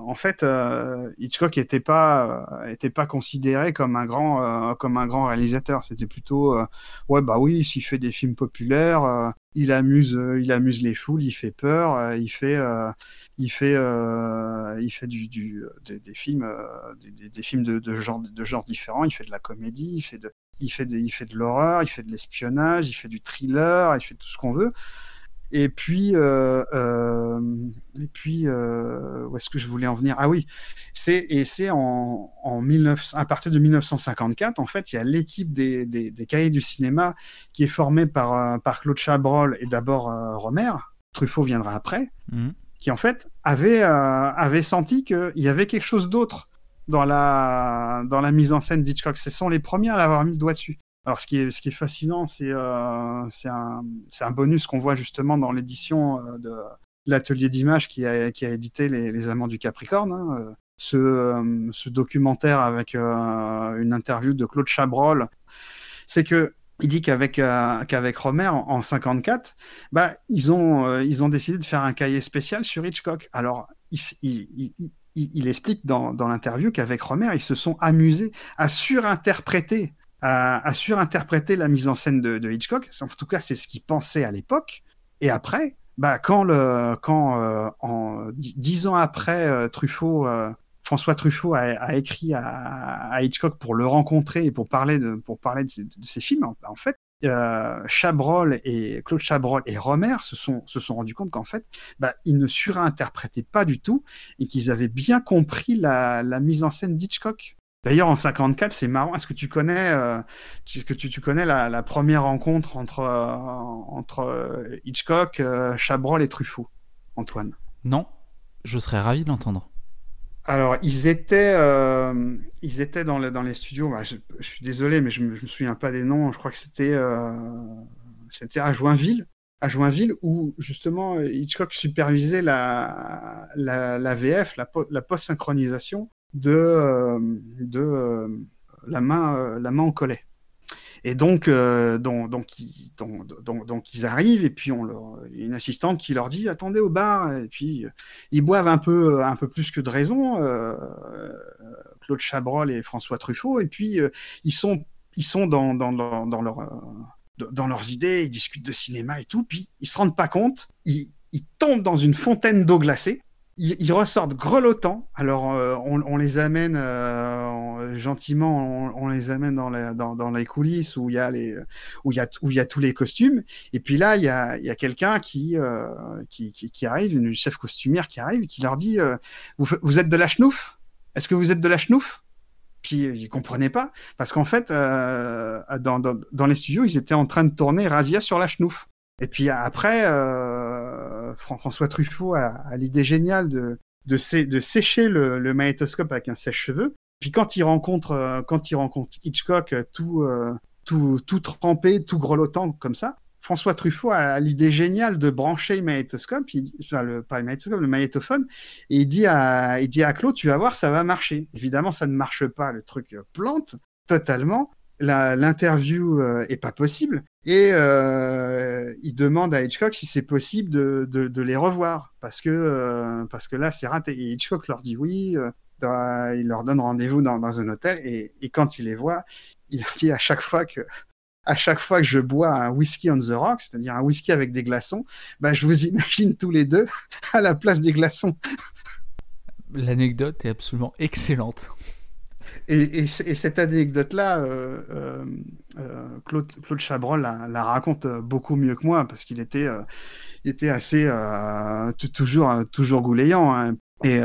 en fait euh, Hitchcock était pas euh, était pas considéré comme un grand euh, comme un grand réalisateur. C'était plutôt euh, ouais bah oui, s'il fait des films populaires, euh, il amuse euh, il amuse les foules, il fait peur, euh, il fait euh, il fait il fait du, du des, films des, films de, de genre de genre différents. Il fait de la comédie, il fait il fait, il fait de l'horreur, il fait de l'espionnage, il fait du thriller, il fait tout ce qu'on veut. Et puis, euh, euh, et puis, euh, où est-ce que je voulais en venir? Ah oui, c'est et c'est en, en 19, à partir de 1954, en fait, il y a l'équipe des, des, des cahiers du cinéma qui est formée par, par Claude Chabrol et d'abord Romer. Truffaut viendra après, Mhm. qui en fait avait avait senti qu'il y avait quelque chose d'autre dans la dans la mise en scène d'Hitchcock. Ce sont les premiers à l'avoir mis le doigt dessus. Alors, ce qui est, fascinant, c'est euh, c'est un, bonus qu'on voit justement dans l'édition euh, de l'atelier d'images qui a, édité Les, Amants du Capricorne. hein, euh, ce, documentaire avec une interview de Claude Chabrol, c'est que il dit qu'avec qu'avec Romer en, en 54, bah ils ont décidé de faire un cahier spécial sur Hitchcock. Alors il explique dans, dans l'interview qu'avec Romer ils se sont amusés à surinterpréter à, à surinterpréter la mise en scène de, Hitchcock. En tout cas, c'est ce qu'il pensait à l'époque. Et après, bah, quand, quand euh, dix, ans après, euh, Truffaut, euh, François Truffaut a, écrit à, Hitchcock pour le rencontrer et pour parler de, pour parler de ses, films, en, fait, Chabrol et Claude Chabrol et Romer se sont, se sont rendus compte qu'en fait, bah, ils ne surinterprétaient pas du tout et qu'ils avaient bien compris la, la mise en scène d'Hitchcock. D'ailleurs, en 54, c'est marrant. Est-ce que tu connais, euh, tu, que tu, tu connais la, la première rencontre entre, euh, entre euh, Hitchcock, euh, Chabrol et Truffaut, Antoine? Non, je serais ravi de l'entendre. Alors, ils étaient, ils étaient dans, le, dans les studios. Bah, je, je suis désolé, mais je me, je me souviens pas des noms. Je crois que c'était, c'était à Joinville. à Joinville où justement Hitchcock supervisait la, la, la VF, la post-synchronisation de, euh, euh, la, main, euh, la main au collet. Et donc, ils, arrivent et puis on leur, une assistante qui leur dit attendez au bar. Et puis ils boivent un peu, un peu plus que de raison, Claude Chabrol et François Truffaut. Et puis ils sont, ils sont dans, dans, dans, leur, dans leurs idées, ils discutent de cinéma et tout, puis ils se rendent pas compte, ils tombent dans une fontaine d'eau glacée ils, ressortent grelottants. Alors, euh, on, les amène euh, gentiment, on, les amène dans, les coulisses où il y a tous les costumes. Et puis là, il y a, quelqu'un qui, euh, qui, arrive, une chef costumière qui arrive, et qui leur dit vous, êtes de la schnouf? Est-ce que vous êtes de la schnouf? Puis ils comprenaient pas parce qu'en fait, dans, les studios, ils étaient en train de tourner Razia sur la schnouf. Et puis après, Fran- François Truffaut a, l'idée géniale de, de, sé- de sécher le, magnétoscope avec un sèche-cheveux. Puis quand il rencontre, euh, quand il rencontre Hitchcock, euh, tout, euh, tout, trempé, tout grelottant comme ça, François Truffaut a l'idée géniale de brancher le magnétoscope, enfin, le, pas le magnétoscope, le magnétophone, et il dit, à, il dit à Claude, tu vas voir, ça va marcher. Évidemment, ça ne marche pas, le truc euh, plante totalement. L'interview euh, est pas possible et euh, il demande à Hitchcock si c'est possible de, les revoir parce que euh, parce que là c'est raté. Et Hitchcock leur dit oui, il leur donne rendez-vous dans, un hôtel et, et quand il les voit, il leur dit à chaque fois que à chaque fois que je bois un whisky on the rock, c'est-à-dire un whisky avec des glaçons, bah, je vous imagine tous les deux à la place des glaçons. L'anecdote est absolument excellente. Et, cette anecdote-là, euh, euh, euh, Claude, Chabrol la, raconte beaucoup mieux que moi parce qu'il était, assez toujours, toujours goulayant. hein. Et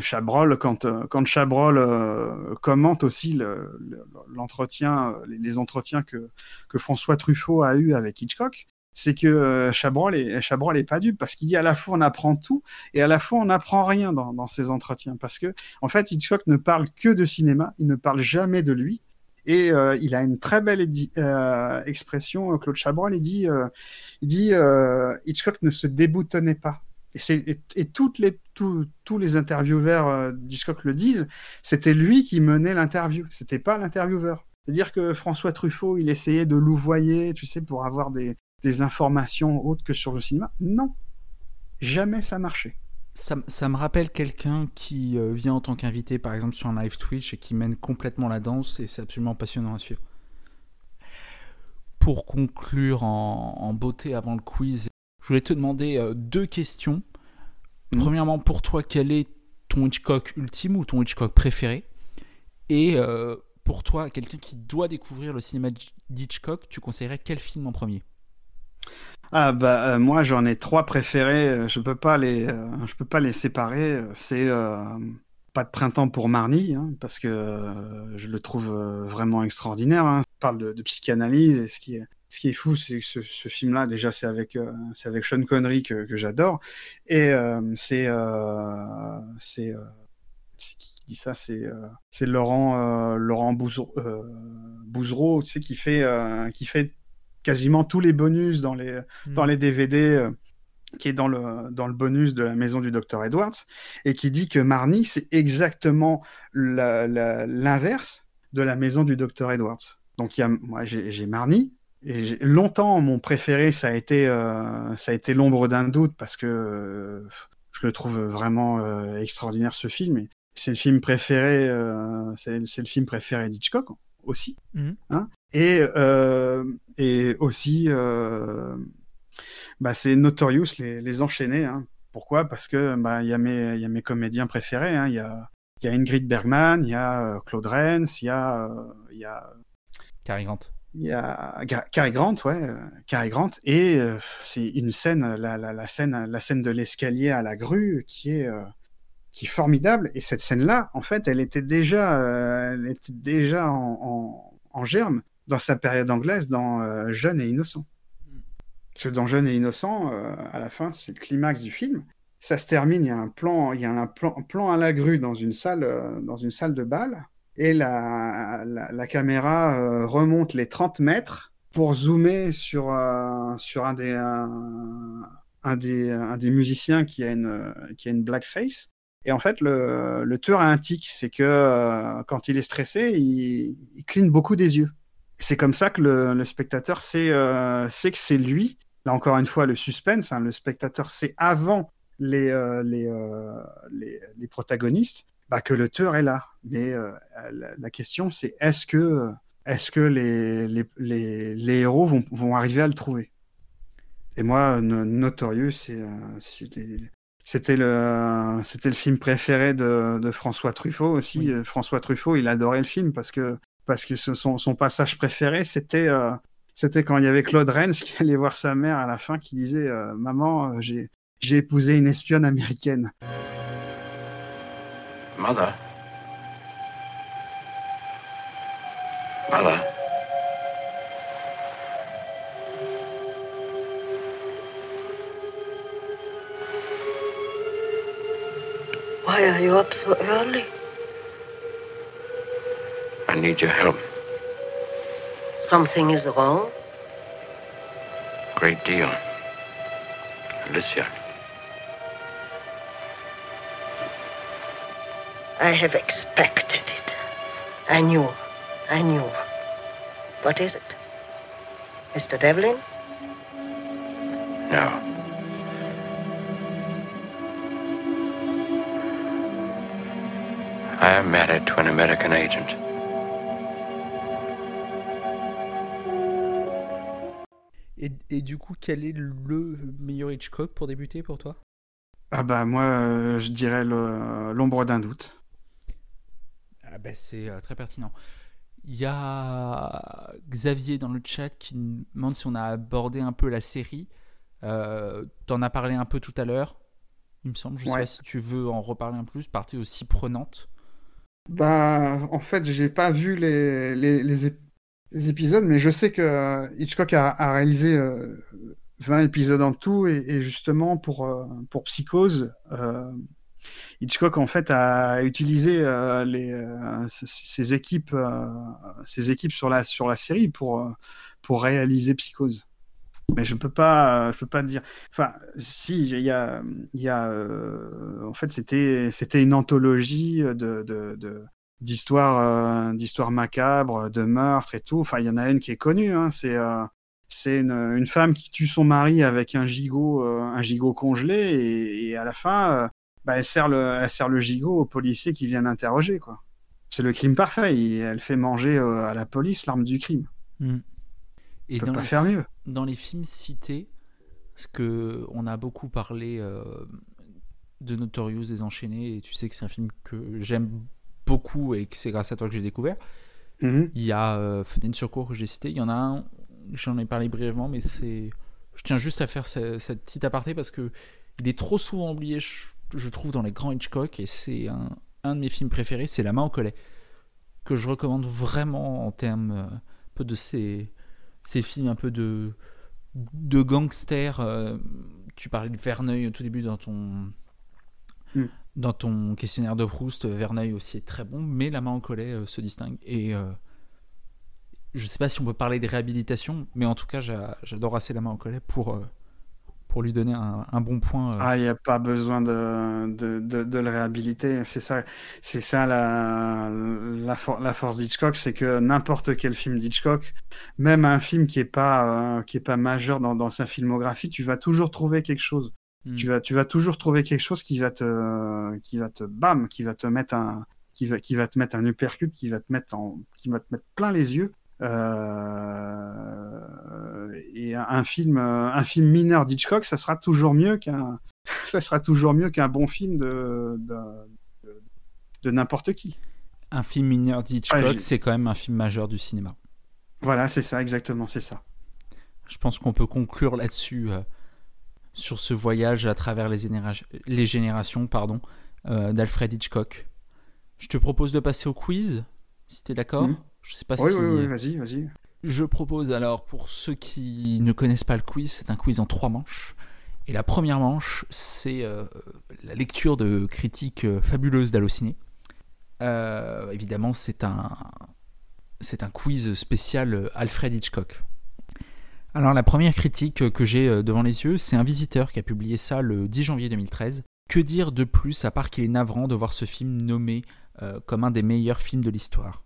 Chabrol, quand, Chabrol commente aussi le- le- l'entretien, les, les entretiens que, que François Truffaut a eu avec Hitchcock, c'est que euh, Chabrol est, Chabrol est pas dupe parce qu'il dit à la fois on apprend tout et à la fois on n'apprend rien dans, dans ces entretiens parce que en fait, Hitchcock ne parle que de cinéma, il ne parle jamais de lui. Et euh, il a une très belle euh, expression, Claude Chabrol, il dit, il dit Hitchcock ne se déboutonnait pas. Et, toutes les, tous- tous les intervieweurs d'Hitchcock le disent, c'était lui qui menait l'interview, c'était pas l'intervieweur. C'est-à-dire que François Truffaut, il essayait de louvoyer, tu sais, pour avoir des, des informations autres que sur le cinéma. Non, jamais ça marchait. Ça, ça me rappelle quelqu'un qui euh, vient en tant qu'invité, par exemple, sur un live Twitch et qui mène complètement la danse, et c'est absolument passionnant à suivre. Pour conclure en, en beauté avant le quiz, je voulais te demander euh, deux questions. Mhm. Premièrement, pour toi, quel est ton Hitchcock ultime ou ton Hitchcock préféré? Et euh, pour toi, quelqu'un qui doit découvrir le cinéma d'Hitchcock, tu conseillerais quel film en premier? Ah bah euh, moi j'en ai trois préférés, euh, je peux pas les euh, je peux pas les séparer, c'est pas de printemps pour Marnie hein, parce que je le trouve vraiment extraordinaire hein. Il parle de, psychanalyse et ce qui est ce qui est fou c'est que ce, film-là déjà c'est avec c'est avec Sean Connery que, j'adore. Et c'est c'est qui dit ça? C'est c'est Laurent Laurent Bouzereau, Bouzereau, qui fait qui fait quasiment tous les bonus dans les dans les DVD euh, qui est dans le, dans le bonus de la maison du docteur Edwards, et qui dit que Marnie, c'est exactement l'inverse de la maison du docteur Edwards. Donc, il y a, moi, j'ai Marnie, et longtemps, mon préféré, ça a été, euh, ça a été L'ombre d'un doute, parce que euh, je le trouve vraiment euh, extraordinaire, ce film. C'est le film préféré, c'est c'est le film préféré d'Hitchcock aussi. Mhm. Hein et, euh, et aussi, euh, bah, c'est Notorious, les, les enchaînés. Hein. Pourquoi? Parce que bah, il y, a mes- il y a mes comédiens préférés. hein. Il y, a, il y a Ingrid Bergman, il y a euh, Claude Rains, il y a, euh, il y a, Cary Grant. il y a Cary Grant, ouais, Cary Grant. Et euh, c'est une scène, la, la, la scène, la scène de l'escalier à la grue, qui est euh, qui formidable. Et cette scène-là, en fait, elle était déjà, euh, elle était déjà en, germe dans sa période anglaise, dans euh, Jeune et innocent. Parce que dans Jeune et innocent, euh, à la fin, c'est le climax du film. Ça se termine, il y a un plan, il y a un plan, plan à la grue dans une salle, euh, dans une salle de bal, et la, la, caméra remonte les 30 mètres pour zoomer sur, sur un, des, un des, un des musiciens qui a une, qui a une blackface. Et en fait, le, le tueur a un tic, c'est que euh, quand il est stressé, il, il cligne beaucoup des yeux. C'est comme ça que le, spectateur sait, euh, sait que c'est lui. Là encore une fois, le suspense, hein, le spectateur sait avant les, euh, protagonistes bah, que le tueur est là. Mais la, question, c'est est-ce que, les, héros vont, arriver à le trouver? Et moi, No- Notorious, c'est, c'était le, c'était le film préféré de, de François Truffaut aussi. Oui. Euh, François Truffaut, il adorait le film parce que, parce que ce- son, son passage préféré, c'était, euh, c'était quand il y avait Claude Rains qui allait voir sa mère à la fin, qui disait euh, Maman, j'ai, j'ai épousé une espionne américaine. Mother. Mother. Why are you up so early? I need your help. Something is wrong? Great deal. Alicia. I have expected it. I knew. I knew. What is it? Mr. Devlin? No. I am married to an American agent. Et, et du coup, quel est le meilleur Hitchcock pour débuter pour toi? Ah bah moi, euh, je dirais l'ombre d'un doute. Ah bah, c'est euh, très pertinent. Il y a Xavier dans le chat qui demande si on a abordé un peu la série. Euh, T'en as parlé un peu tout à l'heure, il me semble. Je sais Ouais. pas si tu veux en reparler un peu plus. Partie aussi prenante. Bah, en fait, j'ai pas vu les, les, les, ép- les épisodes, mais je sais que euh, Hitchcock a, réalisé euh, 20 épisodes en tout, et, justement pour, euh, pour Psychose, euh, Hitchcock en fait a utilisé euh, les, euh, ses, équipes, euh, ses équipes sur la, sur la série pour, euh, pour réaliser Psychose. Mais je peux pas, je peux pas dire. Enfin, si, il y a, il y a, euh, en fait, c'était, c'était une anthologie de, d'histoires, euh, d'histoires macabres, de meurtres et tout. Enfin, il y en a une qui est connue. Hein, c'est, euh, c'est une, une femme qui tue son mari avec un gigot, euh, un gigot congelé, et, à la fin, euh, bah, elle sert le, elle sert le gigot au policier qui vient l'interroger, quoi. C'est le crime parfait. Elle fait manger euh, à la police l'arme du crime. Et dans pas les, faire mieux. dans les films cités, parce que on a beaucoup parlé euh, de Notorious des Enchaînés, et tu sais que c'est un film que j'aime beaucoup et que c'est grâce à toi que j'ai découvert. Mhm. Il y a euh, Fenêtre sur cour que j'ai cité. Il y en a un, j'en ai parlé brièvement, mais c'est. Je tiens juste à faire ce- cette petite aparté parce que il est trop souvent oublié, je, je trouve, dans les grands Hitchcock, et c'est un, un de mes films préférés, c'est La main au collet, que je recommande vraiment en termes euh, peu de ces, ces films un peu de, de gangsters. euh, tu parlais de Verneuil au tout début dans ton, Mm. dans ton questionnaire de Proust. Verneuil aussi est très bon, mais La main au collet euh, se distingue. Et euh, je sais pas si on peut parler de réhabilitation, mais en tout cas, j'a- j'adore assez La main au collet pour, pour lui donner un, un bon point. euh. Ah, il n'y a pas besoin de, de, de, de le réhabiliter. C'est ça, c'est ça la, la, for- la force d'Hitchcock, c'est que n'importe quel film d'Hitchcock, même un film qui est pas, euh, qui est pas majeur dans, dans sa filmographie, tu vas toujours trouver quelque chose. Mm. Tu vas, tu vas toujours trouver quelque chose qui va te, qui va te, bam, qui va te mettre un, qui va, qui va te mettre un uppercut, qui va te mettre en, qui va te mettre plein les yeux. Euh, et un, film, un film mineur d'Hitchcock, ça sera toujours mieux qu'un, ça sera toujours mieux qu'un bon film de, de, de, de n'importe qui. Un film mineur d'Hitchcock, Ah, c'est quand même un film majeur du cinéma. Voilà, c'est ça, exactement, c'est ça. Je pense qu'on peut conclure là-dessus, euh, sur ce voyage à travers les, généra- les générations pardon, euh, d'Alfred Hitchcock. Je te propose de passer au quiz, si tu es d'accord. Mhm. Je sais pas Oui, si. oui, oui, vas-y, vas-y. Je propose alors, pour ceux qui ne connaissent pas le quiz, c'est un quiz en trois manches. Et la première manche, c'est euh, la lecture de critiques euh, fabuleuses d'Allociné. Euh, évidemment, c'est un, c'est un quiz spécial euh, Alfred Hitchcock. Alors la première critique que j'ai devant les yeux, c'est un visiteur qui a publié ça le 10 janvier 2013. Que dire de plus à part qu'il est navrant de voir ce film nommé euh, comme un des meilleurs films de l'histoire?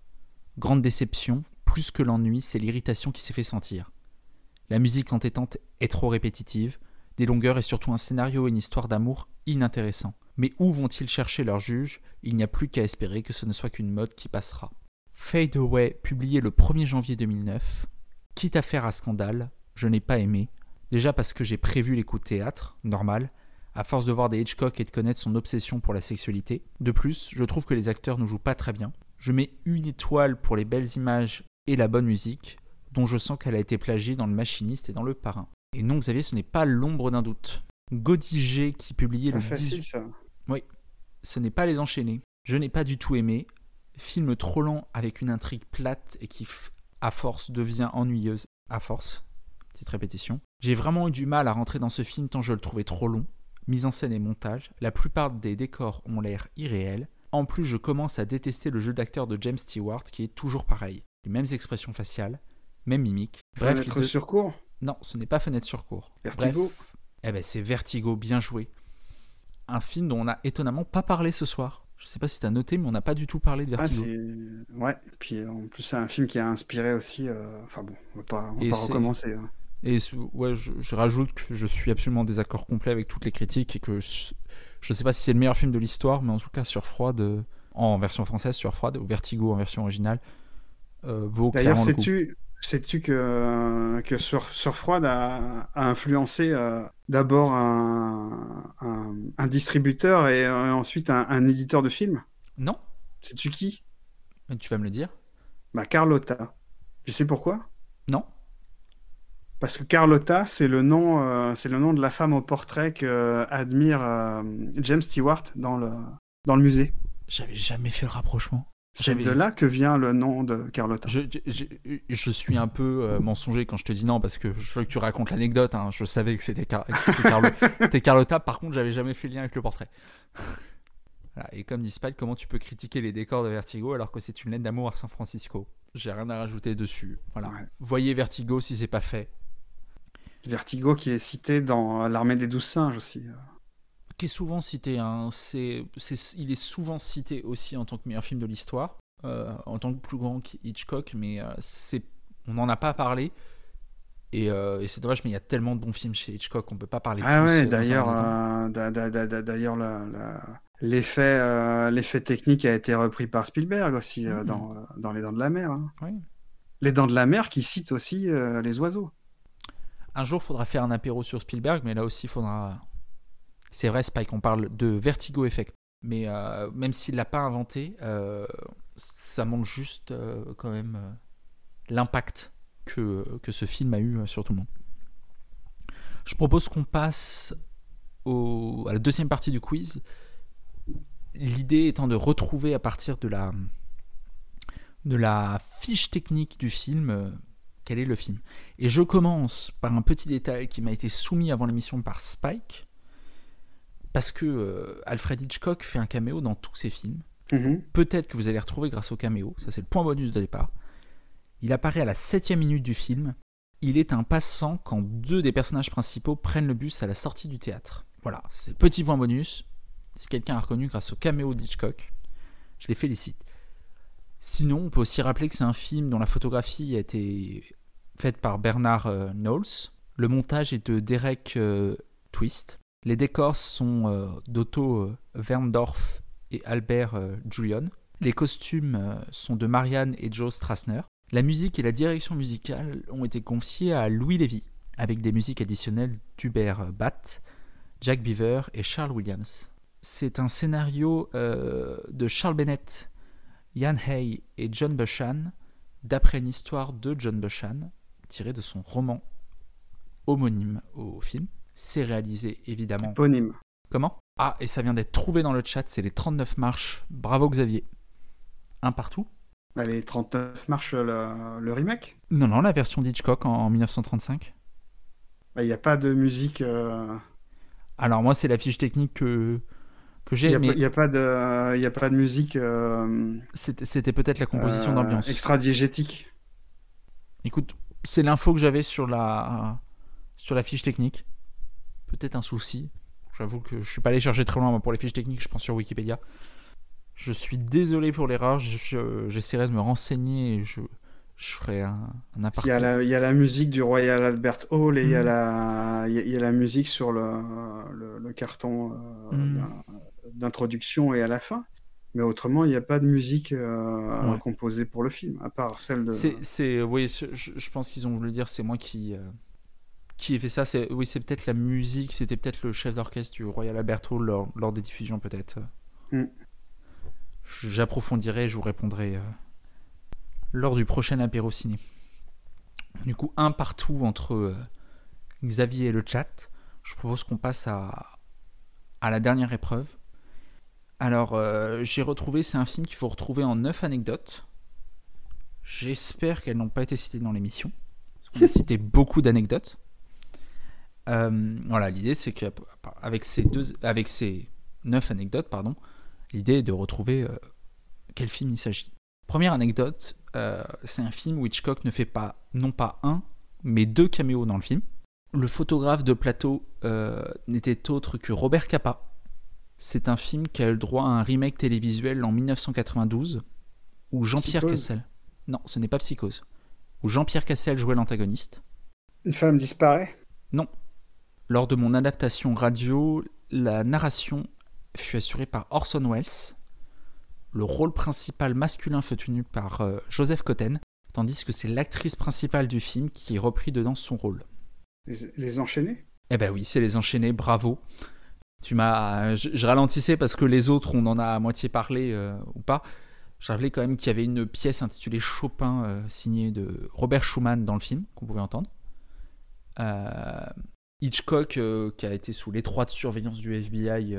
Grande déception, plus que l'ennui, c'est l'irritation qui s'est fait sentir. La musique entêtante est trop répétitive, des longueurs et surtout un scénario et une histoire d'amour inintéressants. Mais où vont-ils chercher leur juge Il n'y a plus qu'à espérer que ce ne soit qu'une mode qui passera. Fade Away, publié le 1er janvier 2009. Quitte à faire à scandale, je n'ai pas aimé. Déjà parce que j'ai prévu les coups de théâtre, normal, à force de voir des Hitchcock et de connaître son obsession pour la sexualité. De plus, je trouve que les acteurs ne jouent pas très bien. Je mets une étoile pour les belles images et la bonne musique, dont je sens qu'elle a été plagiée dans Le Machiniste et dans Le Parrain. Et non, Xavier, ce n'est pas l'ombre d'un doute. Godigé qui publiait Pas le facile 18 ça. oui, ce n'est pas Les Enchaînés. Je n'ai pas du tout aimé. Film trop lent avec une intrigue plate et qui, à force, devient ennuyeuse. À force. Petite répétition. J'ai vraiment eu du mal à rentrer dans ce film tant je le trouvais trop long. Mise en scène et montage, la plupart des décors ont l'air irréels. En plus, je commence à détester le jeu d'acteur de James Stewart qui est toujours pareil. Les mêmes expressions faciales, même mimiques. Bref, Fenêtre deux- sur cours. non, ce n'est pas Fenêtre sur cours. Vertigo. Bref, eh ben c'est Vertigo, bien joué. Un film dont on n'a étonnamment pas parlé ce soir. Je sais pas si tu as noté, mais on n'a pas du tout parlé de Ah, Vertigo. c'est. Ouais, puis euh, en plus, c'est un film qui a inspiré aussi. euh, Enfin bon, on va pas, on va pas recommencer. hein. Et ouais, je, je rajoute que je suis absolument en désaccord complet avec toutes les critiques et que je, je sais pas si c'est le meilleur film de l'histoire, mais en tout cas sur Froide, euh, en version française, sur Froide, ou Vertigo en version originale, euh, vaut D'ailleurs, clairement le coup. sais-tu sais-tu que, que Sur, Sur Froide a, a influencé euh, d'abord un, un, un distributeur et euh, ensuite un, un éditeur de films? Non. Sais-tu qui? Tu vas me le dire. Bah, Carlotta. Tu sais pourquoi? Non Parce que Carlotta, c'est le nom, euh, c'est le nom de la femme au portrait que euh, admire euh, James Stewart dans le, dans le musée. J'avais jamais fait le rapprochement. C'est de là que vient le nom de Carlotta. Je, je- je- suis un peu mensonger quand je te dis non parce que je veux que tu racontes l'anecdote. hein. Je savais que c'était Car- Carlotta. Par contre, j'avais jamais fait le lien avec le portrait. Voilà. Et comme dit Spike, comment tu peux critiquer les décors de Vertigo alors que c'est une lettre d'amour à San Francisco? J'ai rien à rajouter dessus. Voilà. Ouais. Voyez Vertigo si c'est pas fait. Vertigo qui est cité dans l'armée des douze singes aussi. Qui est souvent cité. hein. C'est, il est souvent cité aussi en tant que meilleur film de l'histoire, euh, en tant que plus grand qu'Hitchcock, mais euh, c'est, on n'en a pas parlé. Et, euh, et c'est dommage, mais il y a tellement de bons films chez Hitchcock qu'on peut pas parler de Ah ouais, d'ailleurs, d'ailleurs, l'effet, l'effet technique a été repris par Spielberg aussi Mhm. dans, dans Les Dents de la Mer. hein. Oui. Les Dents de la Mer qui citent aussi les oiseaux. Un jour, faudra faire un apéro sur Spielberg, mais là aussi, faudra. C'est vrai, Spike, on parle de Vertigo Effect. Mais euh, même s'il l'a pas inventé, euh, ça montre juste euh, quand même l'impact que, que ce film a eu sur tout le monde. Je propose qu'on passe à la deuxième partie du quiz. L'idée étant de retrouver à partir de la, de la fiche technique du film quel est le film. Et je commence par un petit détail qui m'a été soumis avant l'émission par Spike, parce que euh, Alfred Hitchcock fait un caméo dans tous ses films. Mhm. Peut-être que vous allez retrouver grâce au caméo, ça c'est le point bonus de départ. Il apparaît à la septième minute du film. Il est un passant quand deux des personnages principaux prennent le bus à la sortie du théâtre. Voilà, c'est le petit point bonus. Si quelqu'un a reconnu grâce au caméo d'Hitchcock, je les félicite. Sinon, on peut aussi rappeler que c'est un film dont la photographie a été faite par Bernard euh, Knowles. Le montage est de Derek euh, Twist. Les décors sont euh, d'Otto Werndorf et Albert Julian. Les costumes sont de Marianne et Joe Strassner. La musique et la direction musicale ont été confiées à Louis Lévy, avec des musiques additionnelles d'Hubert Batt, Jack Beaver et Charles Williams. C'est un scénario de Charles Bennett, Ian Hay et John Bushan, d'après une histoire de John Bushan, tirée de son roman homonyme au film. C'est réalisé évidemment. Éponyme. Comment? Ah, et ça vient d'être trouvé dans le chat, c'est les 39 marches. Bravo Xavier. Un partout? Bah, les 39 marches, le, le remake? Non, non, la version d'Hitchcock en, en 1935. Bah, Il n'y a pas de musique. euh, Alors moi, c'est la fiche technique que, que Il j'ai, n'y a, mais pas- il y a pas de, il a pas de musique euh, c'était peut-être la composition euh, d'ambiance. extra-diégétique. Écoute, c'est l'info que j'avais sur la, sur la fiche technique. Peut-être un souci. J'avoue que je suis pas allé chercher très loin pour les fiches techniques, je pense sur Wikipédia. Je suis désolé pour l'erreur, j'essaierai de me renseigner et je, je ferai un, un Il y, a la, il y, a la, musique du Royal Albert Hall et il, y a mm. la, il, y a, la musique sur le, le, carton euh, mm. D'introduction et à la fin. Mais autrement, il n'y a pas de musique euh, composée pour le film, à part celle de. C'est, oui, je, je pense qu'ils ont voulu dire, c'est moi qui, euh, qui ai fait ça. C'est, oui, c'est peut-être la musique, c'était peut-être le chef d'orchestre du Royal Albert Hall lors, lors des diffusions, peut-être. Mm. J'approfondirai, je vous répondrai lors du prochain apéro ciné. Du coup, un partout entre euh, Xavier et le chat. Je propose qu'on passe à, à la dernière épreuve. Alors, euh, j'ai retrouvé, c'est un film qu'il faut retrouver en 9 anecdotes. J'espère qu'elles n'ont pas été citées dans l'émission. On a cité beaucoup d'anecdotes. Euh, voilà, l'idée c'est qu'avec ces, deux, avec ces 9 anecdotes, pardon, l'idée est de retrouver quel film il s'agit. Première anecdote, euh, c'est un film où Hitchcock ne fait pas non pas un, mais deux caméos dans le film. Le photographe de plateau euh, n'était autre que Robert Capa. C'est un film qui a eu le droit à un remake télévisuel en 1992 où Jean-Pierre Cassel. Non, ce n'est pas Psychose. Où Jean-Pierre Cassel jouait l'antagoniste. Une femme disparaît Non. Lors de mon adaptation radio, la narration fut assurée par Orson Welles, le rôle principal masculin fut tenu par euh, Joseph Cotten, tandis que c'est l'actrice principale du film qui est repris dedans son rôle. Les, enchaînés? Eh ben oui, c'est les enchaînés, bravo. Tu m'as, je, ralentissais parce que les autres, on en a à moitié parlé euh, ou pas. Je rappelais quand même qu'il y avait une pièce intitulée Chopin, euh, signée de Robert Schumann dans le film, qu'on pouvait entendre. Hitchcock, qui a été sous l'étroite surveillance du FBI,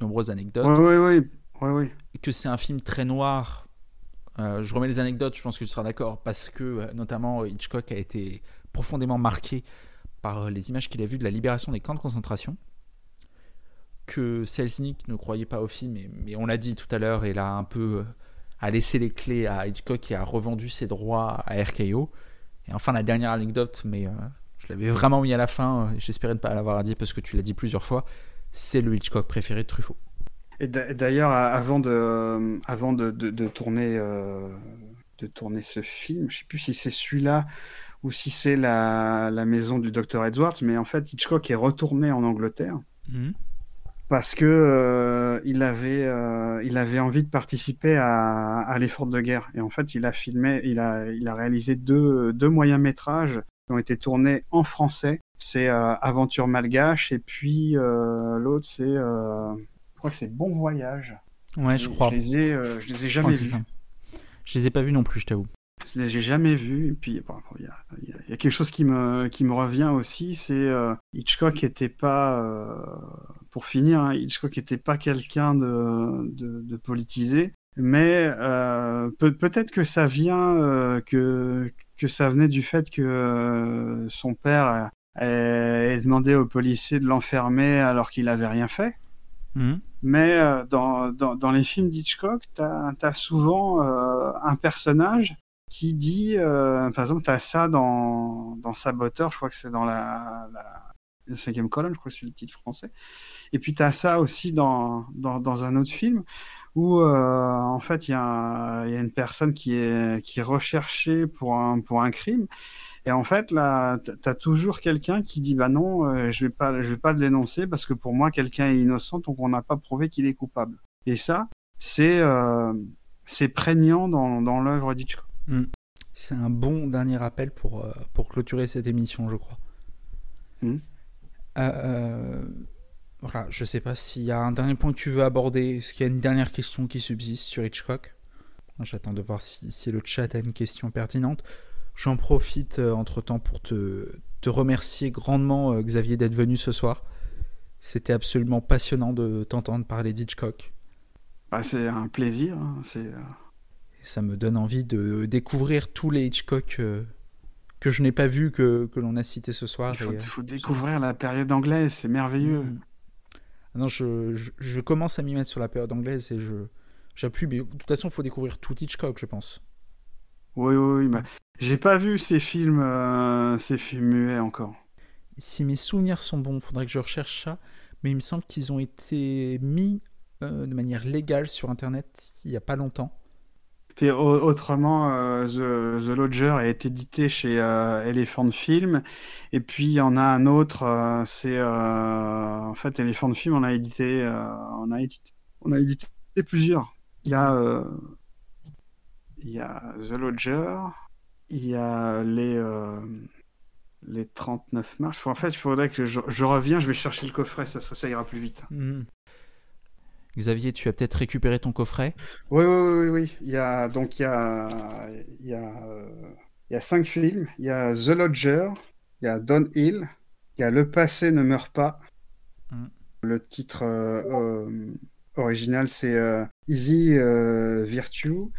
nombreuses anecdotes. Oui, oui, oui. Oui, Que c'est un film très noir. Euh, je remets les anecdotes, je pense que tu seras d'accord, parce que euh, notamment Hitchcock a été profondément marqué par les images qu'il a vues de la libération des camps de concentration. Que Selznick ne croyait pas au film, mais, on l'a dit tout à l'heure, et là un peu euh, a laissé les clés à Hitchcock et a revendu ses droits à RKO. Et enfin, la dernière anecdote, mais je l'avais vraiment mis à la fin, j'espérais ne pas l'avoir dit parce que tu l'as dit plusieurs fois, c'est le Hitchcock préféré de Truffaut. Et d'ailleurs, avant de, avant de, de, tourner, euh, de tourner ce film, je sais plus si c'est celui-là ou si c'est la, la, maison du docteur Edwards, mais en fait, Hitchcock est retourné en Angleterre. Mhm. Parce que euh, il, avait, euh, il avait envie de participer à, à l'effort de guerre. Et en fait, il a filmé, il a, il a réalisé deux, deux moyens métrages qui ont été tournés en français. C'est Aventure malgache et puis l'autre c'est je crois que c'est Bon Voyage. Ouais, je, crois. Je les ai, euh, je les ai jamais vus. Je les ai pas vus non plus, je t'avoue. Je les ai jamais vus. Et puis, il y, a quelque chose qui me, qui me revient aussi, c'est euh, Hitchcock n'était pas, euh, pour finir, hein, Hitchcock n'était pas quelqu'un de, de, politisé, mais peut-être que ça vient, que, que ça venait du fait que son père ait demandé aux policiers de l'enfermer alors qu'il n'avait rien fait. Mmh. Mais euh, dans, dans, dans, les films d'Hitchcock, tu as, souvent euh, un personnage qui dit, euh, par exemple, tu as ça dans, dans Saboteur, je crois que c'est dans la, la, cinquième colonne, je crois que c'est le titre français. Et puis tu as ça aussi dans, dans, dans, un autre film où en fait il y, y, a une personne qui est, qui est recherchée pour un, pour un crime et en fait, là, tu as toujours quelqu'un qui dit bah non, euh, je vais pas, je vais pas le dénoncer parce que pour moi, quelqu'un est innocent donc on n'a pas prouvé qu'il est coupable. Et ça, c'est euh, prégnant dans, dans l'œuvre d'Hitchcock. Hmm. C'est un bon dernier appel pour, euh, pour clôturer cette émission, je crois. Hmm. voilà, je sais pas s'il y a un dernier point que tu veux aborder. Est-ce qu'il y a une dernière question qui subsiste sur Hitchcock? J'attends de voir si, si le chat a une question pertinente. J'en profite euh, entre-temps pour te, te, remercier grandement, euh, Xavier, d'être venu ce soir. C'était absolument passionnant de t'entendre parler d'Hitchcock. Bah, c'est un plaisir. Hein, c'est... Euh, ça me donne envie de découvrir tous les Hitchcock que je n'ai pas vus, que, que l'on a cités ce soir. Il faut, découvrir la période anglaise, c'est merveilleux. Mm. Non, je, je, je, commence à m'y mettre sur la période anglaise et je, j'appuie, mais de toute façon, il faut découvrir tout Hitchcock, je pense. Oui, oui, oui. mais J'ai pas vu ces films, euh, ces films muets encore. Si mes souvenirs sont bons, faudrait que je recherche ça, mais il me semble qu'ils ont été mis euh, de manière légale sur Internet il y a pas longtemps. Puis au- autrement, euh, The, The Lodger est édité chez euh, Elephant Film. Et puis il y en a un autre, euh, c'est en fait Elephant Film, on a édité, on a édité, on a édité plusieurs. Il y a, il y a The Lodger, il y a les, les 39 marches. En fait, il faudrait que je, je reviens, je vais chercher le coffret, ça, ça, ira plus vite. Mhm. Xavier, tu as peut-être récupéré ton coffret? Oui, oui, oui, oui. Il y a donc il y a il y a il y a cinq films. Il y a The Lodger, il y a Downhill, il y a Le passé ne meurt pas. Mm. Le titre euh, euh, original c'est euh, Easy Virtue.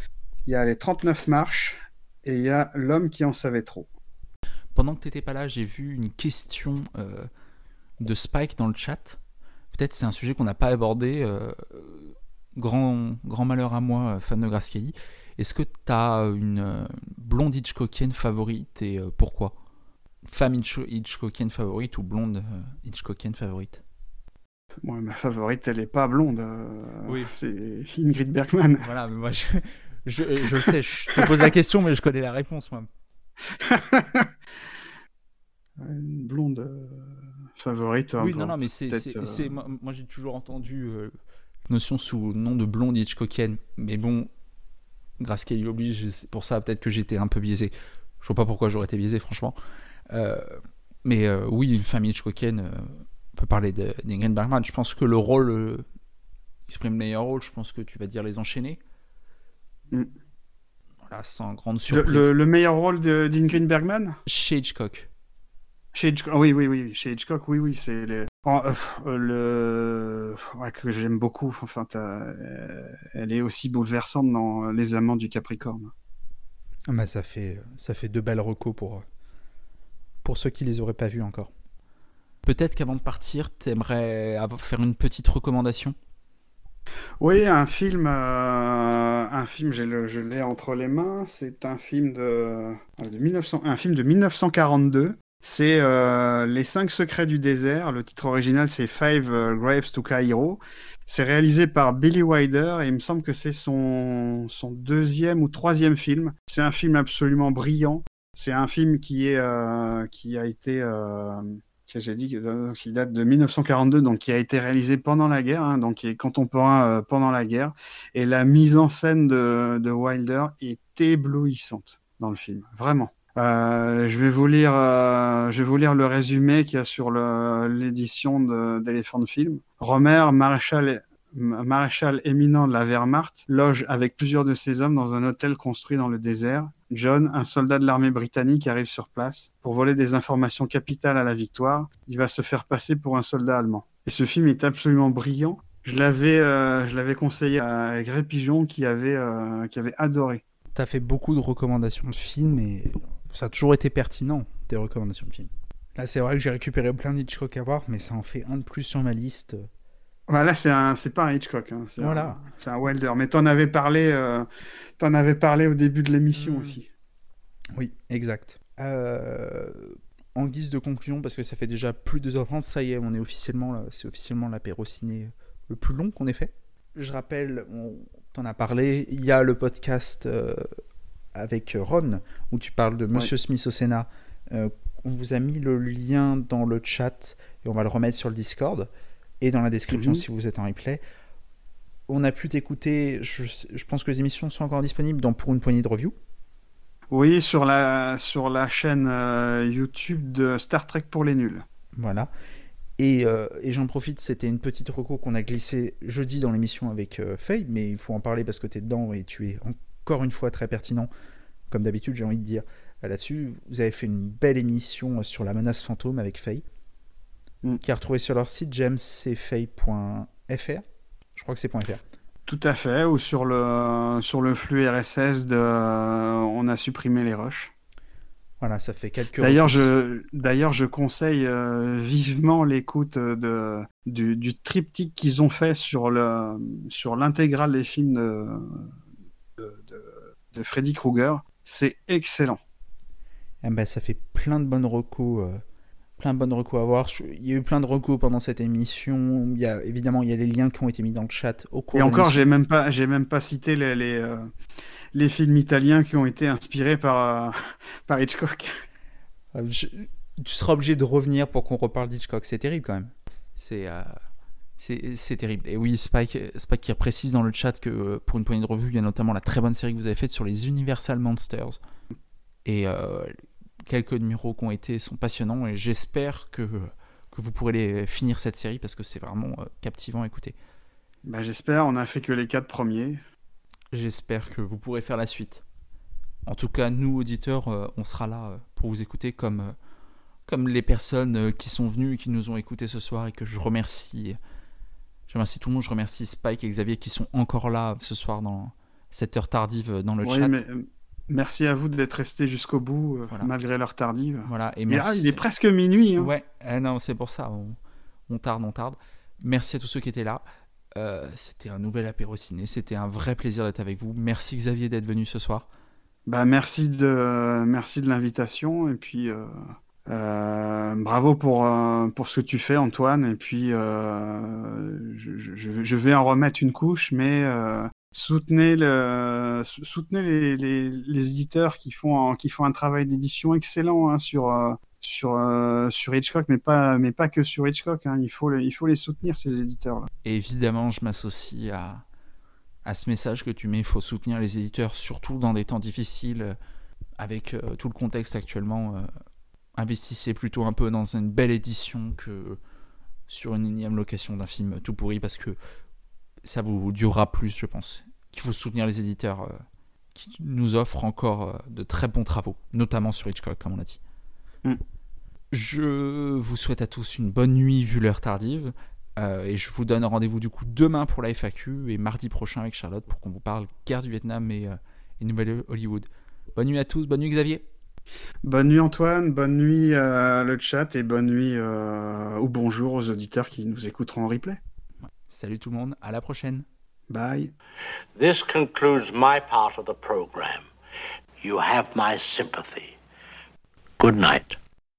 Il y a les 39 marches et il y a L'homme qui en savait trop. Pendant que tu n'étais pas là, j'ai vu une question de Spike dans le chat. Peut-être c'est un sujet qu'on n'a pas abordé. euh, grand, grand malheur à moi, euh, fan de Grace Kelly. Est-ce que tu as une euh, blonde Hitchcockienne favorite et euh, pourquoi? Femme Hitch- Hitchcockienne favorite ou blonde euh, Hitchcockienne favorite? Moi, ma favorite, elle est pas blonde. euh, Oui. C'est Ingrid Bergman. Voilà, mais moi je, je, je le sais, je te pose la question, mais je connais la réponse moi. Une blonde euh, favorite. Oui, un non, non, mais c'est, euh, moi, moi, j'ai toujours entendu euh, notion sous le nom de blonde Hitchcockienne, mais bon, Grace Kelly oblige, c'est pour ça peut-être que j'étais un peu biaisé. Je vois pas pourquoi j'aurais été biaisé, franchement. Euh, mais euh, oui, une famille Hitchcockienne, euh, on peut parler d'Ingrid Bergman. Je pense que le rôle euh, exprime le meilleur rôle. Je pense que tu vas dire les enchaîner. Mm. Voilà, sans grande surprise. le- le meilleur rôle d'Ingrid Bergman? Chez Hitchcock. Chez Hitchcock, oui, oui, oui, chez Hitchcock, oui, oui, c'est les... Oh, euh, euh, le ouais, que j'aime beaucoup. Enfin, euh, elle est aussi bouleversante dans Les Amants du Capricorne. Ah bah, ça, fait, ça fait deux belles recos pour, pour ceux qui les auraient pas vus encore. Peut-être qu'avant de partir, t'aimerais faire une petite recommandation? Oui, un film, euh, un film, j'ai le, je l'ai entre les mains. C'est un film de, de 1900, un film de 1942. C'est euh, Les Cinq Secrets du désert. Le titre original, c'est Five euh, Graves to Cairo. C'est réalisé par Billy Wilder et il me semble que c'est son, deuxième ou troisième film. C'est un film absolument brillant. C'est un film qui est, euh, qui a été, j'ai dit qu'il date de 1942, donc qui a été réalisé pendant la guerre, hein, donc qui est contemporain pendant la guerre. Et la mise en scène de, de Wilder est éblouissante dans le film, vraiment. Euh, je vais vous lire, euh, je vais vous lire le résumé qu'il y a sur l'édition de- d'Elephant Film. Romer, maréchal, maréchal éminent de la Wehrmacht, loge avec plusieurs de ses hommes dans un hôtel construit dans le désert. John, un soldat de l'armée britannique, arrive sur place pour voler des informations capitales à la victoire. Il va se faire passer pour un soldat allemand. Et ce film est absolument brillant. Je l'avais, euh, conseillé à Gré Pigeon qui avait, euh, qui avait adoré. T'as fait beaucoup de recommandations de films et ça a toujours été pertinent, tes recommandations de films. Là, c'est vrai que j'ai récupéré plein d'Hitchcock à voir, mais ça en fait un de plus sur ma liste. Voilà, c'est un, c'est pas un Hitchcock, hein, c'est Voilà. un, c'est un Wilder. Mais t'en avais parlé, euh, t'en avais parlé au début de l'émission Mm. aussi. Oui, exact. Euh, en guise de conclusion, parce que ça fait déjà plus de 2h30, ça y est, on est officiellement, là, c'est officiellement l'apéro ciné le plus long qu'on ait fait. Je rappelle, on t'en a parlé, il y a le podcast euh, avec Ron, où tu parles de Monsieur Smith au Sénat. Euh, on vous a mis le lien dans le chat et on va le remettre sur le Discord et dans la description Mhm. si vous êtes en replay. On a pu t'écouter, je, je pense que les émissions sont encore disponibles dans Pour une poignée de review. Oui, sur la, sur la chaîne euh, YouTube de Star Trek pour les nuls. Voilà. Et, euh, et j'en profite, c'était une petite reco qu'on a glissée jeudi dans l'émission avec euh, Faye, mais il faut en parler parce que tu es dedans et tu es encore une fois très pertinent. Comme d'habitude, j'ai envie de dire euh, là-dessus. Vous avez fait une belle émission euh, sur la menace fantôme avec Faye, Mm. qui est retrouvée sur leur site jamescfaye.fr. Je crois que c'est .fr. Tout à fait, ou sur le, sur le flux RSS de euh, On a supprimé les rushs. Voilà, ça fait quelques. D'ailleurs, je, d'ailleurs, je conseille euh, vivement l'écoute de, du, du triptyque qu'ils ont fait sur, le, sur l'intégrale des films de, de, Freddy Krueger. C'est excellent. Eh ben, ça fait plein de bonnes recos. euh, plein de bonnes recos à voir. Je- Il y a eu plein de recos pendant cette émission. Il y a, évidemment, il y a les liens qui ont été mis dans le chat au cours Et encore, j'ai même pas, j'ai même pas cité les, les, euh, les films italiens qui ont été inspirés par, euh, par Hitchcock. Euh, je- Tu seras obligé de revenir pour qu'on reparle d'Hitchcock. C'est terrible quand même. C'est c'est terrible. Et oui, Spike, Spike qui précise dans le chat que euh, pour une poignée de revues, il y a notamment la très bonne série que vous avez faite sur les Universal Monsters. Et euh, quelques numéros qui ont été sont passionnants. Et j'espère que, que vous pourrez les finir cette série parce que c'est vraiment euh, captivant à écouter. Bah, j'espère, on a fait que les quatre premiers. J'espère que vous pourrez faire la suite. En tout cas, nous, auditeurs, euh, on sera là pour vous écouter comme, comme les personnes qui sont venues et qui nous ont écoutés ce soir et que je remercie. Je remercie tout le monde, je remercie Spike et Xavier qui sont encore là ce soir dans cette heure tardive dans le Oui, chat. mais, euh, merci à vous d'être restés jusqu'au bout, euh, Voilà. malgré l'heure tardive. Voilà, et Et merci. là, il est presque minuit. hein. Ouais, eh non, c'est pour ça, on, on tarde, on tarde. Merci à tous ceux qui étaient là. Euh, c'était un nouvel apéro ciné, c'était un vrai plaisir d'être avec vous. Merci Xavier d'être venu ce soir. Bah, merci de, merci de l'invitation et puis euh, euh, bravo pour, euh, pour ce que tu fais, Antoine. Et puis euh, je, vais en remettre une couche, mais soutenez, le, sou- soutenez les, les, éditeurs qui font, un- qui font un travail d'édition excellent hein, sur, sur, sur Hitchcock, mais pas, mais pas que sur Hitchcock. hein. Il, faut il faut les soutenir, ces éditeurs-là. Évidemment, je m'associe à, à ce message que tu mets. Il faut soutenir les éditeurs, surtout dans des temps difficiles, avec tout le contexte actuellement. Investissez plutôt un peu dans une belle édition que sur une énième location d'un film tout pourri, parce que ça vous durera plus, je pense. Qu'il faut soutenir les éditeurs euh, qui nous offrent encore euh, de très bons travaux, notamment sur Hitchcock, comme on l'a dit. Mm. Je vous souhaite à tous une bonne nuit vu l'heure tardive. Euh, et je vous donne rendez-vous du coup demain pour la FAQ et mardi prochain avec Charlotte pour qu'on vous parle guerre du Vietnam et, et Nouvelle Hollywood. Bonne nuit à tous, bonne nuit Xavier. Bonne nuit Antoine, bonne nuit euh, le chat et bonne nuit euh, ou bonjour aux auditeurs qui nous écouteront en replay. Salut tout le monde, à la prochaine. Bye. This concludes my part of the program. You have my sympathy. Good night.